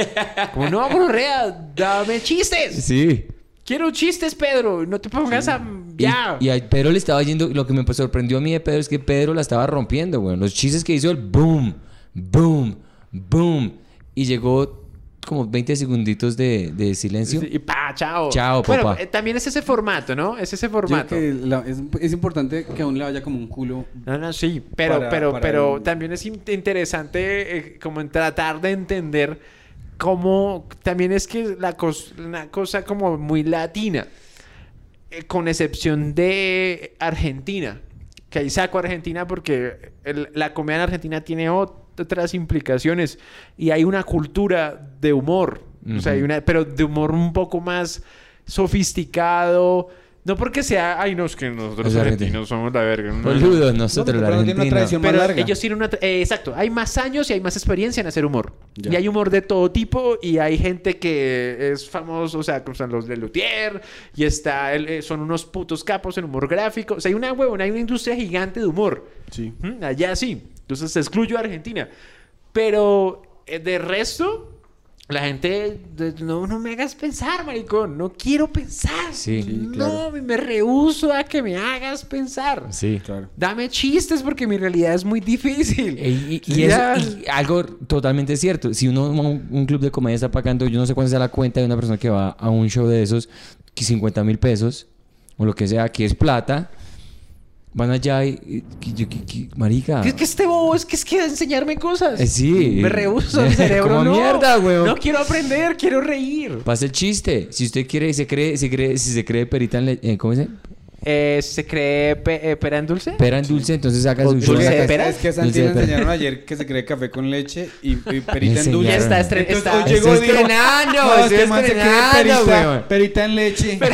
[LAUGHS] Como no, Borrea, dame chistes. Sí. Quiero chistes, Pedro. No te pongas a... Y- Ya. Y, a Pedro le estaba yendo, lo que me sorprendió a mí de Pedro es que Pedro la estaba rompiendo, güey. Los chistes que hizo el boom, boom, boom. Y llegó como 20 segunditos de, de silencio. Y pa, chao. Chao, Bueno, papá. eh, también es ese formato, ¿no? Es ese Yo formato. que la- es, es importante que aún le vaya como un culo. No, no, sí, pero, Para- pero, para pero el- también es in- interesante eh, como en tratar de entender cómo también es que la cos- una cosa como muy latina, eh, con excepción de Argentina, que ahí saco a Argentina porque el- la comedia en Argentina tiene otras implicaciones y hay una cultura de humor, o sea, hay una, pero de humor un poco más sofisticado. No porque sea, ay, no, es que nosotros Es argentino. argentinos somos la verga. no, no. Boludo, nosotros, No, la pero no tiene una Argentina. tradición más Pero larga. ellos tienen una... eh, exacto. Hay más años y hay más experiencia en hacer humor. Ya. Y hay humor de todo tipo y hay gente que es famoso, o sea, como son los de Luthier y está... el- eh, son unos putos capos en humor gráfico. O sea, hay una huevona, hay una industria gigante de humor. Sí. ¿Mm? Allá sí. Entonces excluyo a Argentina. Pero eh, de resto... La gente, no, no me hagas pensar, maricón. No quiero pensar. Sí. No, me rehuso a que me hagas pensar. Sí. Claro. Dame chistes porque mi realidad es muy difícil. Y, y- y y algo totalmente cierto. Si uno un, un club de comedia está pagando, yo no sé cuánto sea la cuenta de una persona que va a un show de esos, que 50 mil pesos, o lo que sea, que es plata, van allá y... y- y- y- y- marica... Es que este bobo es que es que enseñarme cosas. Eh, sí. Me rehuso el [LAUGHS] cerebro. Como no. mierda, weón. No quiero aprender, quiero reír. Pasa el chiste. Si usted quiere, se cree, se cree, si se cree perita en le- eh, ¿cómo se dice? Eh, ¿Se cree pe- eh, pera en dulce? Pera en dulce, entonces haga su show. dulce de pera. Es que a Santi le enseñaron ayer que se cree café con leche y, y [LAUGHS] perita en dulce. Ya está, Entonces, está- hoy llegó y estrenando, no, estoy este man se cree estrenando, perita, weón". perita en leche. [LAUGHS]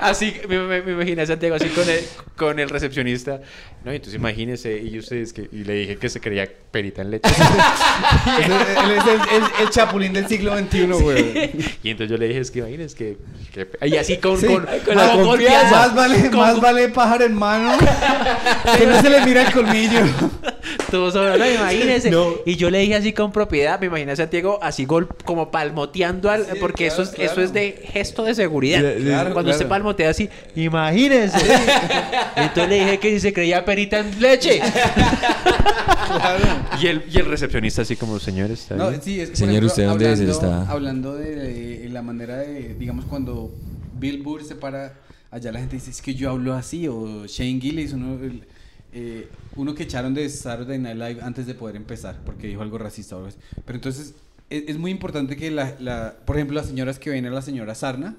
Así, me, me, me imaginé a Santiago así con el, con el recepcionista. No, y entonces imagínese, y ustedes que, y le dije que se creía perita en leche. [LAUGHS] Él es el, el- el chapulín del siglo XXI, güey. y entonces yo le dije, es que imagínese que, que- Y así con, Sí, con, con la con confianza. Más vale, Con- más vale pájaro en mano que no se le mira el colmillo. [LAUGHS] Hablando, imagínese. No. Y yo le dije así con propiedad, me imaginé a Santiago así gol, como palmoteando al, Sí, porque claro, eso es claro. eso es de gesto de seguridad. Cuando usted claro. palmotea así, imagínense. [LAUGHS] Entonces le dije que si se creía perita en leche. [LAUGHS] Claro. y el y el recepcionista así como, señores, ¿está No, bien?" sí, es Señor, ejemplo, ¿usted dónde hablando, Está- Hablando de, eh, la manera de, digamos, cuando Bill Burr se para, allá la gente dice, es que yo hablo así, o Shane Gillis, uno, eh, uno que echaron de Saturday Night Live antes de poder empezar, porque dijo algo racista o algo así. Pero entonces, es, es muy importante que, la, la- por ejemplo, las señoras que ven a la señora Sarna,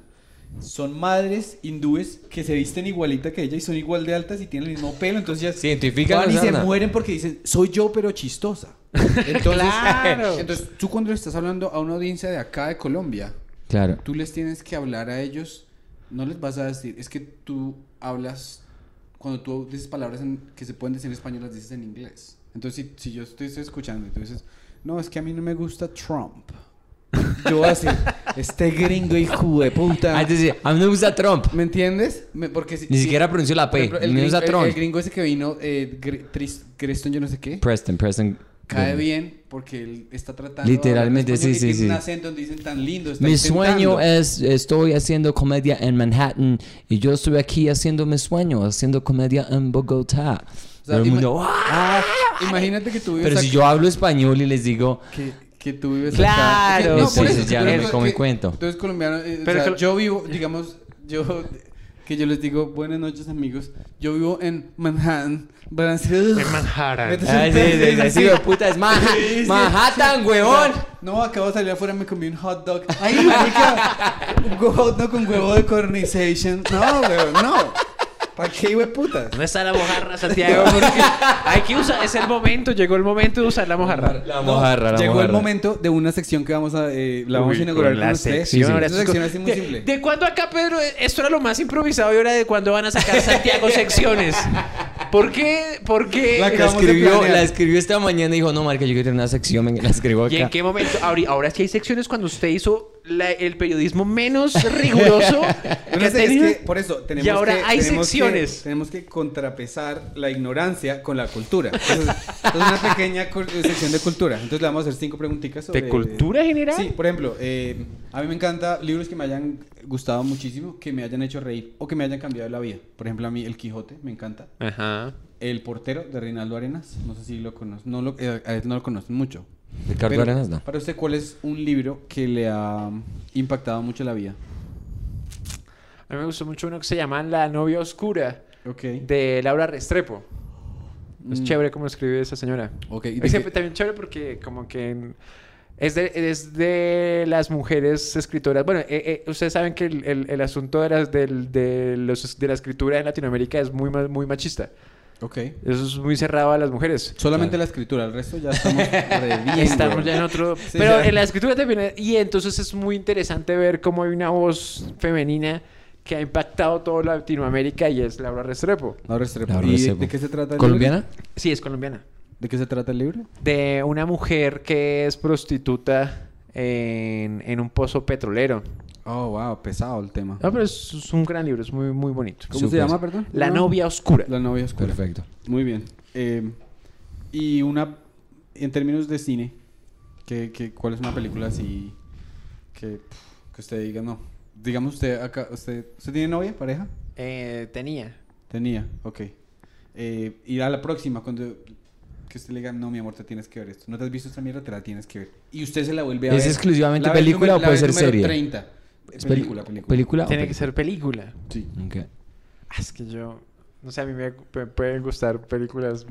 son madres hindúes que se visten igualita que ella y son igual de altas y tienen el mismo pelo, entonces ya Se identifican van y se mueren porque dicen, soy yo pero chistosa. [LAUGHS] Entonces, Claro. entonces, tú cuando le estás hablando a una audiencia de acá de Colombia, Claro. tú les tienes que hablar a ellos, no les vas a decir, es que tú hablas, cuando tú dices palabras en- que se pueden decir en español, las dices en inglés. Entonces, si, si yo estoy, escuchando y tú dices, no, es que a mí no me gusta Trump. Yo voy a decir, [LAUGHS] este gringo hijo de puta. A mí me gusta Trump. ¿Me entiendes? Me- porque si- Ni si- siquiera pronunció la P. el, gringo, el- Trump. el gringo ese que vino, eh, Tris- Creston, yo no sé qué. Preston, Preston. Cae Bueno. bien porque él está tratando Literalmente, de sí, sí, sí. un acento donde dicen tan lindo está Mi intentando. sueño es, estoy haciendo comedia en Manhattan y yo estoy aquí haciendo mi sueño, haciendo comedia en Bogotá. O sea, Todo el ima- mundo, "¡Ah!". Imagínate que tú vives Pero si acá- yo hablo español y les digo, que, que tú vives Claro. acá. Entonces ya tú me que- cuento. Tú eres colombiano. eh, o Pero sea, que- yo vivo, digamos, yo que yo les digo buenas noches amigos. Yo vivo en Manhattan. "Ugh". En Manhattan. Ay, sí, sí, sí, puta, es. Manhattan, huevón. No, acabo de salir afuera, me comí un hot dog. Ay, marica, un hot dog con huevo de cornization. No, weón, no. ¿Para qué, de putas? ¿Dónde está la mojarra, Santiago? Porque hay que usar, es el momento, llegó el momento de usar la mojarra. La No, mojarra, la llegó el mojarra. momento de una sección que vamos a, eh, la vamos Uy, a inaugurar con con, ustedes. es sección así muy ¿De, simple. ¿De cuándo acá, Pedro? Esto era lo más improvisado y ahora de cuándo van a sacar Santiago secciones. ¿Por qué? ¿Por qué? La de escribió, la escribió esta mañana y dijo, no, marica, yo quiero tener una sección, venga, la escribo ¿Y en acá. qué momento? Ahora, ahora sí hay secciones cuando usted hizo la- el periodismo menos riguroso [LAUGHS] que no sé, es que por eso tenemos Y ahora que- hay tenemos secciones. Que, tenemos que contrapesar la ignorancia con la cultura. Entonces, es una pequeña sección de cultura. Entonces le vamos a hacer cinco preguntitas sobre... ¿De cultura general? Sí, por ejemplo, eh, a mí me encanta libros que me hayan gustado muchísimo, que me hayan hecho reír o que me hayan cambiado la vida. Por ejemplo, a mí El Quijote me encanta. Ajá. El portero de Reinaldo Arenas, no sé si lo conocen, no lo, eh, a no lo conocen mucho. Ricardo Pero, Arenas, no. Para usted, ¿cuál es un libro que le ha impactado mucho la vida? A mí me gustó mucho uno que se llama La novia oscura Ok. de Laura Restrepo. Es Mm. chévere cómo escribe esa señora. Ok, ¿y de Es que también chévere porque como que en- es de, es de las mujeres escritoras. Bueno, eh, eh, ustedes saben que el, el- el asunto de, las, del- de, los, de la escritura en Latinoamérica es muy, muy machista. Ok. Eso es muy cerrado a las mujeres. Solamente la escritura, el resto ya estamos [LAUGHS] Estamos ya en otro... Sí, pero ya. en la escritura también... Y entonces es muy interesante ver cómo hay una voz femenina que ha impactado toda Latinoamérica y es Laura Restrepo. Laura Restrepo. Laura ¿Y de- Restrepo. de qué se trata ¿Colombiana? Sí, es colombiana. ¿De qué se trata el libro? De una mujer que es prostituta en, en un pozo petrolero. Oh, wow, pesado el tema. No, pero es, es un gran libro, es muy, muy bonito. ¿Cómo se llama, perdón? La No. novia oscura. La novia oscura. Perfecto. Muy bien. Eh, y una, en términos de cine, ¿qué, qué, cuál es una película así que, que usted diga no? Digamos usted acá, usted, ¿usted tiene novia, pareja? Eh, tenía. Tenía, ok. Eh, y a la próxima, cuando que usted le diga, no, mi amor, te tienes que ver esto. No te has visto esta mierda, te la tienes que ver. Y usted se la vuelve a ¿Es ver. exclusivamente La vez película número- o puede ser serie? 30. ¿Es Película, película. ¿Película Tiene que ser película. Sí. Ok. Ah, Es que yo... No sé, a mí me, me pueden gustar películas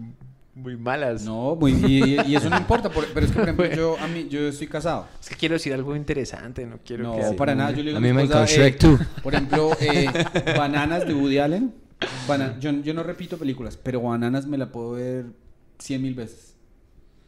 muy malas. No, muy, y, y eso no importa, por- pero es que, por ejemplo, yo, a mí, yo estoy casado. Es que quiero decir algo interesante, no quiero No, que... para nada. Yo le digo A mí me encanta Shrek 2. Por ejemplo, eh, [LAUGHS] Bananas de Woody Allen. Bana- yo, yo no repito películas, pero Bananas me la puedo ver cien mil veces.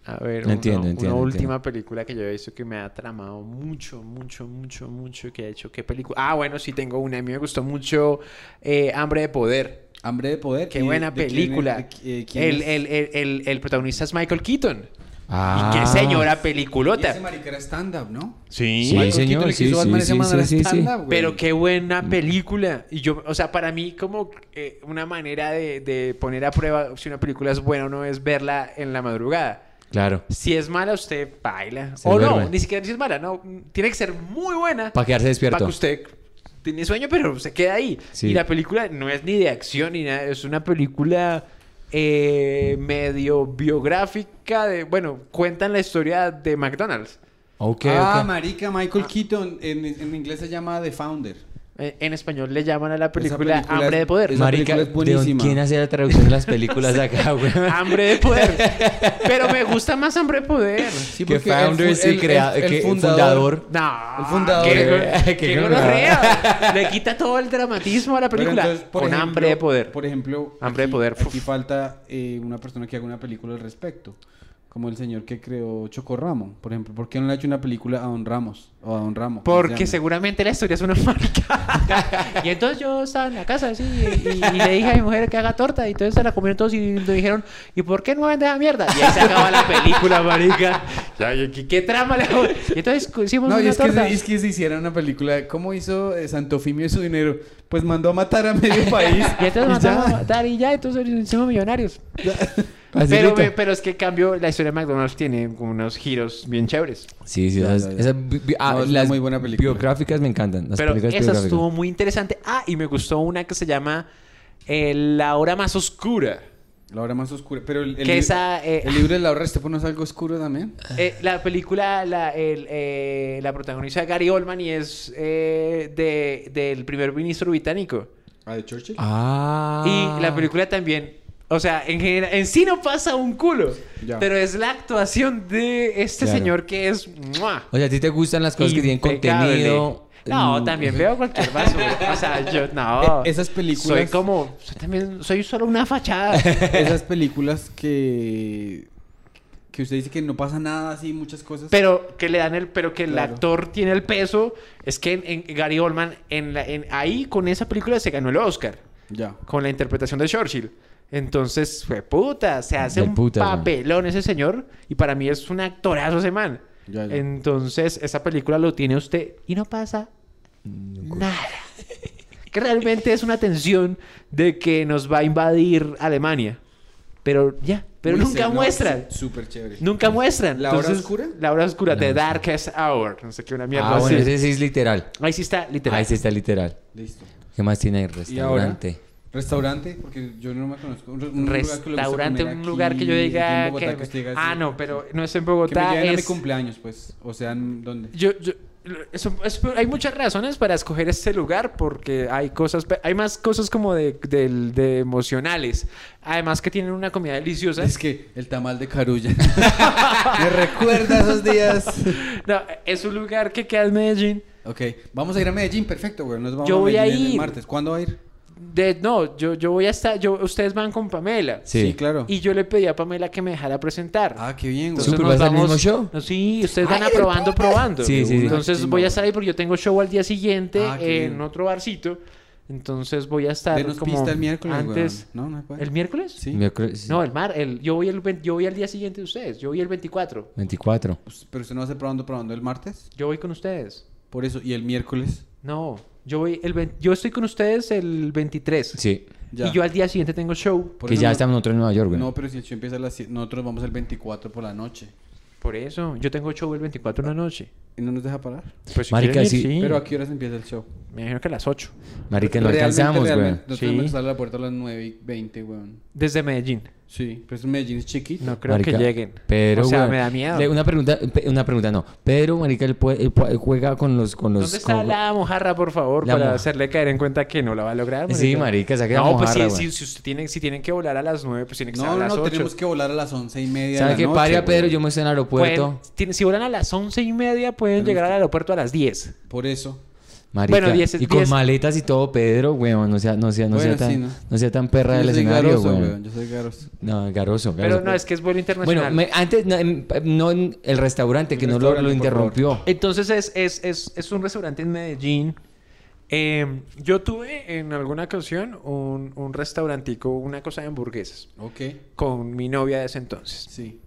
A ver, No entiendo, una entiendo. última película que yo he visto que me ha tramado mucho, mucho, mucho, mucho. Que ha hecho, ¿qué película? Ah, bueno, sí tengo una. A mí me gustó mucho eh, Hambre de Poder. Hambre de Poder. Qué ¿y de- buena de quién es- película. de eh, quién el, es? el, el, el, el protagonista es Michael Keaton. Ah. Y qué señora Y ese peliculota. marica era stand-up, ¿no? Sí. Sí, señor, sí, sí, sí, sí. Pero qué buena película. Y yo, o sea, para mí como eh, una manera de, de poner a prueba si una película es buena o no es verla en la madrugada. Claro. Si es mala, usted baila. Se o no, ni siquiera si es mala, no. Tiene que ser muy buena Para quedarse para despierto. que usted tiene sueño, pero se queda ahí. Sí. Y la película no es ni de acción ni nada, es una película eh, medio biográfica de, bueno, cuentan la historia de McDonald's. Ok, ah, marica, Michael Keaton. En, en inglés se llama The Founder. Eh, En español le llaman a la película, película Hambre es- de Poder. esa Marica, es ¿de buenísima. ¿quién hace la traducción de las películas acá, güey? [LAUGHS] Hambre de Poder. [LAUGHS] Pero me gusta más Hambre de Poder. Sí, que porque el founder, sí, el- crea- el- el que fundador- No. El fundador. Qué [LAUGHS] qué gonorrea. Le quita todo el dramatismo a la película. entonces, por con ejemplo- Hambre de Poder. Por ejemplo, Hambre de poder, Aquí uf. falta eh, una persona que haga una película al respecto. Como el señor que creó Chocorramo, por ejemplo. ¿Por qué no le ha hecho una película a Don Ramos? O a Don Ramos. ¿cómo se Porque seguramente la historia es una marca. [LAUGHS] y entonces yo estaba en la casa así y, y- y le dije a mi mujer que haga torta y entonces se la comieron todos y me dijeron, ¿y por qué no vende esa mierda? Y ahí se acaba la película, [LAUGHS] marica. Ya, y ¿Qué, qué trama le hago? Y entonces hicimos No, y una es que, torta. se, es que se hiciera una película. ¿Cómo hizo eh, Santofimio y su dinero? Pues mandó a matar a medio país. [LAUGHS] Y entonces y mandamos a ya. matar y ya, entonces hicimos millonarios. Pero, Facilito. me- pero es que en cambio la historia de McDonald's tiene como unos giros bien chéveres. Sí, sí, esas, esas ah, No, es una las muy buena película. biográficas me encantan. Las pero esa estuvo muy interesante. Ah, y me gustó una que se llama eh, La hora más oscura. La hora más oscura. Pero el, el, esa, eh, el libro de la hora Restrepo no es algo oscuro también. Eh, la película, la, el, eh, la protagoniza Gary Oldman y es eh, de, del primer ministro británico. Ah, de Churchill. Ah. Y la película también, o sea, en general, en sí no pasa un culo, Ya. pero es la actuación de este Claro. señor que es... ¡mua! O sea, ¿a ti te gustan las cosas que tienen impecable. contenido? No, Mm, también veo cualquier basura. O sea, yo no. [LAUGHS] Eh, esas películas- Soy como. Soy también. Soy solo una fachada. [LAUGHS] Esas películas que. Que usted dice que no pasa nada así, muchas cosas. Pero que le dan el. Pero que el Claro. actor tiene el peso. Es que en, en Gary Oldman, en la, en, ahí con esa película se ganó el Oscar. Ya. Con la interpretación de Churchill. Entonces, fue puta, se hace un puta, papelón ese señor. Y para mí es un actorazo ese man. Ya, ya. Entonces, esa película lo tiene usted y no pasa nada. Que realmente es una tensión de que nos va a invadir Alemania. Pero ya, pero nunca no, muestran. Súper chévere. Nunca muestran. ¿La hora Entonces, oscura? La hora oscura, hora Darkest Hour. No sé qué, una mierda Ah, así. bueno, ese sí es literal. Ahí sí está, literal. Ahí sí está literal. Listo. ¿Qué más tiene el ¿Y ahora? restaurante? Restaurante, porque yo no me conozco. Un, lugar que Restaurante, comer un aquí lugar que yo diga Bogotá, que... diga, Ah, no, pero no es en Que me Bogotá, lleven a mi es... cumpleaños, pues. O sea, ¿en ¿dónde? Yo, yo, eso- es- hay muchas razones para escoger este lugar porque hay cosas, hay más cosas como de, del- de emocionales. Además que tienen una comida deliciosa. Es que el tamal de Carulla. [LAUGHS] me recuerda esos días. [LAUGHS] No, es un lugar que queda en Medellín. Ok, vamos a ir a Medellín, perfecto, güey. Nos vamos Yo voy a Medellín el ir. martes. ¿Cuándo va a ir? De, no, yo, yo voy a estar, yo, ustedes van con Pamela. Sí. claro. Y yo le pedí a Pamela que me dejara presentar. Ah, qué bien, güey. Nos ¿vas al vamos- mismo show? No, sí, ustedes van aprobando, probando. Sí, sí, sí. Entonces voy a estar ahí porque yo tengo show al día siguiente Ah, en bien. otro barcito. Entonces voy a estar Denos como pista el miércoles, antes. No, no. ¿El miércoles? Sí. Miércoles- No, el mar, el, yo voy el yo voy al día siguiente de ustedes. Yo voy el 24. 24. Pues, Pero usted no va a estar probando, probando el martes. Yo voy con ustedes. Por eso. ¿Y el miércoles? No, yo voy el vein- yo estoy con ustedes el 23. Sí. Ya. Y yo al día siguiente tengo show. Por que ya no- estamos nosotros en Nueva York, güey. No, pero si el show empieza a las 7, nosotros vamos el 24 por la noche. Por eso, yo tengo show el 24 en la noche. ¿Y no nos deja parar? Pues si Marica, ir, sí. sí. Pero ¿a qué horas empieza el show? Me imagino que a las 8. Marica, no Realmente, alcanzamos, güey. realmente, Nosotros Sí. tenemos que salir a la puerta a las 9 y 20, weón. Desde Medellín. Sí, pero es Medellín es chiquito. No creo Marica, que lleguen. Pero, o sea, me da miedo. Una pregunta, una pregunta no. Pero, marica, él, puede- él puede- juega con los, con los. ¿Dónde está con- la mojarra, por favor, La para moja- hacerle caer en cuenta que no la va a lograr? Sí, marica, saque la No, pues mojarra, si, güey. si, si, usted tiene, si tienen que volar a las 9, pues tienen que No, estar a no, las no, 8. tenemos que volar a las 11 y media ¿Sabe de qué, la noche, paria, Pedro? Yo me estoy en el aeropuerto. Pueden- tienen- si volan a las 11 y media, pueden llegar al aeropuerto a las 10. Por eso. Marica, Bueno, diez es- y con diez. maletas y todo, Pedro, weón. No sea, no sea, no Bueno, sea tan, sí, ¿no? ¿no? sea tan perra Yo del soy escenario, garoso, weón. weón, Yo soy garoso. No, garoso, Pero garoso. no, es que es vuelo internacional. Bueno, me- antes, no, en, no en el restaurante, El que no lo, lo interrumpió. Entonces es, es, es, es un restaurante en Medellín. Eh, yo tuve en alguna ocasión un, un restaurantico, una cosa de hamburguesas, Ok, con mi novia de ese entonces. sí.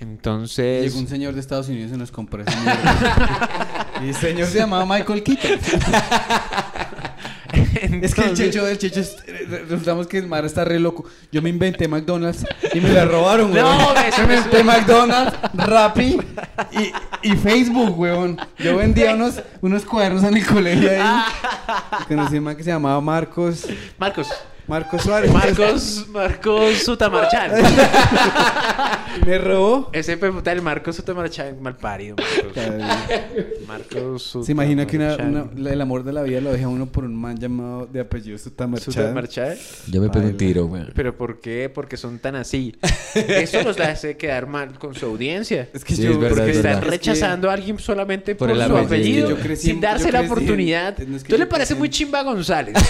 Entonces... Llegó un señor de Estados Unidos y nos compró esa. [LAUGHS] [LAUGHS] y el señor se llamaba Michael Keaton. [LAUGHS] Es que el checho del checho es- eh, resultamos que el mar está re loco. Yo me inventé McDonald's y me la robaron, No, weón. ves, Yo me inventé McDonald's, Rappi y, y Facebook, weón. Yo vendía unos, unos cuadernos en el colegio ahí. Y Conocí a un man que se llamaba Marcos. Marcos. Marcos Suárez. Marcos, Marcos Sutamarchan. Y [LAUGHS] me robó. Ese puta el Marcos Sutamarchan, mal parido. Marcos Sutamarchan. Se imagina que una, una- la- el amor de la vida lo deja uno por un man llamado de apellido Sutamarchan. Sutamarchan. Yo me pego un tiro, weón. ¿Pero por qué? Porque son tan así. Eso los hace quedar mal con su audiencia. Es que Sí, yo es verdad, porque es Están verdad. es que- rechazando a alguien solamente Por por, el su apellido. apellido, crecí- sin darse yo la oportunidad. no es que ¿Tú le parece muy chimba González? [LAUGHS]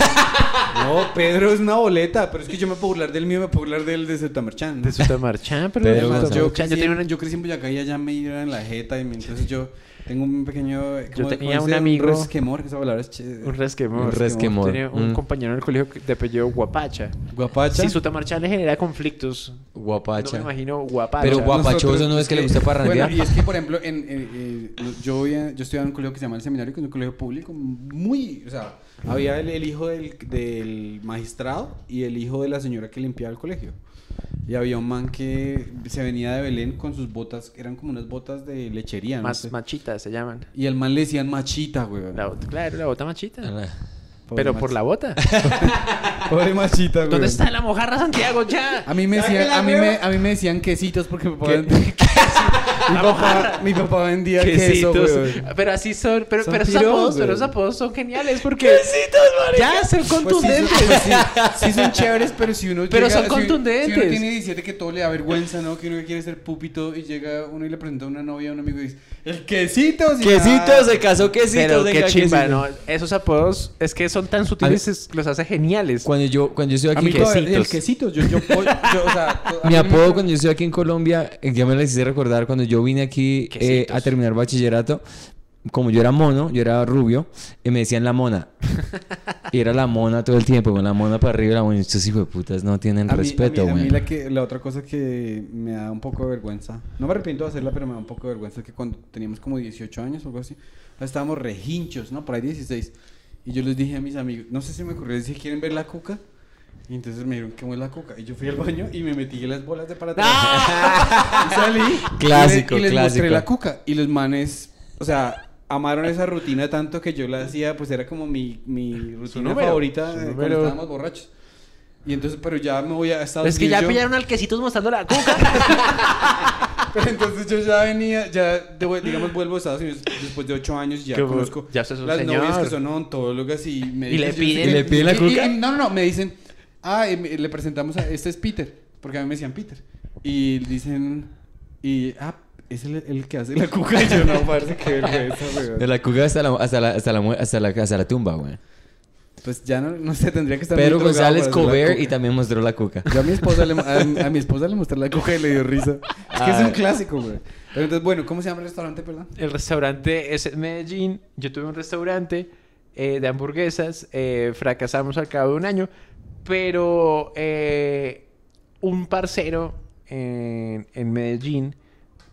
No, Pedro es una boleta, pero es que yo me puedo burlar del mío, me puedo burlar del de Sutamarchan. de Sutamarchan, pero de Además, González. yo, Sutamarchan, crecí, yo tenía una- yo crecí en Boyacá y allá me iban en la jeta y entonces yo tengo un pequeño... Yo ¿cómo- tenía un amigo- resquemor, esa palabra es ch- un resquemor. Un resquemor. Tenía un Mm. compañero en el colegio de apellido Guapacha. Guapacha. Si Sutamarchan le genera conflictos, no Guapacha. me imagino Guapacha. Pero guap- Guapachoso Nosotros, no es que le gusta parrandear. Bueno, y es que, por ejemplo, en, en- en- yo, voy a- yo estudiaba en un colegio que se llama El Seminario, que es un colegio público muy... O sea, había el, el hijo del, del magistrado y el hijo de la señora que limpiaba el colegio. Y había un man que se venía de Belén con sus botas, eran como unas botas de lechería, ¿no? Sé. machitas se llaman. Y al man le decían machita, güey. La bota- claro, la bota machita. Ah, Pobre Pero por la bota. [LAUGHS] Pobre machita, güey. ¿Dónde está la mojarra Santiago ya? A mí me decían, a mí me, a mí me decían quesitos porque papá, vendía- mi, papá, mi papá vendía queso, Quesitos. güey. Pero así son. Pero, Son pero esos piros, apodos, pero esos apodos son geniales porque. Ya, son Pues sí, contundentes. son- pues sí, [LAUGHS] sí son chéveres, pero si uno Pero llega- son si- contundentes. Si uno tiene 17 que todo le da vergüenza, ¿no? Que uno quiere ser púpito y llega uno y le presenta a una novia a un amigo y dice, el quesito. sí, Quesito, ah". se casó quesito. Pero qué chimba, quesito. ¿no? Esos apodos es que son tan sutiles, es- los hace geniales. Cuando yo, cuando yo estoy A aquí, mí todavía- quesitos. el quesito, yo, yo, yo, yo, o sea, a mi mí apodo cuando yo estoy aquí en Colombia, eh, ya me lo hice recordar, cuando yo vine aquí eh, a terminar bachillerato, como yo era mono, yo era rubio, y me decían la mona. [LAUGHS] y era la mona todo el tiempo, con la mona para arriba y la mona. Estos hijos de putas no tienen A mí- respeto, a mí, a mí güey. la, que, la otra cosa que me da un poco de vergüenza, no me arrepiento de hacerla, pero me da un poco de vergüenza, es que cuando teníamos como 18 años o algo así, estábamos rehinchos, ¿no? Por ahí 16. Y yo les dije a mis amigos, no sé si me ocurrió, les dije, ¿quieren ver la cuca? Y entonces me dijeron, ¿cómo es la cuca? Y yo fui al baño y me metí en las bolas de para atrás. [LAUGHS] y salí. Clásico, y, le- y les clásico. mostré la cuca. Y los manes, o sea, amaron esa rutina tanto que yo la hacía, pues era como mi, mi rutina número, favorita cuando estábamos borrachos. Y entonces, pero ya me voy a Estados Es que Unidos ya yo. pillaron al quesitos mostrando la cuca. [LAUGHS] Pero entonces yo ya venía, ya, de digamos, vuelvo a Estados Unidos después de ocho años y ya conozco ya las novias señor. que son odontólogas y me Y le dicen, sé piden- que- ¿Le piden la y- y- cuca? y- no, no, no, me dicen, ah, le presentamos a, este es Peter, porque a mí me decían Peter. Y dicen, y, ah, es el, el que hace la cuca. Y yo, no, parece que vergüenza, weón. De la cuca hasta la, hasta la, hasta la, mu- hasta la, hasta la tumba, güey. Pues ya no, no sé, tendría que estar drogado González Cover y también mostró la cuca. Yo a mi esposa le, a, a mi esposa le mostré la cuca y le dio risa. Es que es Ah. un clásico, güey. Pero entonces, bueno, ¿cómo se llama el restaurante, perdón? El restaurante es en Medellín. Yo tuve un restaurante eh, de hamburguesas. eh, fracasamos al cabo de un año. Pero eh, un parcero en, en Medellín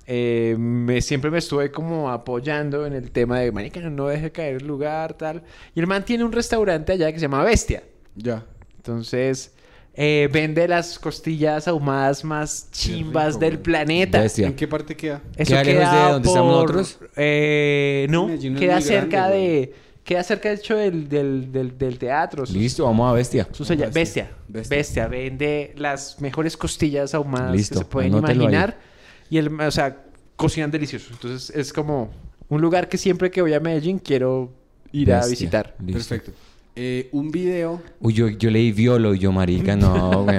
eh, me, siempre me estuve como apoyando en el tema de, marica, no, no deje caer el lugar, tal. Y el man tiene un restaurante allá que se llama Bestia. Ya. Entonces, eh, vende las costillas ahumadas más chimbas rico, del planeta. Bestia. ¿En qué parte queda? Eso ¿Queda de donde estamos nosotros? Eh, no, queda cerca grande, de... Queda cerca, de hecho, del, del, del, del teatro. Listo, vamos a bestia. Bestia. bestia. Bestia. bestia. Vende las mejores costillas ahumadas Listo, que se pueden anótelo ahí. imaginar. Y, el, o sea, cocinan delicioso. Entonces, es como un lugar que siempre que voy a Medellín quiero ir a visitar. Listo. Perfecto. Eh, un video, Uy, yo, yo leí violo y yo, marica, no, [LAUGHS] güey.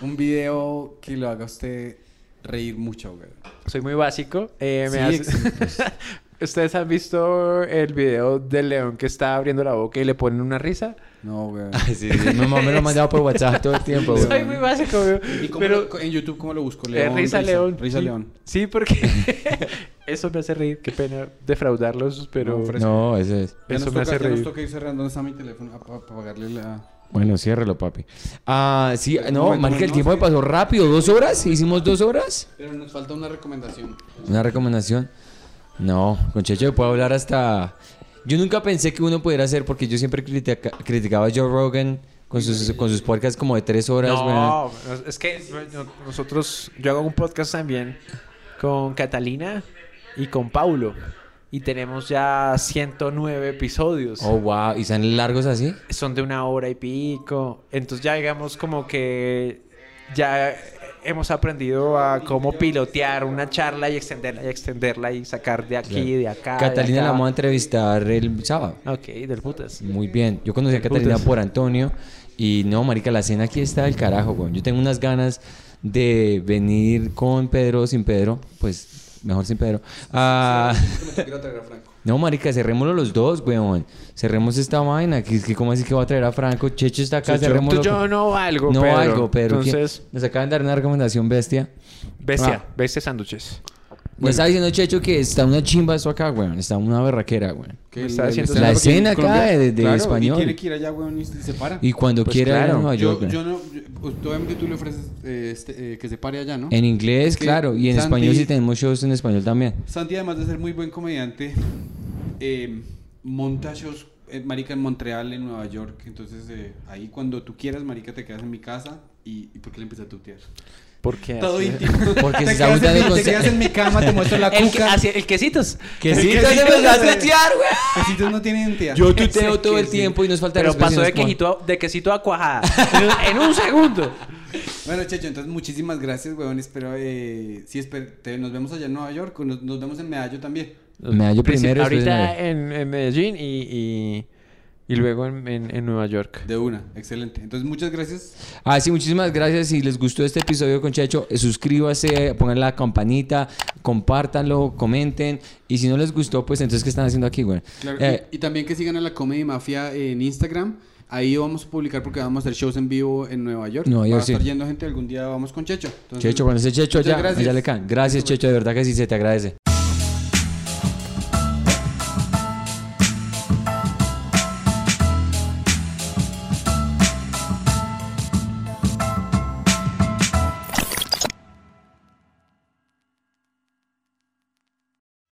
un video que lo haga usted reír mucho, güey. Soy muy básico. eh, me Sí, hace-. [LAUGHS] ¿Ustedes han visto el video del león que está abriendo la boca y le ponen una risa? No, güey. [LAUGHS] Sí, sí, mi mamá me lo ha mandado por WhatsApp todo el tiempo, güey. Soy muy básico, güey. ¿Y cómo Pero lo- en YouTube cómo lo busco? eh, risa León. Risa sí. León. Sí, porque [LAUGHS] eso me hace reír. Qué pena defraudarlos, pero... No. No, eso es. Ya Eso nos me toca, hace ya nos reír. toca ir cerrando. ¿Dónde está mi teléfono? Para pagarle la... Bueno, ciérrelo, papi. Ah, sí, no, Bueno, marica, el no, tiempo me pasó rápido. ¿Dos horas? ¿Hicimos dos horas? Pero nos falta una recomendación. ¿Una recomendación? No, con Checho puedo hablar hasta... Yo nunca pensé que uno pudiera hacer, porque yo siempre critica- criticaba a Joe Rogan con sus, con sus podcasts como de tres horas. No, es que no- nosotros... Yo hago un podcast también con Catalina y con Paulo. Y tenemos ya 109 episodios. Oh, wow. ¿Y están largos así? son de una hora y pico. Entonces ya digamos como que ya hemos aprendido a cómo pilotear una charla y extenderla y extenderla y sacar de aquí, Claro. de acá. de Catalina la vamos a entrevistar el sábado. Ok, del putas. Muy bien. Yo conocí a Catalina putas. por Antonio y no, marica, la cena aquí está del carajo, güey. Yo tengo unas ganas de venir con Pedro, sin Pedro, pues mejor sin Pedro. Ah, Quiero traer a Franco. No, marica, cerrémoslo los dos, weón. Cerremos esta vaina. Que, que, ¿Cómo así que va a traer a Franco? Checho está acá, Yo, cerrémoslo. yo no valgo, no Pedro. algo, Pedro. ¿quién- Entonces, Nos acaban de dar una recomendación bestia. bestia, Ah. bestia sándwiches. Me estaba diciendo Checho que está una chimba esto acá, weón. Está una berraquera, weón. El- está diciendo- La escena acá Colombia. de- de Claro, español. Y tiene que ir allá, weón, y se para. Y cuando Pues quiera ir a claro. Nueva yo, York, weón. yo no, yo- obviamente tú le ofreces eh, este, eh, que se pare allá, ¿no? En inglés, Es que claro. Y en Santi- español sí tenemos shows en español también. Santi, además de ser muy buen comediante, eh, monta shows, eh, marica, en Montreal, en Nueva York. Entonces, eh, ahí cuando tú quieras, marica, te quedas en mi casa. ¿Y, y por qué le empiezas a tutear? ¿Por qué? Todo así? íntimo. [LAUGHS] Porque te está quedas, en, mi- te quedas en mi cama, te muestro la [LAUGHS] El, que- cuca. así- el quesitos. Que sí, que te sí, vas a tutear, weón. [LAUGHS] Quesitos no tienen identidad. Yo tuteo todo el tiempo y nos falta Pero pasó de quesito, a- de quesito a cuajada. en, un- segundo. Bueno, Checho, entonces muchísimas gracias, weón. Espero, eh, sí, esper- te- nos vemos allá en Nueva York. Nos, nos vemos en Medallo también. Medallo primero, Ahorita en, en Medellín y, y, y luego en, en- en Nueva York. De una, excelente. Entonces, muchas gracias. Ah, sí, muchísimas gracias. Si les gustó este episodio con Checho, eh, suscríbase, pongan la campanita, compártanlo, comenten. Y si no les gustó, pues entonces, ¿qué están haciendo aquí, güey? Claro, Eh, y, y también que sigan a la Comedy Mafia en Instagram. Ahí vamos a publicar porque vamos a hacer shows en vivo en Nueva York. Nueva Va York, a estar sí. yendo gente. Algún día vamos con Checho. Entonces, Checho, cuando esté Checho allá, gracias. allá le caen. Gracias, Checho, de verdad que sí se te agradece.